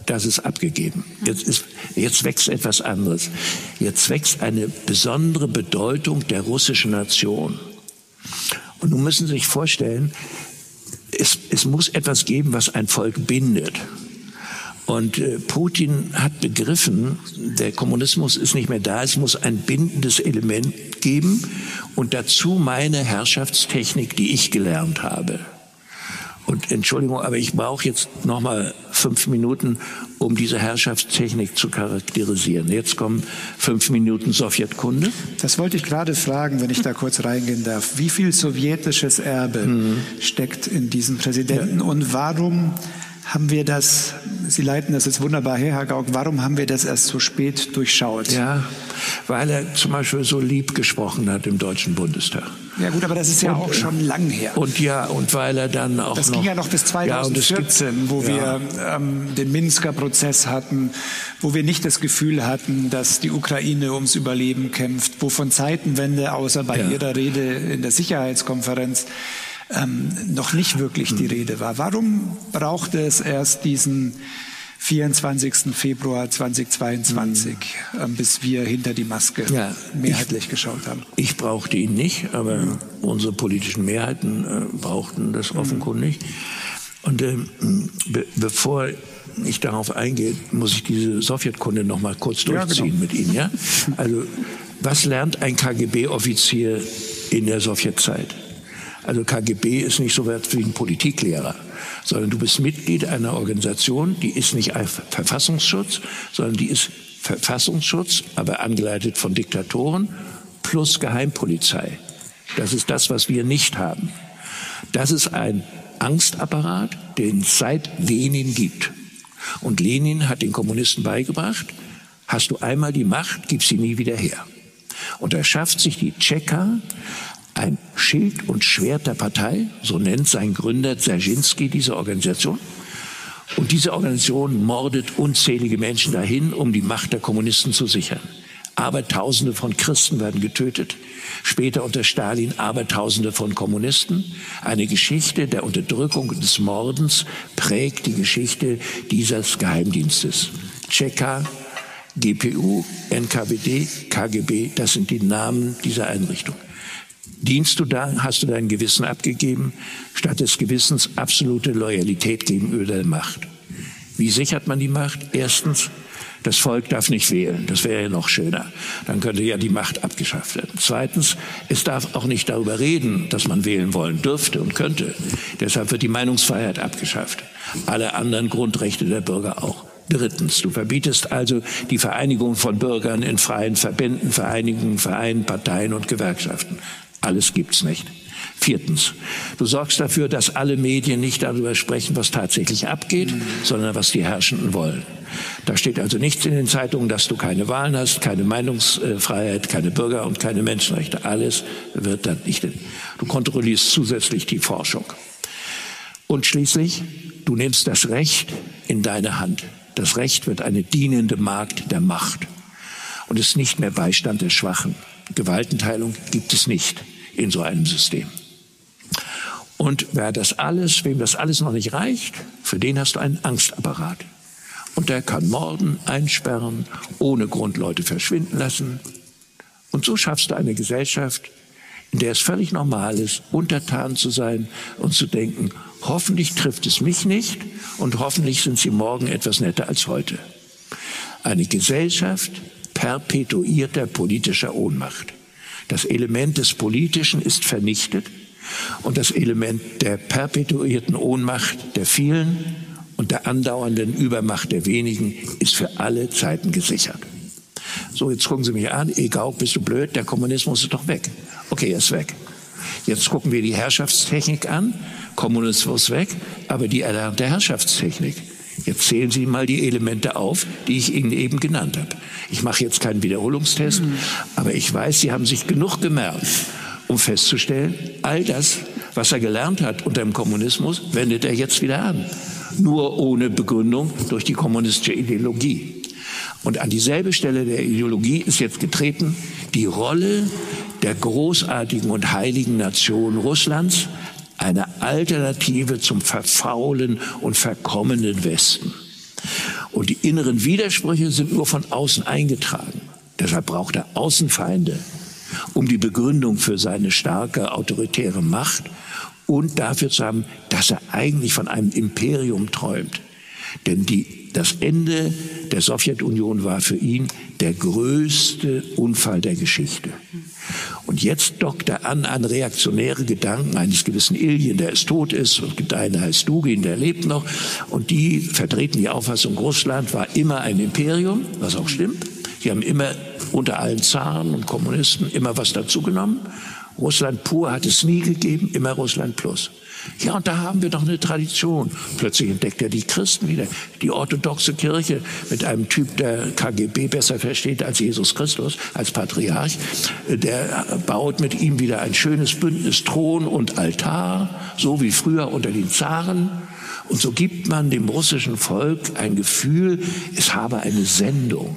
S2: das ist abgegeben. Jetzt, ist, jetzt wächst etwas anderes. Jetzt wächst eine besondere Bedeutung der russischen Nation. Und nun müssen Sie sich vorstellen, es, es muss etwas geben, was ein Volk bindet. Und äh, Putin hat begriffen, der Kommunismus ist nicht mehr da, es muss ein bindendes Element geben und dazu meine Herrschaftstechnik, die ich gelernt habe. Und Entschuldigung, aber ich brauche jetzt noch mal fünf Minuten, um diese Herrschaftstechnik zu charakterisieren. Jetzt kommen fünf Minuten Sowjetkunde.
S1: Das wollte ich gerade fragen, wenn ich da kurz reingehen darf. Wie viel sowjetisches Erbe mhm. steckt in diesem Präsidenten ja. und warum haben wir das, Sie leiten das jetzt wunderbar her, Herr Gauck, warum haben wir das erst so spät durchschaut?
S2: Ja, weil er zum Beispiel so lieb gesprochen hat im Deutschen Bundestag.
S1: Ja gut, aber das ist ja und, auch schon lang her.
S2: Und ja, und weil er dann auch
S1: Das
S2: noch,
S1: ging ja noch bis 2014, ja, gibt, wo wir ähm, den Minsker Prozess hatten, wo wir nicht das Gefühl hatten, dass die Ukraine ums Überleben kämpft, wo von Zeitenwende, außer bei ja. ihrer Rede in der Sicherheitskonferenz, ähm, noch nicht wirklich die. Rede war. Warum brauchte es erst diesen 24. Februar 2022, mhm. ähm, bis wir hinter die Maske ja, mehrheitlich ich, geschaut haben.
S2: Ich brauchte ihn nicht, aber mhm. unsere politischen Mehrheiten äh, brauchten das hm. offenkundig. Und äh, be bevor ich darauf eingehe, muss ich diese Sowjetkunde noch mal kurz durchziehen ja, genau. mit Ihnen. Ja? Also was lernt ein KGB-Offizier in der Sowjetzeit? Also KGB ist nicht so wert wie ein Politiklehrer, sondern du bist Mitglied einer Organisation, die ist nicht Verfassungsschutz, sondern die ist Verfassungsschutz, aber angeleitet von Diktatoren plus Geheimpolizei. Das ist das, was wir nicht haben. Das ist ein Angstapparat, den es seit Lenin gibt. Und Lenin hat den Kommunisten beigebracht, hast du einmal die Macht, gib sie nie wieder her. Und er schafft sich die Tschecher ein Schild und Schwert der Partei, so nennt sein Gründer Dzerzhinsky diese Organisation. Und diese Organisation mordet unzählige Menschen dahin, um die Macht der Kommunisten zu sichern. Abertausende von Christen werden getötet. Später unter Stalin Abertausende von Kommunisten. Eine Geschichte der Unterdrückung und des Mordens prägt die Geschichte dieses Geheimdienstes. Tscheka, GPU, NKWD, KGB, das sind die Namen dieser Einrichtung. Dienst du da, hast du dein Gewissen abgegeben, statt des Gewissens absolute Loyalität gegenüber der Macht. Wie sichert man die Macht? Erstens, das Volk darf nicht wählen. Das wäre ja noch schöner. Dann könnte ja die Macht abgeschafft werden. Zweitens, es darf auch nicht darüber reden, dass man wählen wollen dürfte und könnte. Deshalb wird die Meinungsfreiheit abgeschafft. Alle anderen Grundrechte der Bürger auch. Drittens, du verbietest also die Vereinigung von Bürgern in freien Verbänden, Vereinigungen, Vereinen, Parteien und Gewerkschaften. Alles gibt's nicht. Viertens, du sorgst dafür, dass alle Medien nicht darüber sprechen, was tatsächlich abgeht, sondern was die Herrschenden wollen. Da steht also nichts in den Zeitungen, dass du keine Wahlen hast, keine Meinungsfreiheit, keine Bürger- und keine Menschenrechte. Alles wird dann nicht. Du kontrollierst zusätzlich die Forschung. Und schließlich, du nimmst das Recht in deine Hand. Das Recht wird eine dienende Magd der Macht und ist nicht mehr Beistand der Schwachen. Gewaltenteilung gibt es nicht in so einem System. Und wer das alles, wem das alles noch nicht reicht, für den hast du einen Angstapparat. Und der kann morden, einsperren, ohne Grund Leute verschwinden lassen. Und so schaffst du eine Gesellschaft, in der es völlig normal ist, untertan zu sein und zu denken, hoffentlich trifft es mich nicht und hoffentlich sind sie morgen etwas netter als heute. Eine Gesellschaft perpetuierter politischer Ohnmacht. Das Element des Politischen ist vernichtet und das Element der perpetuierten Ohnmacht der vielen und der andauernden Übermacht der wenigen ist für alle Zeiten gesichert. So, jetzt gucken Sie mich an, egal, bist du blöd, der Kommunismus ist doch weg. Okay, er ist weg. Jetzt gucken wir die Herrschaftstechnik an, Kommunismus weg, aber die erlernte Herrschaftstechnik. Jetzt zählen Sie mal die Elemente auf, die ich Ihnen eben genannt habe. Ich mache jetzt keinen Wiederholungstest, mhm. aber ich weiß, Sie haben sich genug gemerkt, um festzustellen, all das, was er gelernt hat unter dem Kommunismus, wendet er jetzt wieder an. Nur ohne Begründung durch die kommunistische Ideologie. Und an dieselbe Stelle der Ideologie ist jetzt getreten die Rolle der großartigen und heiligen Nation Russlands, eine Alternative zum verfaulen und verkommenen Westen. Und die inneren Widersprüche sind nur von außen eingetragen. Deshalb braucht er Außenfeinde, um die Begründung für seine starke autoritäre Macht und dafür zu haben, dass er eigentlich von einem Imperium träumt. Denn die, das Ende der Sowjetunion war für ihn der größte Unfall der Geschichte. Und jetzt dockt er an an reaktionäre Gedanken eines gewissen Iljen, der es tot ist, und einer heißt Dugin, der lebt noch. Und die vertreten die Auffassung, Russland war immer ein Imperium, was auch stimmt. Sie haben immer unter allen Zaren und Kommunisten immer was dazugenommen. Russland pur hat es nie gegeben, immer Russland plus. Ja, und da haben wir doch eine Tradition. Plötzlich entdeckt er die Christen wieder. Die orthodoxe Kirche mit einem Typ, der KGB besser versteht als Jesus Christus, als Patriarch. Der baut mit ihm wieder ein schönes Bündnis Thron und Altar, so wie früher unter den Zaren. Und so gibt man dem russischen Volk ein Gefühl, es habe eine Sendung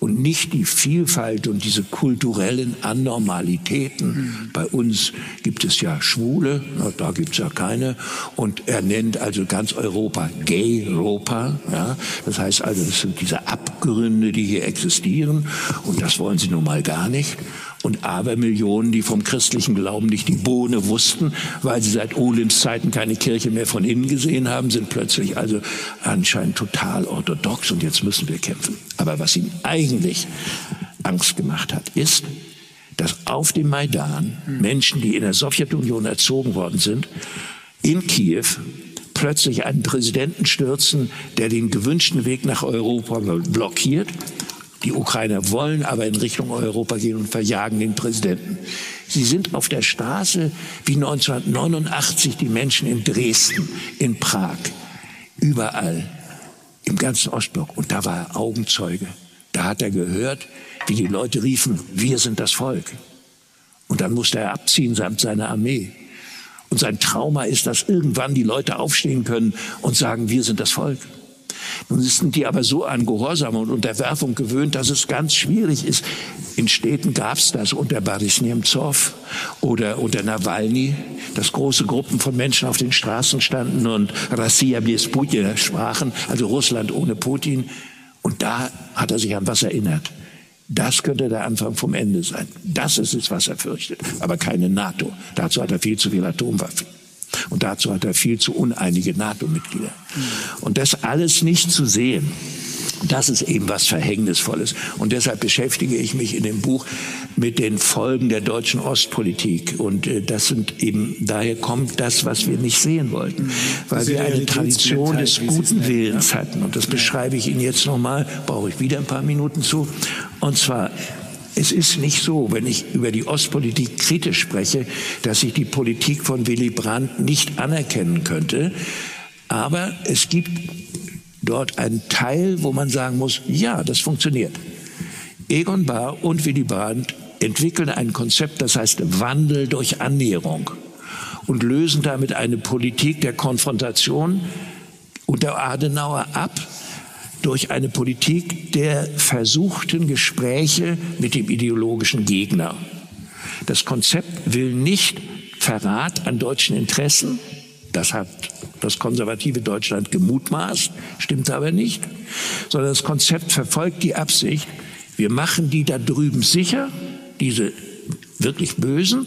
S2: und nicht die Vielfalt und diese kulturellen Anormalitäten. Mhm. Bei uns gibt es ja Schwule, da gibt es ja keine. Und er nennt also ganz Europa Gay-Europa. Ja? Das heißt also, das sind diese Abgründe, die hier existieren. Und das wollen sie nun mal gar nicht und Abermillionen, die vom christlichen Glauben nicht die Bohne wussten, weil sie seit Olims Zeiten keine Kirche mehr von innen gesehen haben, sind plötzlich also anscheinend total orthodox und jetzt müssen wir kämpfen. Aber was ihm eigentlich Angst gemacht hat, ist, dass auf dem Maidan Menschen, die in der Sowjetunion erzogen worden sind, in Kiew plötzlich einen Präsidenten stürzen, der den gewünschten Weg nach Europa blockiert die Ukrainer wollen aber in Richtung Europa gehen und verjagen den Präsidenten. Sie sind auf der Straße wie 1989 die Menschen in Dresden, in Prag, überall, im ganzen Ostblock. Und da war er Augenzeuge. Da hat er gehört, wie die Leute riefen, wir sind das Volk. Und dann musste er abziehen samt seiner Armee. Und sein Trauma ist, dass irgendwann die Leute aufstehen können und sagen, wir sind das Volk. Nun sind die aber so an Gehorsam und Unterwerfung gewöhnt, dass es ganz schwierig ist. In Städten gab es das unter Boris Nemtsov oder unter Nawalny, dass große Gruppen von Menschen auf den Straßen standen und Rassia bis Putin sprachen, also Russland ohne Putin. Und da hat er sich an was erinnert. Das könnte der Anfang vom Ende sein. Das ist es, was er fürchtet. Aber keine NATO. Dazu hat er viel zu viel Atomwaffen. Und dazu hat er viel zu uneinige NATO-Mitglieder. Und das alles nicht zu sehen, das ist eben was Verhängnisvolles. Und deshalb beschäftige ich mich in dem Buch mit den Folgen der deutschen Ostpolitik. Und äh, das sind eben, daher kommt das, was wir nicht sehen wollten. Weil wir eine Tradition des guten Willens hatten. Und das beschreibe ich Ihnen jetzt nochmal, brauche ich wieder ein paar Minuten zu. Und zwar es ist nicht so, wenn ich über die Ostpolitik kritisch spreche, dass ich die Politik von Willy Brandt nicht anerkennen könnte. Aber es gibt dort einen Teil, wo man sagen muss, ja, das funktioniert. Egon Bahr und Willy Brandt entwickeln ein Konzept, das heißt Wandel durch Annäherung und lösen damit eine Politik der Konfrontation unter Adenauer ab, durch eine Politik der versuchten Gespräche mit dem ideologischen Gegner. Das Konzept will nicht Verrat an deutschen Interessen, das hat das konservative Deutschland gemutmaßt, stimmt aber nicht, sondern das Konzept verfolgt die Absicht, wir machen die da drüben sicher, diese wirklich Bösen,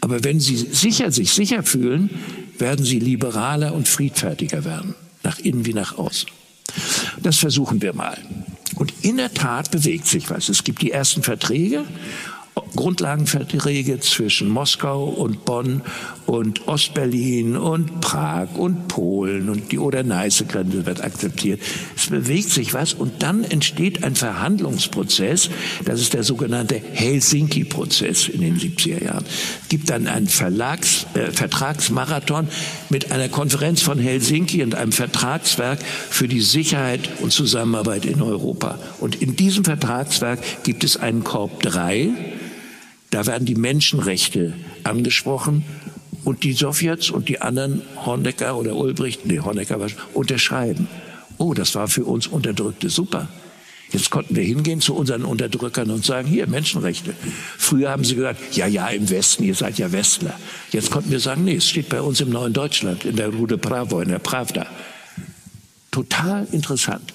S2: aber wenn sie sicher, sich sicher fühlen, werden sie liberaler und friedfertiger werden, nach innen wie nach außen. Das versuchen wir mal. Und in der Tat bewegt sich was. Es gibt die ersten Verträge Grundlagenverträge zwischen Moskau und Bonn und Ostberlin und Prag und Polen und die Oder-Neiße-Grenze wird akzeptiert. Es bewegt sich was und dann entsteht ein Verhandlungsprozess. Das ist der sogenannte Helsinki-Prozess in den 70er Jahren. Es gibt dann einen Verlags, äh, Vertragsmarathon mit einer Konferenz von Helsinki und einem Vertragswerk für die Sicherheit und Zusammenarbeit in Europa. Und in diesem Vertragswerk gibt es einen Korb 3, da werden die Menschenrechte angesprochen und die Sowjets und die anderen, Honecker oder Ulbricht, nee, Honecker war, unterschreiben. Oh, das war für uns Unterdrückte super. Jetzt konnten wir hingehen zu unseren Unterdrückern und sagen, hier, Menschenrechte. Früher haben sie gesagt, ja, ja, im Westen, ihr seid ja Westler. Jetzt konnten wir sagen, nee, es steht bei uns im neuen Deutschland, in der Rude Bravo, in der Pravda. Total interessant.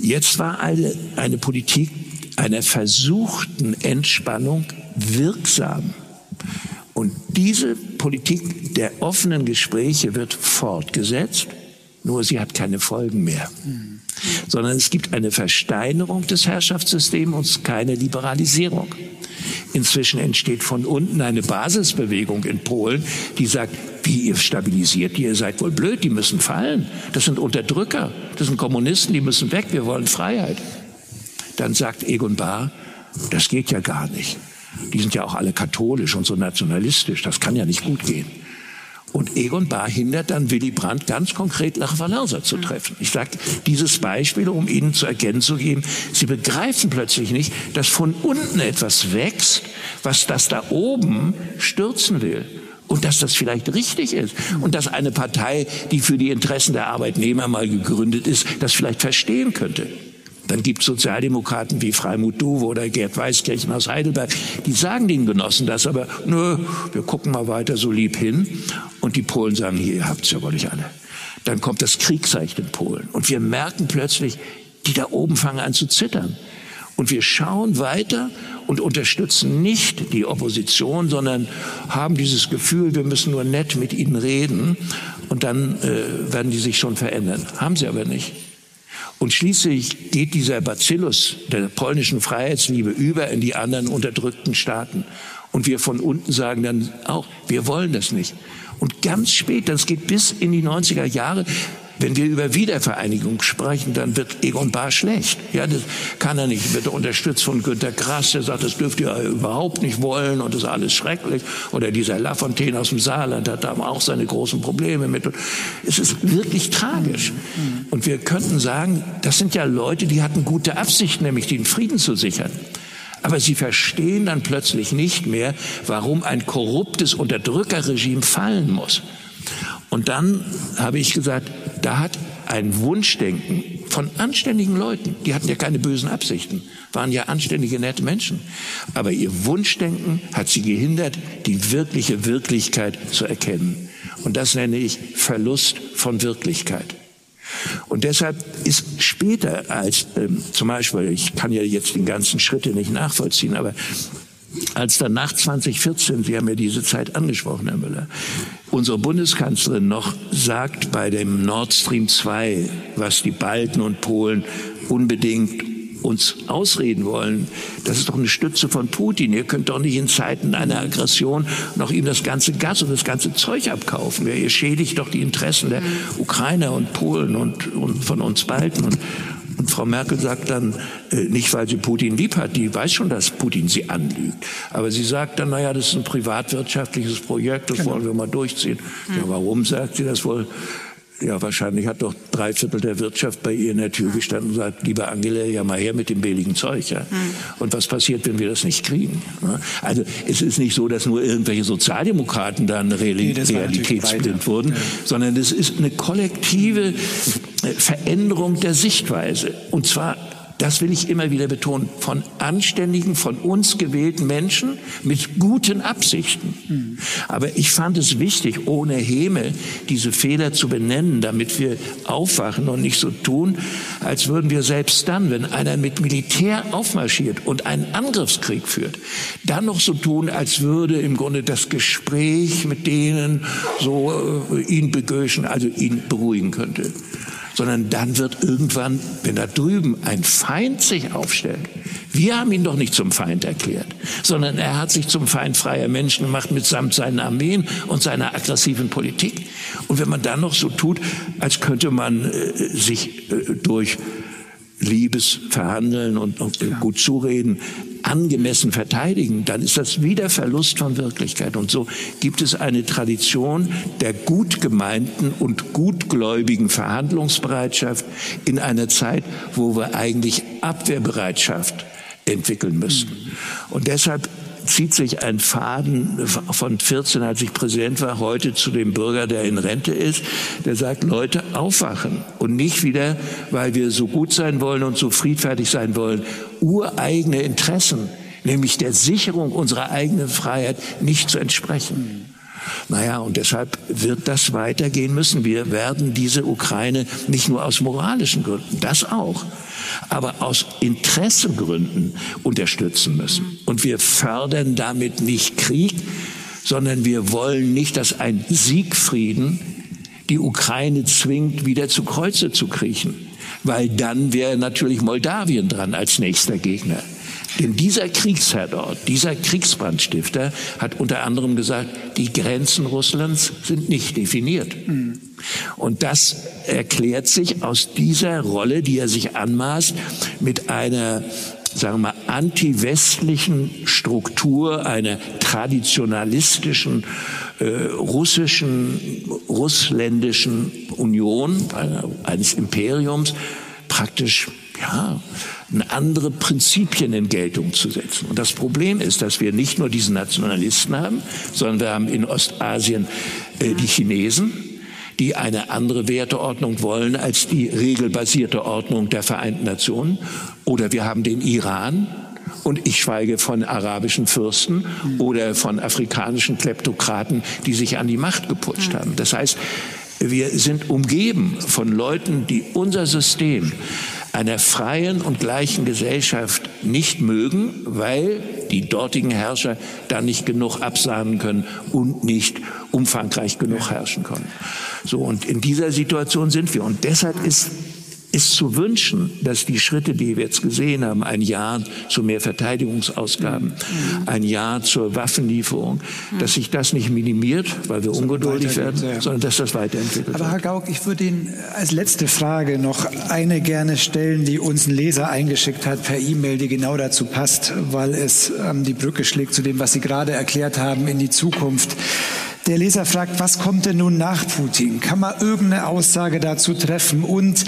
S2: Jetzt war eine, eine Politik einer versuchten Entspannung wirksam. Und diese Politik der offenen Gespräche wird fortgesetzt, nur sie hat keine Folgen mehr. Sondern es gibt eine Versteinerung des Herrschaftssystems und keine Liberalisierung. Inzwischen entsteht von unten eine Basisbewegung in Polen, die sagt, wie ihr stabilisiert ihr seid wohl blöd, die müssen fallen. Das sind Unterdrücker, das sind Kommunisten, die müssen weg, wir wollen Freiheit. Dann sagt Egon Bahr, das geht ja gar nicht. Die sind ja auch alle katholisch und so nationalistisch. Das kann ja nicht gut gehen. Und Egon Bahr hindert dann Willy Brandt ganz konkret nach Walauser zu treffen. Ich sage dieses Beispiel, um Ihnen zu erkennen zu geben, Sie begreifen plötzlich nicht, dass von unten etwas wächst, was das da oben stürzen will. Und dass das vielleicht richtig ist. Und dass eine Partei, die für die Interessen der Arbeitnehmer mal gegründet ist, das vielleicht verstehen könnte. Dann gibt es Sozialdemokraten wie Freimut Duwe oder Gerd Weißkirchen aus Heidelberg, die sagen den Genossen das, aber nö, wir gucken mal weiter so lieb hin. Und die Polen sagen, hier, ihr habt's ja wohl nicht alle. Dann kommt das Kriegszeichen in Polen. Und wir merken plötzlich, die da oben fangen an zu zittern. Und wir schauen weiter und unterstützen nicht die Opposition, sondern haben dieses Gefühl, wir müssen nur nett mit ihnen reden und dann äh, werden die sich schon verändern. Haben sie aber nicht. Und schließlich geht dieser Bacillus der polnischen Freiheitsliebe über in die anderen unterdrückten Staaten. Und wir von unten sagen dann auch, wir wollen das nicht. Und ganz spät, das geht bis in die 90er Jahre, wenn wir über Wiedervereinigung sprechen, dann wird Egon Bahr schlecht. Ja, das kann er nicht. Wird unterstützt von Günter Grass, der sagt, das dürft ihr überhaupt nicht wollen und das ist alles schrecklich. Oder dieser Lafontaine aus dem Saarland hat da auch seine großen Probleme mit. Es ist wirklich tragisch. Und wir könnten sagen, das sind ja Leute, die hatten gute Absichten, nämlich den Frieden zu sichern. Aber sie verstehen dann plötzlich nicht mehr, warum ein korruptes Unterdrückerregime fallen muss. Und dann habe ich gesagt, da hat ein Wunschdenken von anständigen Leuten, die hatten ja keine bösen Absichten, waren ja anständige, nette Menschen. Aber ihr Wunschdenken hat sie gehindert, die wirkliche Wirklichkeit zu erkennen. Und das nenne ich Verlust von Wirklichkeit. Und deshalb ist später als ähm, zum Beispiel, ich kann ja jetzt den ganzen Schritte nicht nachvollziehen, aber als dann nach 2014, Sie haben ja diese Zeit angesprochen, Herr Müller, unsere Bundeskanzlerin noch sagt bei dem Nord Stream 2, was die Balten und Polen unbedingt uns ausreden wollen, das ist doch eine Stütze von Putin. Ihr könnt doch nicht in Zeiten einer Aggression noch ihm das ganze Gas und das ganze Zeug abkaufen. Ihr schädigt doch die Interessen der Ukrainer und Polen und, und von uns Balten. Und, und Frau Merkel sagt dann, äh, nicht weil sie Putin lieb hat, die weiß schon, dass Putin sie anlügt. Aber sie sagt dann, naja, das ist ein privatwirtschaftliches Projekt, das genau. wollen wir mal durchziehen. Ja, warum sagt sie das wohl? Ja, wahrscheinlich hat doch drei Viertel der Wirtschaft bei ihr in der Tür gestanden und sagt, lieber Angela, ja mal her mit dem billigen Zeug. Ja? Mhm. Und was passiert, wenn wir das nicht kriegen? Also es ist nicht so, dass nur irgendwelche Sozialdemokraten dann reali nee, realitätsblind wurden, ja. sondern es ist eine kollektive Veränderung der Sichtweise. Und zwar das will ich immer wieder betonen, von anständigen, von uns gewählten Menschen mit guten Absichten. Aber ich fand es wichtig, ohne Häme diese Fehler zu benennen, damit wir aufwachen und nicht so tun, als würden wir selbst dann, wenn einer mit Militär aufmarschiert und einen Angriffskrieg führt, dann noch so tun, als würde im Grunde das Gespräch mit denen so äh, ihn begöschen, also ihn beruhigen könnte sondern dann wird irgendwann, wenn da drüben ein Feind sich aufstellt, wir haben ihn doch nicht zum Feind erklärt, sondern er hat sich zum Feind freier Menschen gemacht mitsamt seinen Armeen und seiner aggressiven Politik. Und wenn man dann noch so tut, als könnte man äh, sich äh, durch Liebes verhandeln und, und äh, gut zureden, angemessen verteidigen, dann ist das wieder Verlust von Wirklichkeit. Und so gibt es eine Tradition der gut gemeinten und gutgläubigen Verhandlungsbereitschaft in einer Zeit, wo wir eigentlich Abwehrbereitschaft entwickeln müssen. Und deshalb zieht sich ein Faden von 14, als ich Präsident war, heute zu dem Bürger, der in Rente ist, der sagt, Leute, aufwachen und nicht wieder, weil wir so gut sein wollen und so friedfertig sein wollen, ureigene Interessen, nämlich der Sicherung unserer eigenen Freiheit, nicht zu entsprechen. Naja, und deshalb wird das weitergehen müssen. Wir werden diese Ukraine nicht nur aus moralischen Gründen, das auch, aber aus Interessengründen unterstützen müssen. Und wir fördern damit nicht Krieg, sondern wir wollen nicht, dass ein Siegfrieden die Ukraine zwingt, wieder zu Kreuze zu kriechen, weil dann wäre natürlich Moldawien dran als nächster Gegner. Denn dieser Kriegsherr dort, dieser Kriegsbrandstifter hat unter anderem gesagt, die Grenzen Russlands sind nicht definiert. Und das erklärt sich aus dieser Rolle, die er sich anmaßt, mit einer sagen wir mal, anti-westlichen Struktur, einer traditionalistischen äh, russischen, russländischen Union, eines Imperiums, praktisch ja, andere Prinzipien in Geltung zu setzen. Und das Problem ist, dass wir nicht nur diesen Nationalisten haben, sondern wir haben in Ostasien äh, die Chinesen, die eine andere Werteordnung wollen als die regelbasierte Ordnung der Vereinten Nationen. Oder wir haben den Iran, und ich schweige von arabischen Fürsten oder von afrikanischen Kleptokraten, die sich an die Macht geputscht haben. Das heißt, wir sind umgeben von Leuten, die unser System einer freien und gleichen Gesellschaft nicht mögen, weil die dortigen Herrscher da nicht genug absahnen können und nicht umfangreich genug herrschen können. So, und in dieser Situation sind wir. Und deshalb ist ist zu wünschen, dass die Schritte, die wir jetzt gesehen haben, ein Ja zu mehr Verteidigungsausgaben, ein Ja zur Waffenlieferung, dass sich das nicht minimiert, weil wir ungeduldig werden, sondern dass das weiterentwickelt
S1: Aber Herr Gauck, ich würde Ihnen als letzte Frage noch eine gerne stellen, die uns ein Leser eingeschickt hat per E-Mail, die genau dazu passt, weil es ähm, die Brücke schlägt zu dem, was Sie gerade erklärt haben, in die Zukunft. Der Leser fragt, was kommt denn nun nach Putin? Kann man irgendeine Aussage dazu treffen? Und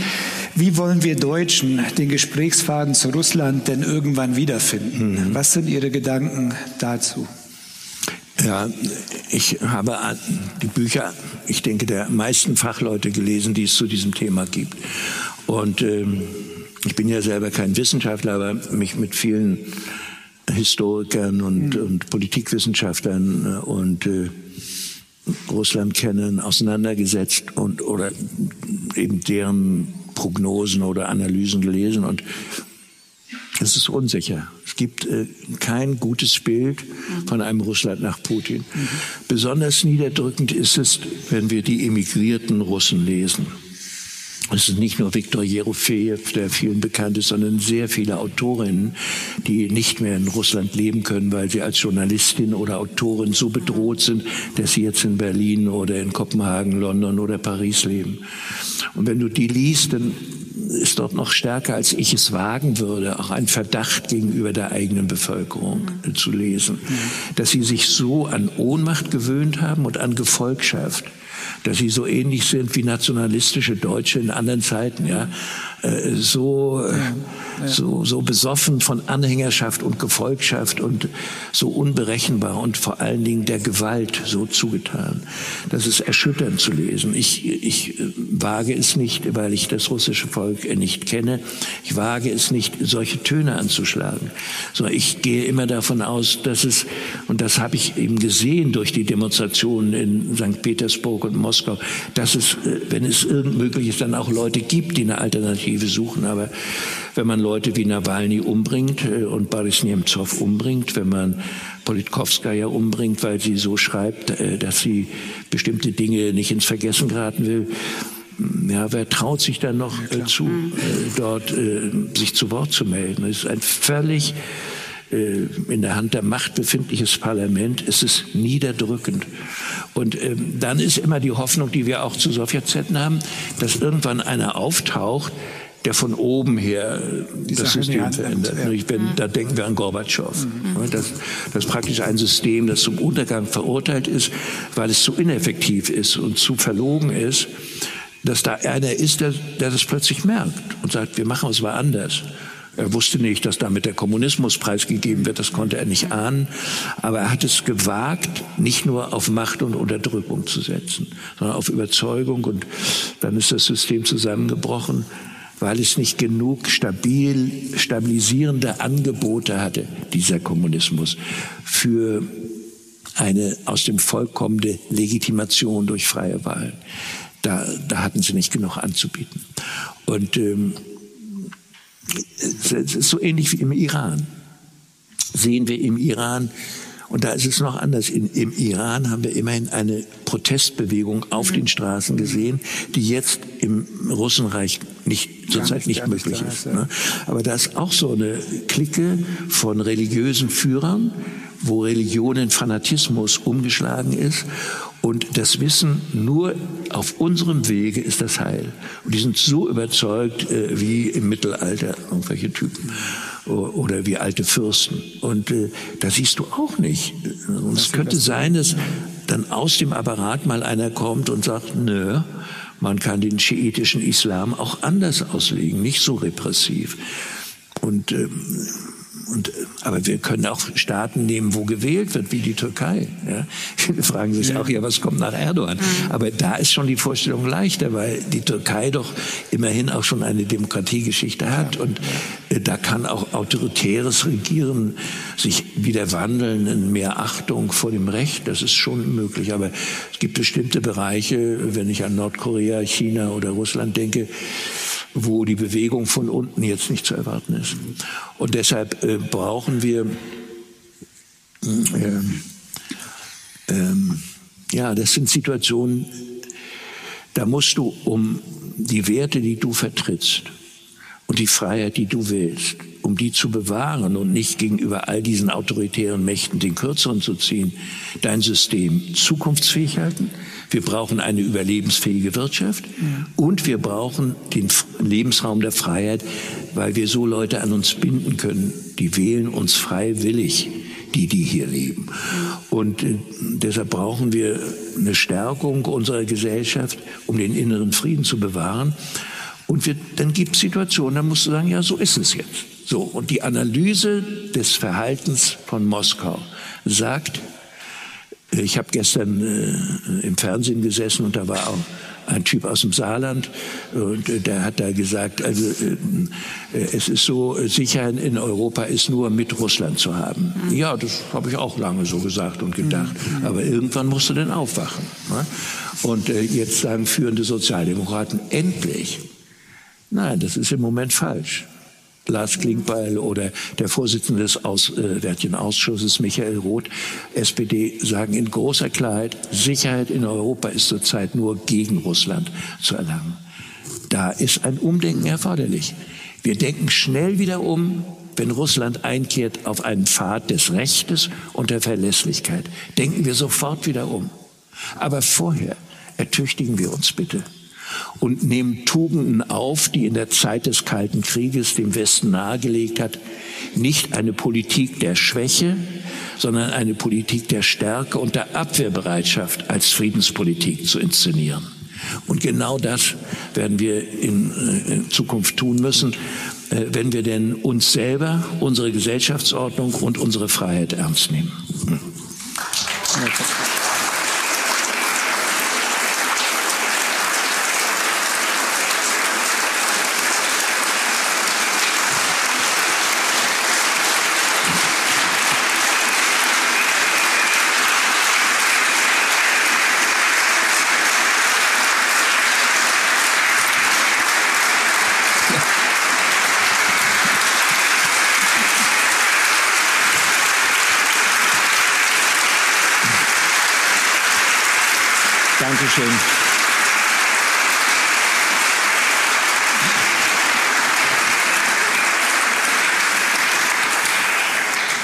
S1: wie wollen wir Deutschen den Gesprächsfaden zu Russland denn irgendwann wiederfinden? Mhm. Was sind Ihre Gedanken dazu?
S2: Ja, ich habe die Bücher, ich denke, der meisten Fachleute gelesen, die es zu diesem Thema gibt. Und ähm, ich bin ja selber kein Wissenschaftler, aber mich mit vielen Historikern und, mhm. und Politikwissenschaftlern äh, und äh, Russland kennen, auseinandergesetzt und oder eben deren Prognosen oder Analysen gelesen und es ist unsicher. Es gibt äh, kein gutes Bild von einem Russland nach Putin. Mhm. Besonders niederdrückend ist es, wenn wir die emigrierten Russen lesen. Es ist nicht nur Viktor Jerofejew, der vielen bekannt ist, sondern sehr viele Autorinnen, die nicht mehr in Russland leben können, weil sie als Journalistin oder Autorin so bedroht sind, dass sie jetzt in Berlin oder in Kopenhagen, London oder Paris leben. Und wenn du die liest, dann ist dort noch stärker, als ich es wagen würde, auch ein Verdacht gegenüber der eigenen Bevölkerung zu lesen, mhm. dass sie sich so an Ohnmacht gewöhnt haben und an Gefolgschaft dass sie so ähnlich sind wie nationalistische Deutsche in anderen Zeiten, ja, äh, so, ja, ja. so, so besoffen von Anhängerschaft und Gefolgschaft und so unberechenbar und vor allen Dingen der Gewalt so zugetan. Das ist erschütternd zu lesen. Ich, ich äh, wage es nicht, weil ich das russische Volk nicht kenne, ich wage es nicht, solche Töne anzuschlagen. So, ich gehe immer davon aus, dass es, und das habe ich eben gesehen durch die Demonstrationen in St. Petersburg und Moskau, dass es, äh, wenn es irgend möglich ist, dann auch Leute gibt, die eine Alternative suchen. Aber wenn man Leute wie Nawalny umbringt äh, und Boris Nemtsov umbringt, wenn man Politkovskaya umbringt, weil sie so schreibt, äh, dass sie bestimmte Dinge nicht ins Vergessen geraten will, ja, wer traut sich dann noch ja, zu, mhm. dort sich zu Wort zu melden? Es ist ein völlig in der Hand der Macht befindliches Parlament. Es ist niederdrückend. Und ähm, dann ist immer die Hoffnung, die wir auch zu Sowjetzeiten haben, dass irgendwann einer auftaucht, der von oben her die das Sache System verändert. Ja. Bin, mhm. da denken wir an Gorbatschow. Mhm. Das, das ist praktisch ein System, das zum Untergang verurteilt ist, weil es zu ineffektiv ist und zu verlogen ist, dass da einer ist, der, der das plötzlich merkt und sagt, wir machen es mal anders. Er wusste nicht, dass damit der Kommunismus preisgegeben wird, das konnte er nicht ahnen. Aber er hat es gewagt, nicht nur auf Macht und Unterdrückung zu setzen, sondern auf Überzeugung. Und dann ist das System zusammengebrochen, weil es nicht genug stabil, stabilisierende Angebote hatte, dieser Kommunismus, für eine aus dem Volk kommende Legitimation durch freie Wahlen. Da, da hatten sie nicht genug anzubieten. Und ähm, es ist so ähnlich wie im Iran. Sehen wir im Iran, und da ist es noch anders, in, im Iran haben wir immerhin eine Protestbewegung auf den Straßen gesehen, die jetzt im Russenreich nicht, zurzeit nicht möglich ist. Ne? Aber da ist auch so eine Clique von religiösen Führern, wo Religion in Fanatismus umgeschlagen ist und das Wissen, nur auf unserem Wege ist das Heil. Und die sind so überzeugt äh, wie im Mittelalter irgendwelche Typen oder wie alte Fürsten. Und äh, da siehst du auch nicht. Und es könnte sein, dass dann aus dem Apparat mal einer kommt und sagt, nö, man kann den schiitischen Islam auch anders auslegen, nicht so repressiv. Und ähm, und, äh, aber wir können auch Staaten nehmen, wo gewählt wird, wie die Türkei. Ja. Viele fragen sich auch, ja, was kommt nach Erdogan? Mhm. Aber da ist schon die Vorstellung leichter, weil die Türkei doch immerhin auch schon eine Demokratiegeschichte hat. Und äh, da kann auch autoritäres Regieren sich wieder wandeln in mehr Achtung vor dem Recht. Das ist schon möglich. Aber es gibt bestimmte Bereiche, wenn ich an Nordkorea, China oder Russland denke, wo die Bewegung von unten jetzt nicht zu erwarten ist. Und deshalb äh, brauchen wir, äh, äh, ja, das sind Situationen, da musst du um die Werte, die du vertrittst und die Freiheit, die du willst, um die zu bewahren und nicht gegenüber all diesen autoritären Mächten den Kürzeren zu ziehen, dein System zukunftsfähig halten. Wir brauchen eine überlebensfähige Wirtschaft und wir brauchen den Lebensraum der Freiheit, weil wir so Leute an uns binden können. Die wählen uns freiwillig, die, die hier leben. Und äh, deshalb brauchen wir eine Stärkung unserer Gesellschaft, um den inneren Frieden zu bewahren. Und wir, dann gibt es Situationen, da musst du sagen, ja, so ist es jetzt. So, und die Analyse des Verhaltens von Moskau sagt, ich habe gestern äh, im Fernsehen gesessen und da war auch ein Typ aus dem Saarland und äh, der hat da gesagt, also äh, äh es ist so, Sicherheit in Europa ist nur mit Russland zu haben. Mhm. Ja, das habe ich auch lange so gesagt und gedacht. Mhm. Aber irgendwann musst du denn aufwachen. Ne? Und äh, jetzt sagen führende Sozialdemokraten, endlich. Nein, das ist im Moment falsch. Lars Klingbeil oder der Vorsitzende des Auswärtigen Ausschusses Michael Roth, SPD, sagen in großer Klarheit, Sicherheit in Europa ist zurzeit nur gegen Russland zu erlangen. Da ist ein Umdenken erforderlich. Wir denken schnell wieder um, wenn Russland einkehrt auf einen Pfad des Rechtes und der Verlässlichkeit. Denken wir sofort wieder um. Aber vorher ertüchtigen wir uns bitte und nehmen Tugenden auf, die in der Zeit des Kalten Krieges dem Westen nahegelegt hat, nicht eine Politik der Schwäche, sondern eine Politik der Stärke und der Abwehrbereitschaft als Friedenspolitik zu inszenieren. Und genau das werden wir in, äh, Zukunft tun müssen, äh, wenn wir denn uns selber, unsere Gesellschaftsordnung und unsere Freiheit ernst nehmen. Hm. Dankeschön.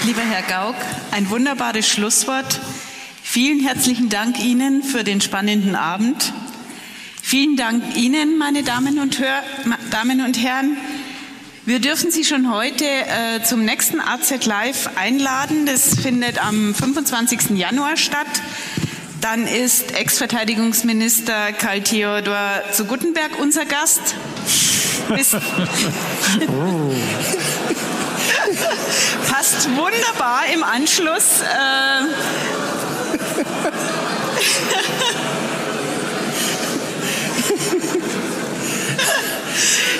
S3: Lieber Herr Gauck, ein wunderbares Schlusswort. Vielen herzlichen Dank Ihnen für den spannenden Abend. Vielen Dank Ihnen, meine Damen und, Hör Damen und Herren. Wir dürfen Sie schon heute äh, zum nächsten AZ Live einladen. Das findet am 25. Januar statt. Dann ist Ex-Verteidigungsminister Karl Theodor zu Guttenberg unser Gast. Bis oh. Passt wunderbar im Anschluss. Äh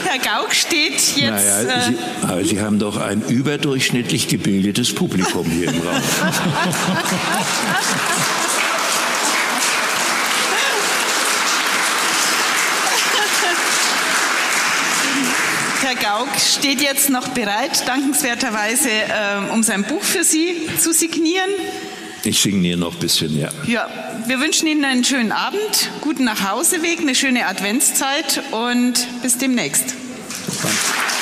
S3: Herr Gauck steht jetzt. Naja,
S2: äh Sie, aber Sie haben doch ein überdurchschnittlich gebildetes Publikum hier im Raum.
S3: Gauck steht jetzt noch bereit, dankenswerterweise, äh, um sein Buch für Sie zu signieren.
S2: Ich signiere noch ein bisschen, ja.
S3: Ja, wir wünschen Ihnen einen schönen Abend, guten Nachhauseweg, eine schöne Adventszeit und bis demnächst. Dann.